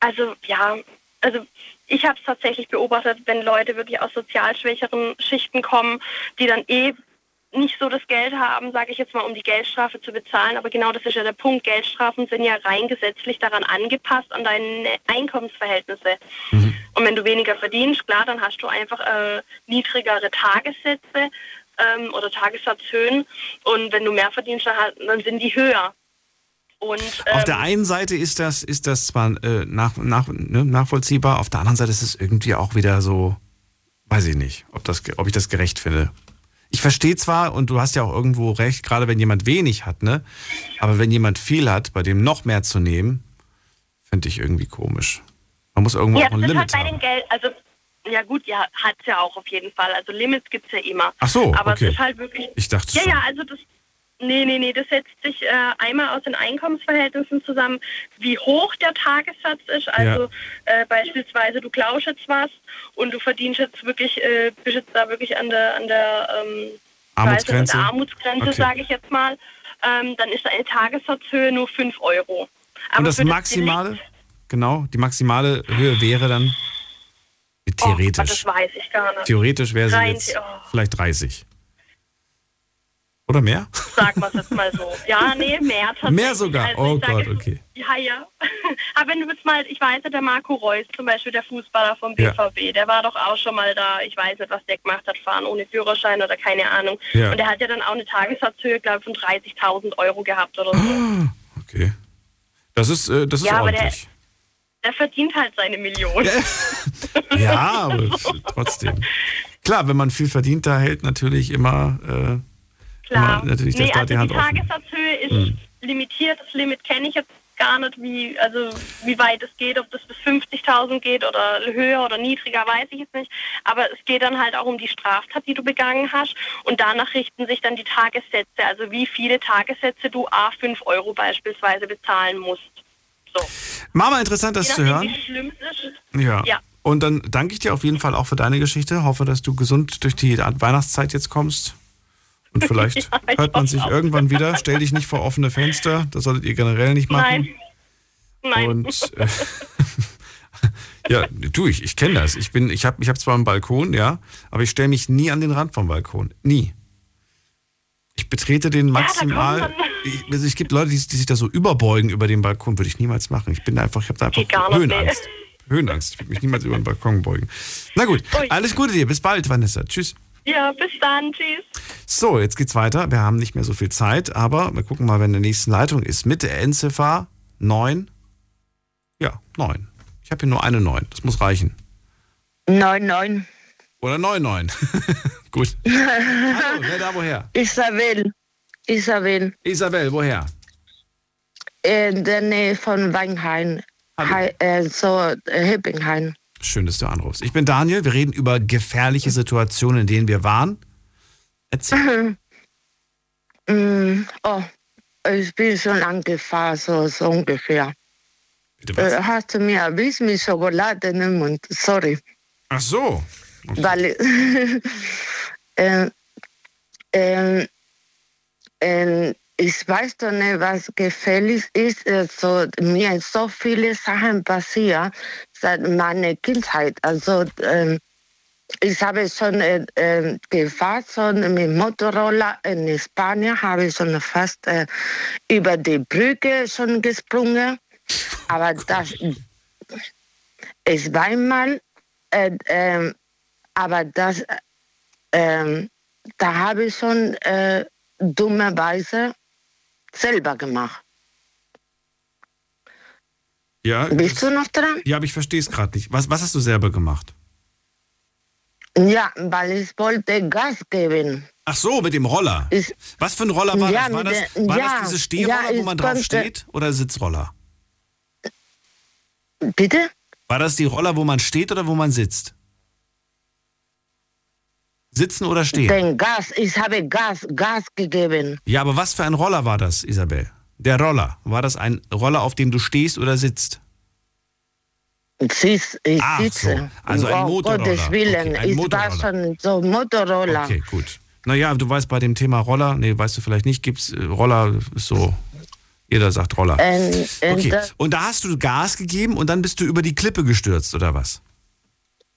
also ja, also ich habe es tatsächlich beobachtet, wenn Leute wirklich aus sozial schwächeren Schichten kommen, die dann eh nicht so das Geld haben, sage ich jetzt mal, um die Geldstrafe zu bezahlen. Aber genau das ist ja der Punkt. Geldstrafen sind ja rein gesetzlich daran angepasst an deine Einkommensverhältnisse. Mhm. Und wenn du weniger verdienst, klar, dann hast du einfach äh, niedrigere Tagessätze ähm, oder Tagessatzhöhen. Und wenn du mehr verdienst, dann, halt- dann sind die höher. Und, Auf ähm, der einen Seite ist das, ist das zwar äh, nach, nach, ne, nachvollziehbar, auf der anderen Seite ist es irgendwie auch wieder so, weiß ich nicht, ob, das, ob ich das gerecht finde. Ich verstehe zwar, und du hast ja auch irgendwo recht, gerade wenn jemand wenig hat, ne? Aber wenn jemand viel hat, bei dem noch mehr zu nehmen, finde ich irgendwie komisch. Man muss irgendwo ja, auch ein Limit halt bei haben. den Geld, also ja gut, ja, hat es ja auch auf jeden Fall. Also Limits gibt es ja immer. Ach so, Aber okay. es ist halt wirklich. Ich dachte Ja, schon. ja, also das. Nee, nee, nee, das setzt sich äh, einmal aus den Einkommensverhältnissen zusammen, wie hoch der Tagessatz ist. Also äh, beispielsweise, du klaust jetzt was und du verdienst jetzt wirklich, äh, bist jetzt da wirklich an der, an der ähm, Armutsgrenze? An der Armutsgrenze, Okay. sage ich jetzt mal. Ähm, dann ist eine Tagessatzhöhe nur 5 Euro. Und das Maximale, genau, die maximale Höhe wäre dann Oh, theoretisch. das weiß ich gar nicht. Theoretisch wäre sie Rein jetzt oh, vielleicht 30. Oder mehr? sagen wir es jetzt mal so. <laughs> Ja, nee, mehr tatsächlich. Mehr sogar. Also oh Gott, jetzt- okay. Ja, ja. <laughs> Aber wenn du jetzt mal, ich weiß ja, der Marco Reus zum Beispiel, der Fußballer vom Ja. BVB, der war doch auch schon mal da, ich weiß nicht, was der gemacht hat, fahren ohne Führerschein oder keine Ahnung. Ja. Und der hat ja dann auch eine Tagessatzhöhe, glaube ich, von 30.000 Euro gehabt oder so. Okay. Das ist, äh, das ist Ja, aber der- ordentlich. Der verdient halt seine Million. Ja, <laughs> aber trotzdem. Klar, wenn man viel verdient, da hält natürlich immer, äh, Klar. immer natürlich der nee, Staat also die Hand die. Tagessatzhöhe ist Hm. limitiert. Das Limit kenne ich jetzt gar nicht, wie, also wie weit es geht, ob das bis 50.000 geht oder höher oder niedriger, weiß ich jetzt nicht. Aber es geht dann halt auch um die Straftat, die du begangen hast. Und danach richten sich dann die Tagessätze, also wie viele Tagessätze du A 5 Euro beispielsweise bezahlen musst. Mama, interessant, das zu hören. wie schlimm es ist. Ja. ja. Und dann danke ich dir auf jeden Fall auch für deine Geschichte. Hoffe, dass du gesund durch die Weihnachtszeit jetzt kommst. Und vielleicht <laughs> Ja, hört man sich auch. irgendwann <laughs> wieder. Stell dich nicht vor offene Fenster. Das solltet ihr generell nicht machen. Nein. Nein. Und äh, <laughs> ja, tu ich. Ich kenne das. Ich bin, ich habe, ich habe zwar einen Balkon, ja, aber ich stelle mich nie an den Rand vom Balkon. Nie. Ich betrete den maximal. kommt ich, also es gibt Leute, die, die sich da so überbeugen über den Balkon, würde ich niemals machen. Ich bin da einfach, ich habe da einfach nee. Höhenangst. Höhenangst. Ich würde mich niemals über den Balkon beugen. Na gut, alles Gute dir. Bis bald, Vanessa. Tschüss. Ja, bis dann. Tschüss. So, jetzt geht's weiter. Wir haben nicht mehr so viel Zeit, aber wir gucken mal, wenn der nächsten Leitung ist. Mit der Endziffer 9. Ja, 9. Ich habe hier nur eine 9. Das muss reichen. 9-9. Oder 9-9. <laughs> Gut. Hallo, wer da woher? Isabel. Isabel. Isabel, woher? In der Nähe von Weinheim. Hei, äh, so äh, Hippinghain. Schön, dass du anrufst. Ich bin Daniel. Wir reden über gefährliche Situationen, in denen wir waren. Erzähl. <laughs> Mm, oh, ich bin schon angefahren, so, so ungefähr. Äh, hast du mir erwischt mit Schokolade im Mund? Sorry. Ach so. Weil <laughs> äh, äh, äh, ich weiß doch nicht, was gefährlich ist. Also, mir sind so viele Sachen passiert seit meiner Kindheit. Also äh, ich habe schon äh, äh, gefahren, schon mit Motorroller in Spanien, habe ich schon fast äh, über die Brücke schon gesprungen. Aber das ist einmal, äh, ähm, aber das, ähm, da habe ich schon äh, dummerweise selber gemacht. Ja, Bist du noch dran? ja aber ich verstehe es gerade nicht. Was, was hast du selber gemacht? Ja, weil ich wollte Gas geben. Ach so, mit dem Roller. Ich, Was für ein Roller war Ja, das? War, das, war ja, das diese Stehroller, ja, wo man drauf konnte- steht? Oder Sitzroller? Bitte? War das die Roller, wo man steht oder wo man sitzt? Sitzen oder stehen? Den Gas, ich habe Gas, Gas gegeben. Ja, aber was für ein Roller war das, Isabel? Der Roller. War das ein Roller, auf dem du stehst oder sitzt? Sitz, ich Ach sitze. so, also ein Motorroller. Gottes Willen, Okay, ein ich Motorroller. war schon so Motorroller. Okay, gut. Naja, du weißt bei dem Thema Roller, nee, weißt du vielleicht nicht, gibt's äh, Roller, ist so, jeder sagt Roller. Ähm, ähm, okay. Und da hast du Gas gegeben und dann bist du über die Klippe gestürzt, oder was?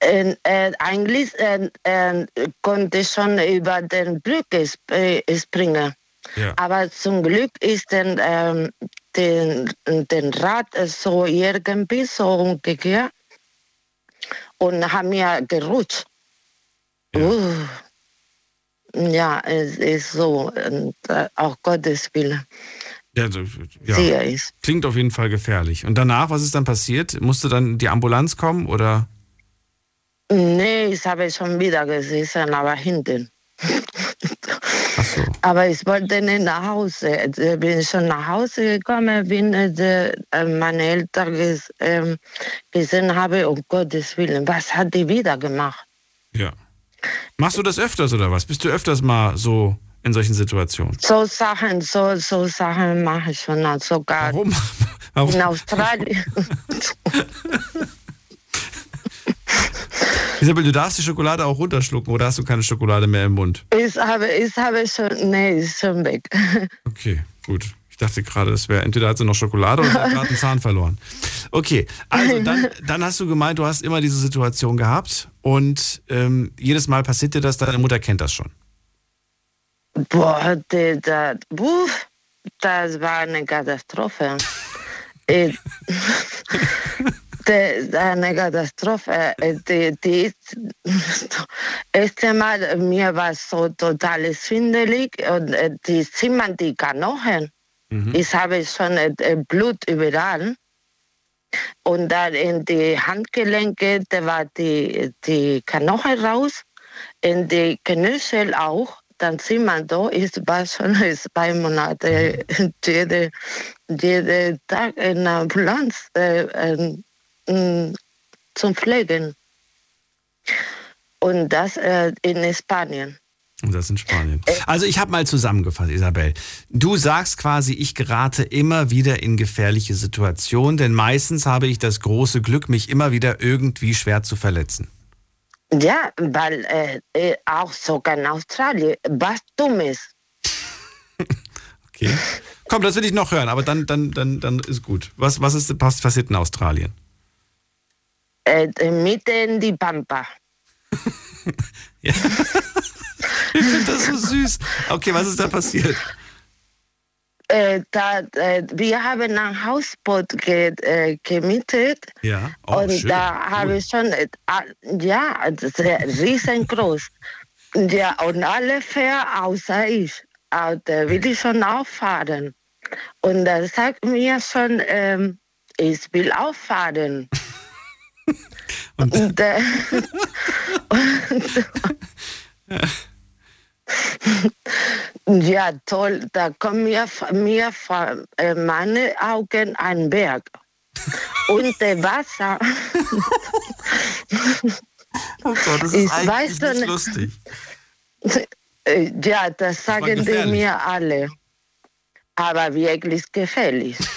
Äh, äh, eigentlich äh, äh, konnte schon über den Brücke sp äh, springen. Ja. Aber zum Glück ist den, ähm, den, den Rad so irgendwie so umgekehrt und haben mir gerutscht. Ja. Uh, ja, es ist so, und, auch Gottes Wille. Ja, so, ja. Klingt auf jeden Fall gefährlich. Und danach, was ist dann passiert? Musste dann die Ambulanz kommen oder? Nee, ich habe schon wieder gesessen, aber hinten. Aber ich wollte nicht nach Hause. Ich bin schon nach Hause gekommen, bin äh, meine Eltern ges, äh, gesehen habe, um Gottes Willen, was hat die wieder gemacht? Ja. Machst du das öfters oder was? Bist du öfters mal so in solchen Situationen? So Sachen, so, so Sachen mache ich schon auch sogar Warum? <laughs> Warum? in Australien. <laughs> <laughs> Isabel, du darfst die Schokolade auch runterschlucken oder hast du keine Schokolade mehr im Mund? ich habe, ich habe schon, nee, ist schon weg. <laughs> Okay, gut. Ich dachte gerade, das wäre, entweder hat sie noch Schokolade oder sie hat gerade einen Zahn verloren. Okay, also dann, <laughs> dann hast du gemeint, du hast immer diese Situation gehabt und ähm, jedes Mal passiert dir das, deine Mutter kennt das schon. Boah, die, da, uff, das war eine Katastrophe. Ich, <laughs> eine Katastrophe. Die, die erste Mal, mir war so total schwindelig und äh, die zimmern die Knochen. Ich habe schon Blut überall. Und dann in die Handgelenke, da war die, die Knochen raus, in die Knöchel auch. Dann sieht man da, ich war schon zwei Monate jede, jeden Tag in der Ambulanz äh, äh, zum Pflegen. Und das äh, in Spanien. Und das in Spanien. Also ich habe mal zusammengefasst, Isabel. Du sagst quasi, ich gerate immer wieder in gefährliche Situationen, denn meistens habe ich das große Glück, mich immer wieder irgendwie schwer zu verletzen. Ja, weil äh, äh, auch sogar in Australien was Dummes. <laughs> Okay. Komm, das will ich noch hören, aber dann, dann, dann, dann ist gut. Was, was ist passiert in Australien? Äh, mitten in die Pampa. <laughs> Ich finde das so süß. Okay, was ist da passiert? Äh, da, äh, wir haben ein Hausboot ge, äh, gemietet Ja. Oh, und schön. da habe ich schon, ah, ja, riesengroß. Ja, und alle fair außer ich. Aber da will ich schon auffahren. Und da sagt mir schon, ähm, ich will auffahren. Und, äh, und <laughs> ja, toll, da kommt mir, mir vor äh, meine Augen ein Berg. Und der Wasser. <laughs> Oh Gott, das ist Ich eigentlich weiß nicht lustig. Äh, Ja, das sagen die mir alle. Aber wirklich gefährlich. <laughs>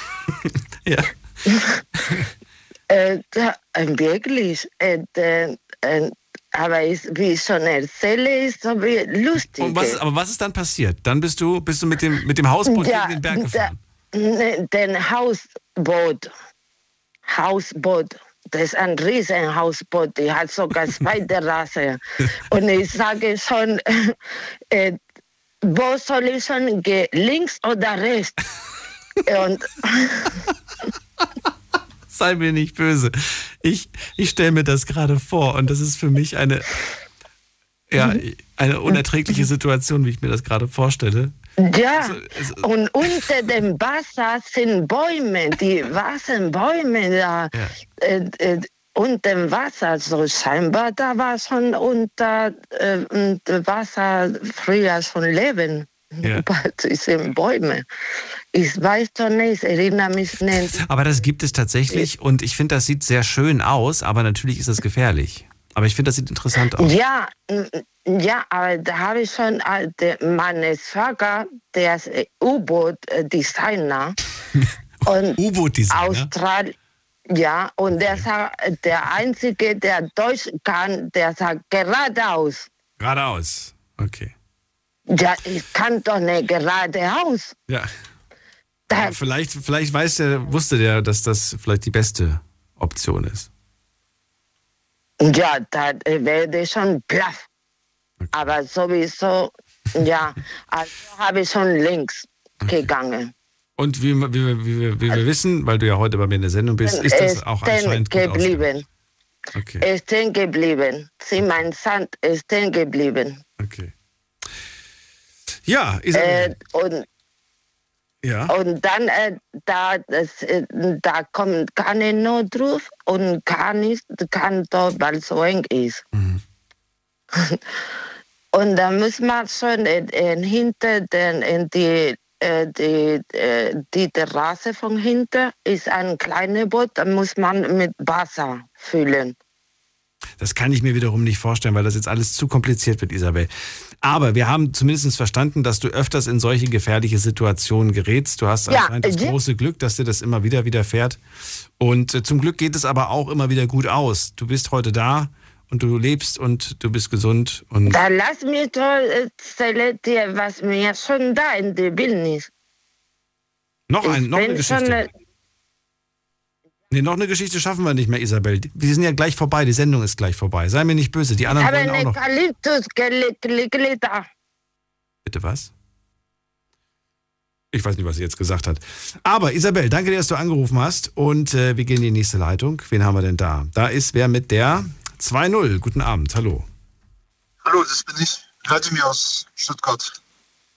Ja. Äh, da, äh, wirklich. Äh, aber ist, wie ich schon erzähle, ist so wie lustig. Und was, aber was ist dann passiert? Dann bist du, bist du mit dem, mit dem Hausboot gegen den Berg gefahren. Ne, Den Hausboot. Hausboot. Das ist ein riesen Hausboot. Die hat sogar <laughs> zwei Terrasse. <laughs> Und ich sage schon, <laughs> äh, wo soll ich schon gehen? Links oder rechts? Und Sei mir nicht böse. Ich, ich stelle mir das gerade vor und das ist für mich eine, ja, eine unerträgliche Situation, wie ich mir das gerade vorstelle. ja, und unter dem Wasser sind Bäume, die wasen Bäume da. Äh, äh, unter dem Wasser, so scheinbar, da war schon unter äh, Wasser früher schon Leben. Ja. <laughs> Bei diesen Bäume. Ich weiß doch nicht, ich erinnere mich nicht. Aber das gibt es tatsächlich und ich finde, das sieht sehr schön aus, aber natürlich ist es gefährlich. Aber ich finde, das sieht interessant aus. Ja, ja, aber da habe ich schon, äh, meine Schwager, der ist äh, U-Boot-Designer. <laughs> und U-Boot-Designer? Austral ja, und der sagt, der Einzige, der Deutsch kann, der sagt geradeaus. Geradeaus. Okay. Ja, ich kann doch nicht geradeaus. Ja. Aber vielleicht, vielleicht weiß der, wusste der, dass das vielleicht die beste Option ist. Ja, da äh, werde ich schon plaff. Aber sowieso, ja, also habe ich schon links gegangen. Und wie, wie, wie, wie, wir wissen, weil du ja heute bei mir in der Sendung bist, ist das auch anscheinend gut geblieben. Okay. Ist stehen geblieben. Sie, mein Sand ist stehen geblieben. Okay. Ja, Isabel. Äh, und, ja. und dann, äh, da, das, äh, da kommt keine Not drauf und kann nicht, kann dort, weil es so eng ist. Mhm. <laughs> und da muss man schon in, in hinter den, in die äh, die, äh, die Terrasse von hinten ist ein kleines Boot, da muss man mit Wasser füllen. Das kann ich mir wiederum nicht vorstellen, weil das jetzt alles zu kompliziert wird, Isabel. Aber wir haben zumindest verstanden, dass du öfters in solche gefährliche Situationen gerätst. Du hast Ja, anscheinend das äh, große Glück, dass dir das immer wieder widerfährt. Und äh, zum Glück geht es aber auch immer wieder gut aus. Du bist heute da und du lebst und du bist gesund. Und Da lass mich doch erzählen dir, was mir schon da in der Bildnis. noch, ein, noch eine Geschichte. Nee, noch eine Geschichte schaffen wir nicht mehr, Isabel. Wir sind ja gleich vorbei, die Sendung ist gleich vorbei. Sei mir nicht böse, die anderen wollen auch eine noch. Bitte was? Ich weiß nicht, was sie jetzt gesagt hat. Aber Isabel, danke dir, dass du angerufen hast. Und äh, wir gehen in die nächste Leitung. Wen haben wir denn da? Da ist wer mit der 2-0. Guten Abend, hallo. Hallo, das bin ich. Vladimir aus Stuttgart.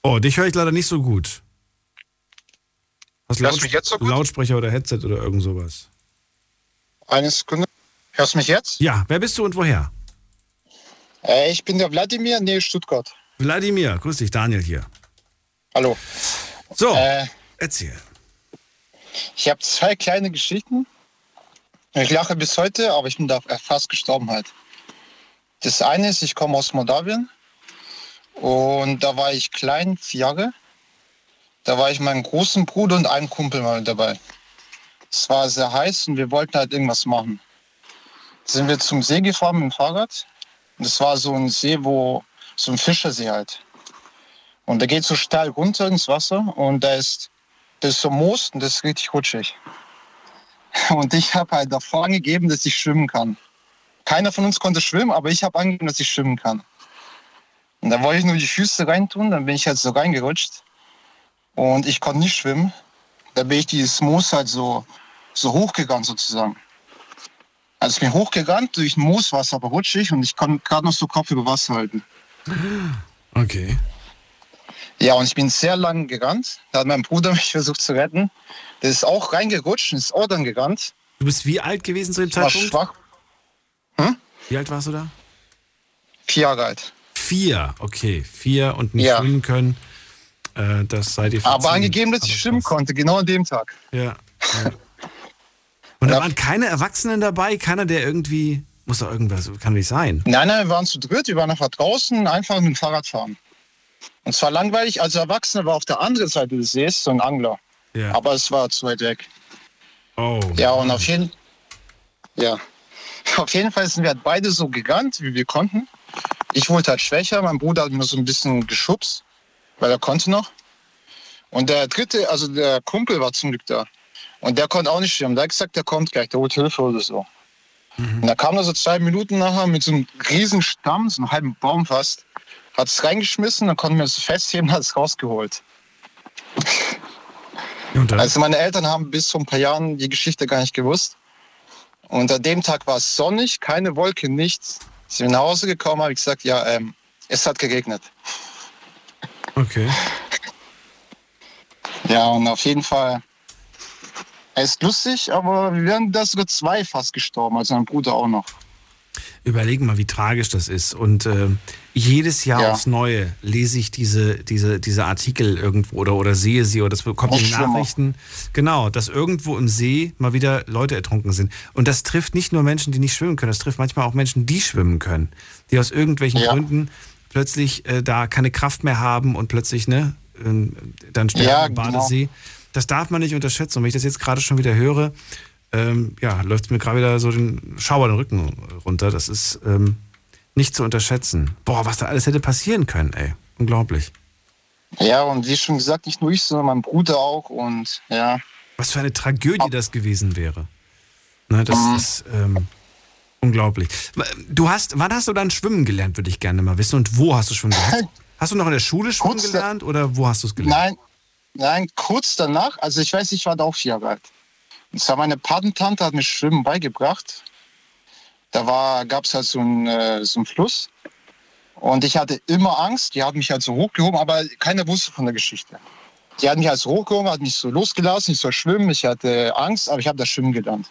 Oh, dich höre ich leider nicht so gut. Hast du mich jetzt so gut? Lautsprecher oder Headset oder irgend sowas? Eine Sekunde. Hörst du mich jetzt? Ja, wer bist du und woher? Äh, ich bin der Wladimir, nee, Stuttgart. Wladimir, grüß dich, Daniel hier. Hallo. So, äh, erzähl. Ich habe zwei kleine Geschichten. Ich lache bis heute, aber ich bin da fast gestorben halt. Das eine ist, ich komme aus Moldawien und da war ich klein, vier Jahre. Da war ich mit meinem großen Bruder und einem Kumpel mal dabei. Es war sehr heiß und wir wollten halt irgendwas machen. Sind wir zum See gefahren mit dem Fahrrad. Und das war so ein See, wo so ein Fischersee halt. Und da geht so steil runter ins Wasser und da ist, das ist so Moos und das ist richtig rutschig. Und ich habe halt davor angegeben, dass ich schwimmen kann. Keiner von uns konnte schwimmen, aber ich habe angegeben, dass ich schwimmen kann. Und da wollte ich nur die Füße reintun, dann bin ich halt so reingerutscht. Und ich konnte nicht schwimmen. Da bin ich dieses Moos halt so, so hochgegangen sozusagen. Also ich bin hochgegangen durch ein Mooswasser, aber rutschig und ich konnte gerade noch so Kopf über Wasser halten. Okay. Ja, und ich bin sehr lang gerannt. Da hat mein Bruder <laughs> mich versucht zu retten. Der ist auch reingerutscht und ist auch dann gerannt. Du bist wie alt gewesen zu dem Ich war schwach. Wie alt warst du da? Vier Jahre alt. Vier, okay. Vier und nicht Ja. schwimmen können. Äh, das seid ihr Aber angegeben, dass ich schwimmen konnte, genau an dem Tag. Ja. ja. <laughs> Und da waren keine Erwachsenen dabei, keiner, der irgendwie. Muss doch irgendwas, kann nicht sein. Nein, nein, wir waren zu dritt, wir waren einfach draußen, einfach mit dem Fahrrad fahren. Und zwar langweilig, als Erwachsener war auf der anderen Seite des Sees so ein Angler. Ja. Aber es war zu weit weg. Oh. Ja, und auf jeden, ja. auf jeden Fall sind wir halt beide so gerannt, wie wir konnten. Ich wurde halt schwächer, mein Bruder hat mir so ein bisschen geschubst, weil er konnte noch. Und der dritte, also der Kumpel war zum Glück da. Und der konnte auch nicht schwimmen. Der hat gesagt, der kommt gleich, der holt Hilfe oder so. Und da kam er so zwei Minuten nachher mit so einem riesen Stamm, so einem halben Baum fast, hat es reingeschmissen, dann konnten wir es festheben, hat es rausgeholt. Also meine Eltern haben bis vor ein paar Jahren die Geschichte gar nicht gewusst. Und an dem Tag war es sonnig, keine Wolke, nichts. Sind wir nach Hause gekommen, habe ich gesagt, ja, ähm, es hat geregnet. Okay. Ja, und auf jeden Fall, es ist lustig, aber wir wären da sogar zwei fast gestorben, also mein Bruder auch noch. Überleg mal, wie tragisch das ist. Und äh, jedes Jahr Ja. aufs Neue lese ich diese, diese, diese Artikel irgendwo oder, oder sehe sie oder das bekommt in. Nachrichten. Genau, dass irgendwo im See mal wieder Leute ertrunken sind. Und das trifft nicht nur Menschen, die nicht schwimmen können, das trifft manchmal auch Menschen, die schwimmen können. Die aus irgendwelchen Ja. Gründen plötzlich äh, da keine Kraft mehr haben und plötzlich, ne, ähm, dann sterben Ja, im genau. Badesee. Das darf man nicht unterschätzen. Und wenn ich das jetzt gerade schon wieder höre, ähm, ja, läuft mir gerade wieder so den Schauer den Rücken runter. Das ist ähm, nicht zu unterschätzen. Boah, was da alles hätte passieren können, ey. Unglaublich. Ja, und wie schon gesagt, nicht nur ich, sondern mein Bruder auch. Und ja, Was für eine Tragödie das gewesen wäre. Ne, das Mhm. ist, ähm, Unglaublich. Du hast, wann hast du dann schwimmen gelernt, würde ich gerne mal wissen. Und wo hast du schwimmen gelernt? <laughs> Hast du noch in der Schule schwimmen Kurz- gelernt oder wo hast du es gelernt? Nein, nein, kurz danach, also ich weiß, ich war da auch vier Jahre alt. Und zwar meine Patentante hat mir Schwimmen beigebracht. Da war, gab es halt so einen, äh, so einen Fluss. Und ich hatte immer Angst. Die hat mich halt so hochgehoben, aber keiner wusste von der Geschichte. Die hat mich halt so hochgehoben, hat mich so losgelassen, ich soll schwimmen. Ich hatte Angst, aber ich habe das Schwimmen gelernt.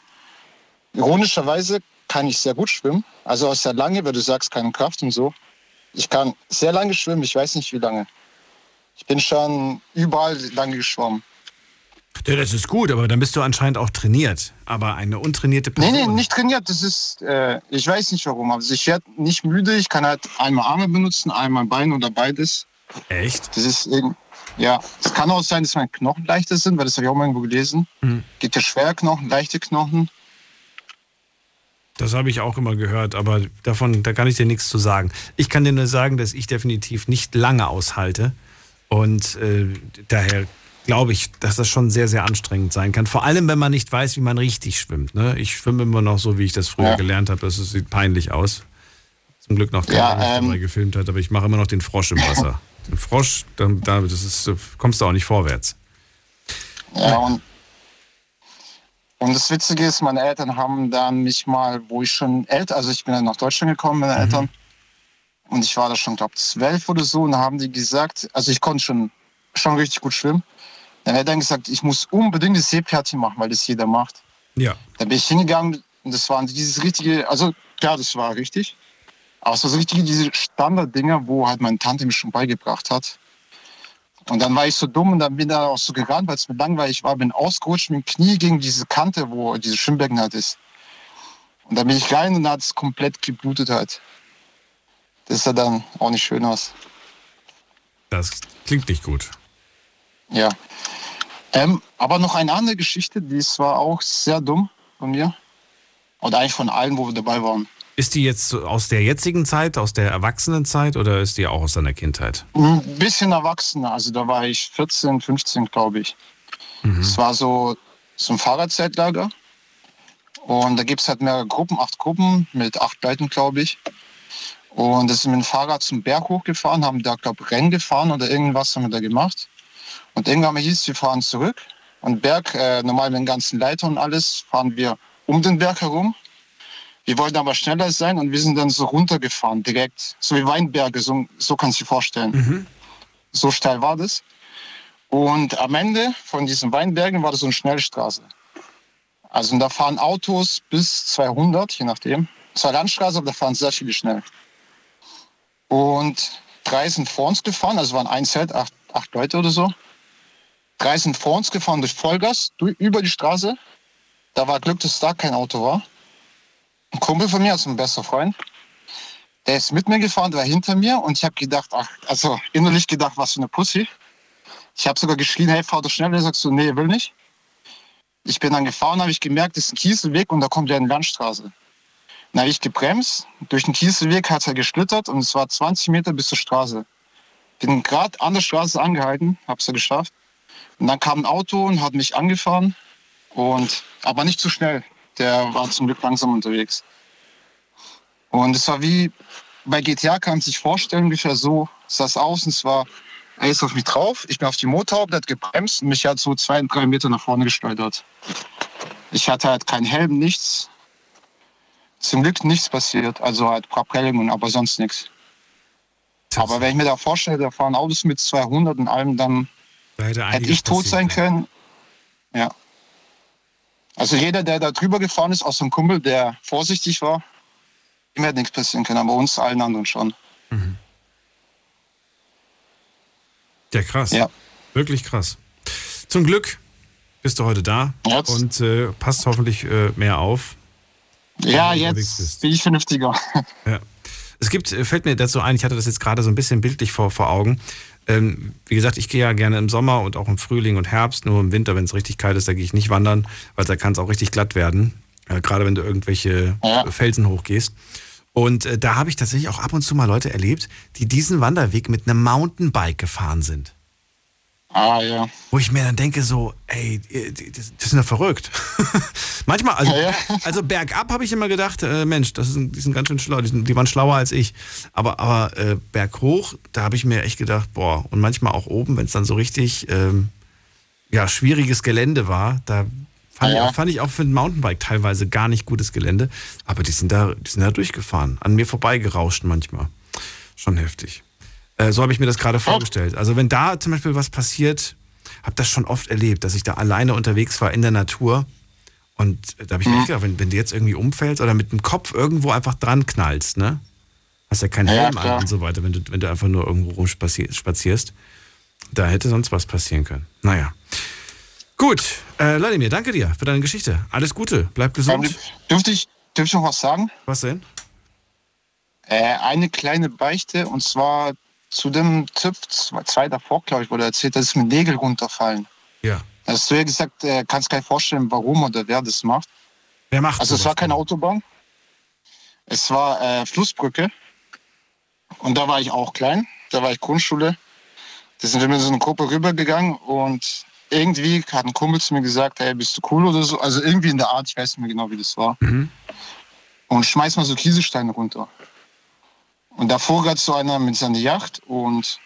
Ironischerweise kann ich sehr gut schwimmen. Also auch sehr lange, weil du sagst, keine Kraft und so. Ich kann sehr lange schwimmen, ich weiß nicht wie lange. Ich bin schon überall lange geschwommen. Ja, das ist gut, aber dann bist du anscheinend auch trainiert. Aber eine untrainierte Nee, Person. nee, nicht trainiert. Das ist, äh, ich weiß nicht warum. Also ich werde nicht müde. Ich kann halt einmal Arme benutzen, einmal Beine oder beides. Echt? Das ist irgend, ja. Es kann auch sein, dass meine Knochen leichter sind, weil das habe ich auch mal irgendwo gelesen. Mhm. Gibt ja schwere Knochen, leichte Knochen. Das habe ich auch immer gehört, aber davon, da kann ich dir nichts zu sagen. Ich kann dir nur sagen, dass ich definitiv nicht lange aushalte. Und äh, daher glaube ich, dass das schon sehr, sehr anstrengend sein kann. Vor allem, wenn man nicht weiß, wie man richtig schwimmt. Ne? Ich schwimme immer noch so, wie ich das früher Ja. gelernt habe. Das ist- sieht peinlich aus. Zum Glück noch keiner, Ja, der mich ähm, dabei gefilmt hat, aber ich mache immer noch den Frosch im Wasser. <laughs> den Frosch, da, da das ist, kommst du auch nicht vorwärts. Ja, und, und das Witzige ist, meine Eltern haben dann mich mal, wo ich schon älter, also ich bin dann nach Deutschland gekommen, meine Eltern, und ich war da schon, glaube zwölf oder so, und da haben die gesagt, also ich konnte schon, schon richtig gut schwimmen. Dann hat er dann gesagt, ich muss unbedingt das Seepferdchen machen, weil das jeder macht. Ja. Da bin ich hingegangen und das waren dieses richtige, also klar, das war richtig. Aber es war so richtige, diese Standarddinger, wo halt meine Tante mir schon beigebracht hat. Und dann war ich so dumm und dann bin ich da auch so gerannt, weil es mir langweilig war, bin ausgerutscht mit dem Knie gegen diese Kante, wo diese Schwimmbecken halt ist. Und dann bin ich rein und da hat es komplett geblutet halt. Das sah dann auch nicht schön aus. Das klingt nicht gut. Ja. Ähm, aber noch eine andere Geschichte, die war auch sehr dumm von mir. Oder eigentlich von allen, wo wir dabei waren. Ist die jetzt aus der jetzigen Zeit, aus der Erwachsenenzeit oder ist die auch aus deiner Kindheit? Ein bisschen erwachsener, also da war ich 14, 15, glaube ich. Es war so, ein Fahrradzeitlager. Und da gibt es halt mehrere Gruppen, acht Gruppen mit acht Leuten, glaube ich. Und das sind mit dem Fahrrad zum Berg hochgefahren, haben da, glaube ich, Rennen gefahren oder irgendwas haben wir da gemacht. Und irgendwann mal hieß es, wir fahren zurück. Und Berg, äh, normal mit den ganzen Leitern und alles, fahren wir um den Berg herum. Wir wollten aber schneller sein und wir sind dann so runtergefahren, direkt. So wie Weinberge, so, so kannst du dir vorstellen. So steil war das. Und am Ende von diesen Weinbergen war das so eine Schnellstraße. Also da fahren Autos bis 200, je nachdem. Es war Landstraße, aber da fahren sehr viele schnell. Und drei sind vor uns gefahren, also waren ein Zelt, acht, acht Leute oder so. Drei sind vor uns gefahren durch Vollgas, durch, über die Straße. Da war Glück, dass da kein Auto war. Ein Kumpel von mir, also ein bester Freund, der ist mit mir gefahren, der war hinter mir und ich habe gedacht, ach, also innerlich gedacht, was für eine Pussy. Ich habe sogar geschrien, hey, fahr doch schnell. Er sagt so, nee, will nicht. Ich bin dann gefahren, habe ich gemerkt, das ist ein Kieselweg und da kommt ja eine Landstraße. Dann habe ich gebremst, durch den Kieselweg hat er geschlittert und es war 20 Meter bis zur Straße. Bin gerade an der Straße angehalten, habe es ja geschafft. Und dann kam ein Auto und hat mich angefahren, und, aber nicht zu schnell. Der war zum Glück langsam unterwegs. Und es war wie bei GTA, kann man sich vorstellen, ungefähr so sah es aus. Und es war, er ist auf mich drauf, ich bin auf die Motorhaube, der hat gebremst und mich hat so zwei, drei Meter nach vorne gesteuert. Ich hatte halt keinen Helm, nichts. Zum Glück nichts passiert. Also halt Prellungen, aber sonst nichts. Aber wenn ich mir da vorstelle, da fahren Autos mit 200 und allem, dann Da hätte, hätte ich tot sein können. Ja. Also jeder, der da drüber gefahren ist, außer ein Kumpel, der vorsichtig war, ihm hätte nichts passieren können, aber uns allen anderen schon. Ja, krass. Ja. Wirklich krass. Zum Glück bist du heute da und äh, passt hoffentlich äh, mehr auf. Ja, jetzt bin ich vernünftiger. Ja. Es gibt, äh, fällt mir dazu ein, ich hatte das jetzt gerade so ein bisschen bildlich vor, vor Augen. Ähm, wie gesagt, ich gehe ja gerne im Sommer und auch im Frühling und Herbst, nur im Winter, wenn es richtig kalt ist, da gehe ich nicht wandern, weil da kann es auch richtig glatt werden. Äh, gerade wenn du irgendwelche Ja. Felsen hochgehst. Und äh, da habe ich tatsächlich auch ab und zu mal Leute erlebt, die diesen Wanderweg mit einem Mountainbike gefahren sind. Ah, ja. Wo ich mir dann denke, so, ey, die, die sind ja verrückt. <laughs> Manchmal, also, Ja, ja. also bergab habe ich immer gedacht, äh, Mensch, das ist, die sind ganz schön schlau, die, sind, die waren schlauer als ich. Aber, aber äh, berghoch, da habe ich mir echt gedacht, boah, und manchmal auch oben, wenn es dann so richtig ähm, ja, schwieriges Gelände war, da fand, Ja. Ich, auch, fand ich auch für ein Mountainbike teilweise gar nicht gutes Gelände. Aber die sind da, die sind da durchgefahren, an mir vorbeigerauscht manchmal. Schon heftig. Äh, so habe ich mir das gerade vorgestellt. Also wenn da zum Beispiel was passiert, habe das schon oft erlebt, dass ich da alleine unterwegs war in der Natur. Und da habe ich mir echt gedacht, wenn, wenn du jetzt irgendwie umfällst oder mit dem Kopf irgendwo einfach dran knallst, ne? Hast ja keinen Ja, Helm an klar. und so weiter, wenn du, wenn du einfach nur irgendwo rumspazierst. Da hätte sonst was passieren können. Naja. Gut, äh, Vladimir, danke dir für deine Geschichte. Alles Gute, bleib gesund. Dürfte ich, dürfte ich noch was sagen? Was denn? Äh, eine kleine Beichte und zwar zu dem Tipp, zwei davor, glaube ich, wurde erzählt, dass es mit Nägel runterfallen. Ja. Hast du ja gesagt, äh, kannst gar nicht vorstellen, warum oder wer das macht. Wer macht Also es war keine Autobahn. Es war äh, Flussbrücke. Und da war ich auch klein. Da war ich Grundschule. Da sind wir mit so einer Gruppe rübergegangen und irgendwie hat ein Kumpel zu mir gesagt, hey, bist du cool oder so. Also irgendwie in der Art, ich weiß nicht mehr genau, wie das war. Mhm. Und schmeiß mal so Kieselsteine runter. Und davor gab so einer mit seiner Yacht und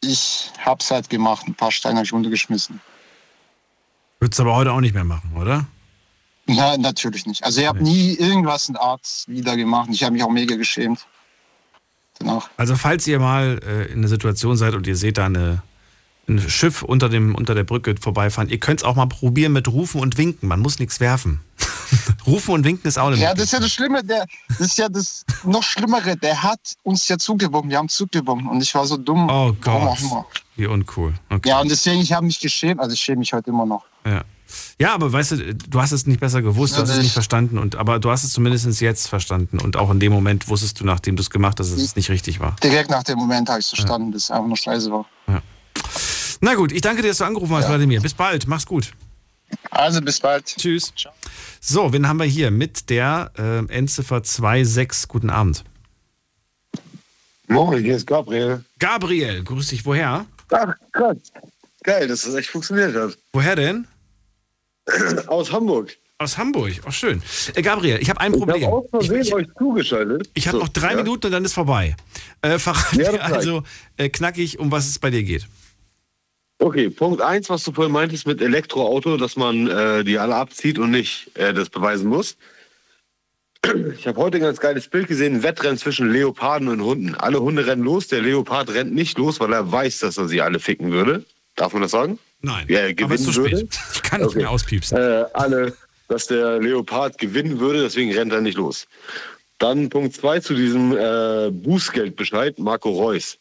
ich hab's halt gemacht. Ein paar Steine habe ich runtergeschmissen. Würdest du aber heute auch nicht mehr machen, oder? Na, natürlich nicht. Also ich habe nie irgendwas in der Art wieder gemacht. Ich habe mich auch mega geschämt. Danach. Also falls ihr mal äh, in einer Situation seid und ihr seht da eine, ein Schiff unter, dem, unter der Brücke vorbeifahren, ihr könnt es auch mal probieren mit Rufen und Winken. Man muss nichts werfen. <laughs> Rufen und Winken ist auch eine Ja, das ist ja das Schlimme. Der, das ist ja das noch Schlimmere. Der hat uns ja zugewunken. Wir haben zugewunken. Und ich war so dumm. Oh Gott. Wie uncool. Okay. Ja, und deswegen, ich habe mich geschämt. Also ich schäme mich heute immer noch. Ja. ja, aber weißt du, du hast es nicht besser gewusst, du hast es nicht verstanden, und, aber du hast es zumindest jetzt verstanden. Und auch in dem Moment wusstest du, nachdem du es gemacht hast, dass es nicht richtig war. Direkt nach dem Moment habe ich verstanden, dass es einfach nur scheiße war. Na gut, ich danke dir, dass du angerufen hast, Vladimir. Bis bald, mach's gut. Also bis bald. Tschüss. So, wen haben wir hier mit der äh, Endziffer 26? Guten Abend. Moin, hier ist Gabriel. Gabriel, grüß dich. Woher? Ach, krass. Geil, dass das echt funktioniert hat. Woher denn? <clears throat> Aus Hamburg. Aus Hamburg, auch schön. Äh, Gabriel, ich habe ein Problem. Ich habe aus Versehen euch zugeschaltet. Ich habe So, noch drei ja? Minuten und dann ist vorbei. Äh, verrat Ja, also äh, knackig, um was es bei dir geht. Okay, Punkt eins, was du vorhin meintest mit Elektroauto, dass man äh, die alle abzieht und nicht äh, das beweisen muss. Ich habe heute ein ganz geiles Bild gesehen, ein Wettrennen zwischen Leoparden und Hunden. Alle Hunde rennen los, der Leopard rennt nicht los, weil er weiß, dass er sie alle ficken würde. Darf man das sagen? Nein, Ja, er aber es ist zu spät. würde. Ich kann nicht mehr auspiepsen. Äh, alle, dass der Leopard gewinnen würde, deswegen rennt er nicht los. Dann Punkt zwei zu diesem äh, Bußgeldbescheid, Marco Reus.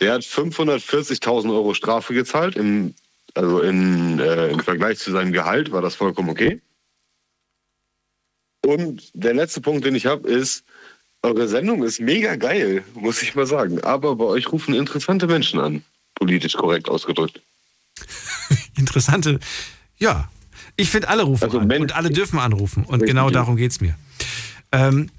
Der hat 540.000 Euro Strafe gezahlt. Im, also in, äh, im Vergleich zu seinem Gehalt war das vollkommen okay. Und der letzte Punkt, den ich habe, ist, eure Sendung ist mega geil, muss ich mal sagen. Aber bei euch rufen interessante Menschen an, politisch korrekt ausgedrückt. <laughs> Interessante. Ja, ich finde, alle rufen an und alle dürfen anrufen. Und genau darum geht es mir. Ähm,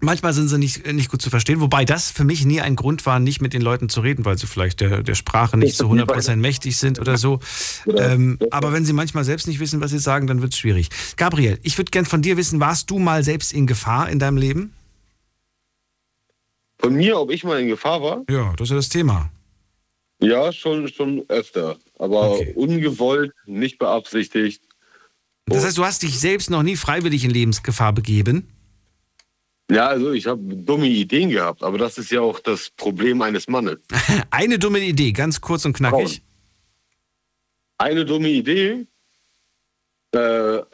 manchmal sind sie nicht, nicht gut zu verstehen, wobei das für mich nie ein Grund war, nicht mit den Leuten zu reden, weil sie vielleicht der, der Sprache nicht zu 100% mächtig sind oder so. Ähm, aber wenn sie manchmal selbst nicht wissen, was sie sagen, dann wird es schwierig. Gabriel, ich würde gern von dir wissen, warst du mal selbst in Gefahr in deinem Leben? Von mir, ob ich mal in Gefahr war? Ja, das ist ja das Thema. Ja, schon, schon öfter. Aber ungewollt, nicht beabsichtigt. Das heißt, du hast dich selbst noch nie freiwillig in Lebensgefahr begeben? Ja, also ich habe dumme Ideen gehabt, aber das ist ja auch das Problem eines Mannes. <laughs> Eine dumme Idee, ganz kurz und knackig. Eine dumme Idee, äh, ja,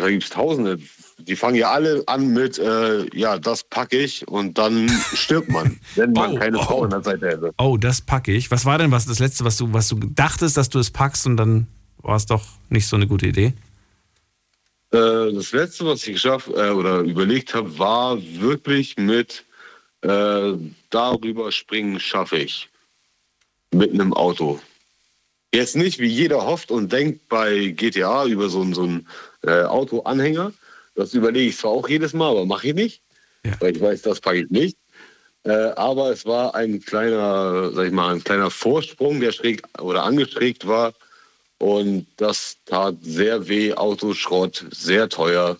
da gibt es tausende. Die fangen ja alle an mit, äh, ja, das packe ich und dann <laughs> stirbt man, wenn man keine Frau an der Seite hätte. Oh, das packe ich. Was war denn was das letzte, was du, was du dachtest, dass du es packst und dann war es doch nicht so eine gute Idee? Äh, das letzte, was ich geschafft äh, oder überlegt habe, war wirklich mit äh, darüber springen schaffe ich. Mit einem Auto. Jetzt nicht, wie jeder hofft und denkt bei GTA über so, einen- so einen äh, Autoanhänger. Das überlege ich zwar auch jedes Mal, aber mache ich nicht. Weil ich weiß, das packe ich nicht. Äh, aber es war ein kleiner, sag ich mal, ein kleiner Vorsprung, der schräg oder angeschrägt war. Und das tat sehr weh. Autoschrott, sehr teuer,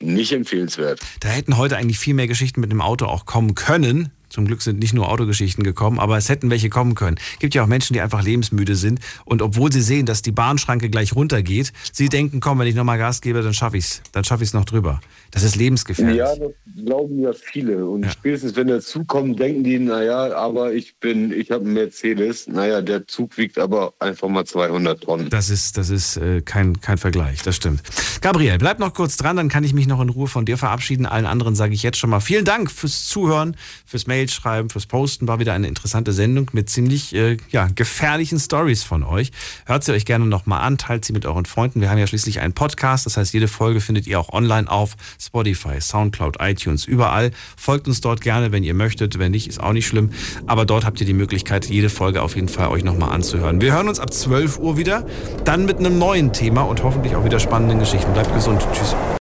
nicht empfehlenswert. Da hätten heute eigentlich viel mehr Geschichten mit dem Auto auch kommen können. Zum Glück sind nicht nur Autogeschichten gekommen, aber es hätten welche kommen können. Gibt ja auch Menschen, die einfach lebensmüde sind und obwohl sie sehen, dass die Bahnschranke gleich runtergeht, sie denken, komm, wenn ich nochmal Gas gebe, dann schaffe ich's, dann schaffe ich's noch drüber. Das ist lebensgefährlich. Ja, das glauben ja viele. Und spätestens wenn der Zug kommt, denken die, naja, aber ich bin, ich habe einen Mercedes. Naja, der Zug wiegt aber einfach mal 200 Tonnen. Das ist, das ist äh, kein, kein Vergleich, das stimmt. Gabriel, bleib noch kurz dran, dann kann ich mich noch in Ruhe von dir verabschieden. Allen anderen sage ich jetzt schon mal vielen Dank fürs Zuhören, fürs Mail schreiben, fürs Posten. War wieder eine interessante Sendung mit ziemlich äh, ja, gefährlichen Stories von euch. Hört sie euch gerne nochmal an, teilt sie mit euren Freunden. Wir haben ja schließlich einen Podcast, das heißt, jede Folge findet ihr auch online auf Spotify, Soundcloud, iTunes, überall. Folgt uns dort gerne, wenn ihr möchtet. Wenn nicht, ist auch nicht schlimm. Aber dort habt ihr die Möglichkeit, jede Folge auf jeden Fall euch nochmal anzuhören. Wir hören uns ab 12 Uhr wieder, dann mit einem neuen Thema und hoffentlich auch wieder spannenden Geschichten. Bleibt gesund. Tschüss.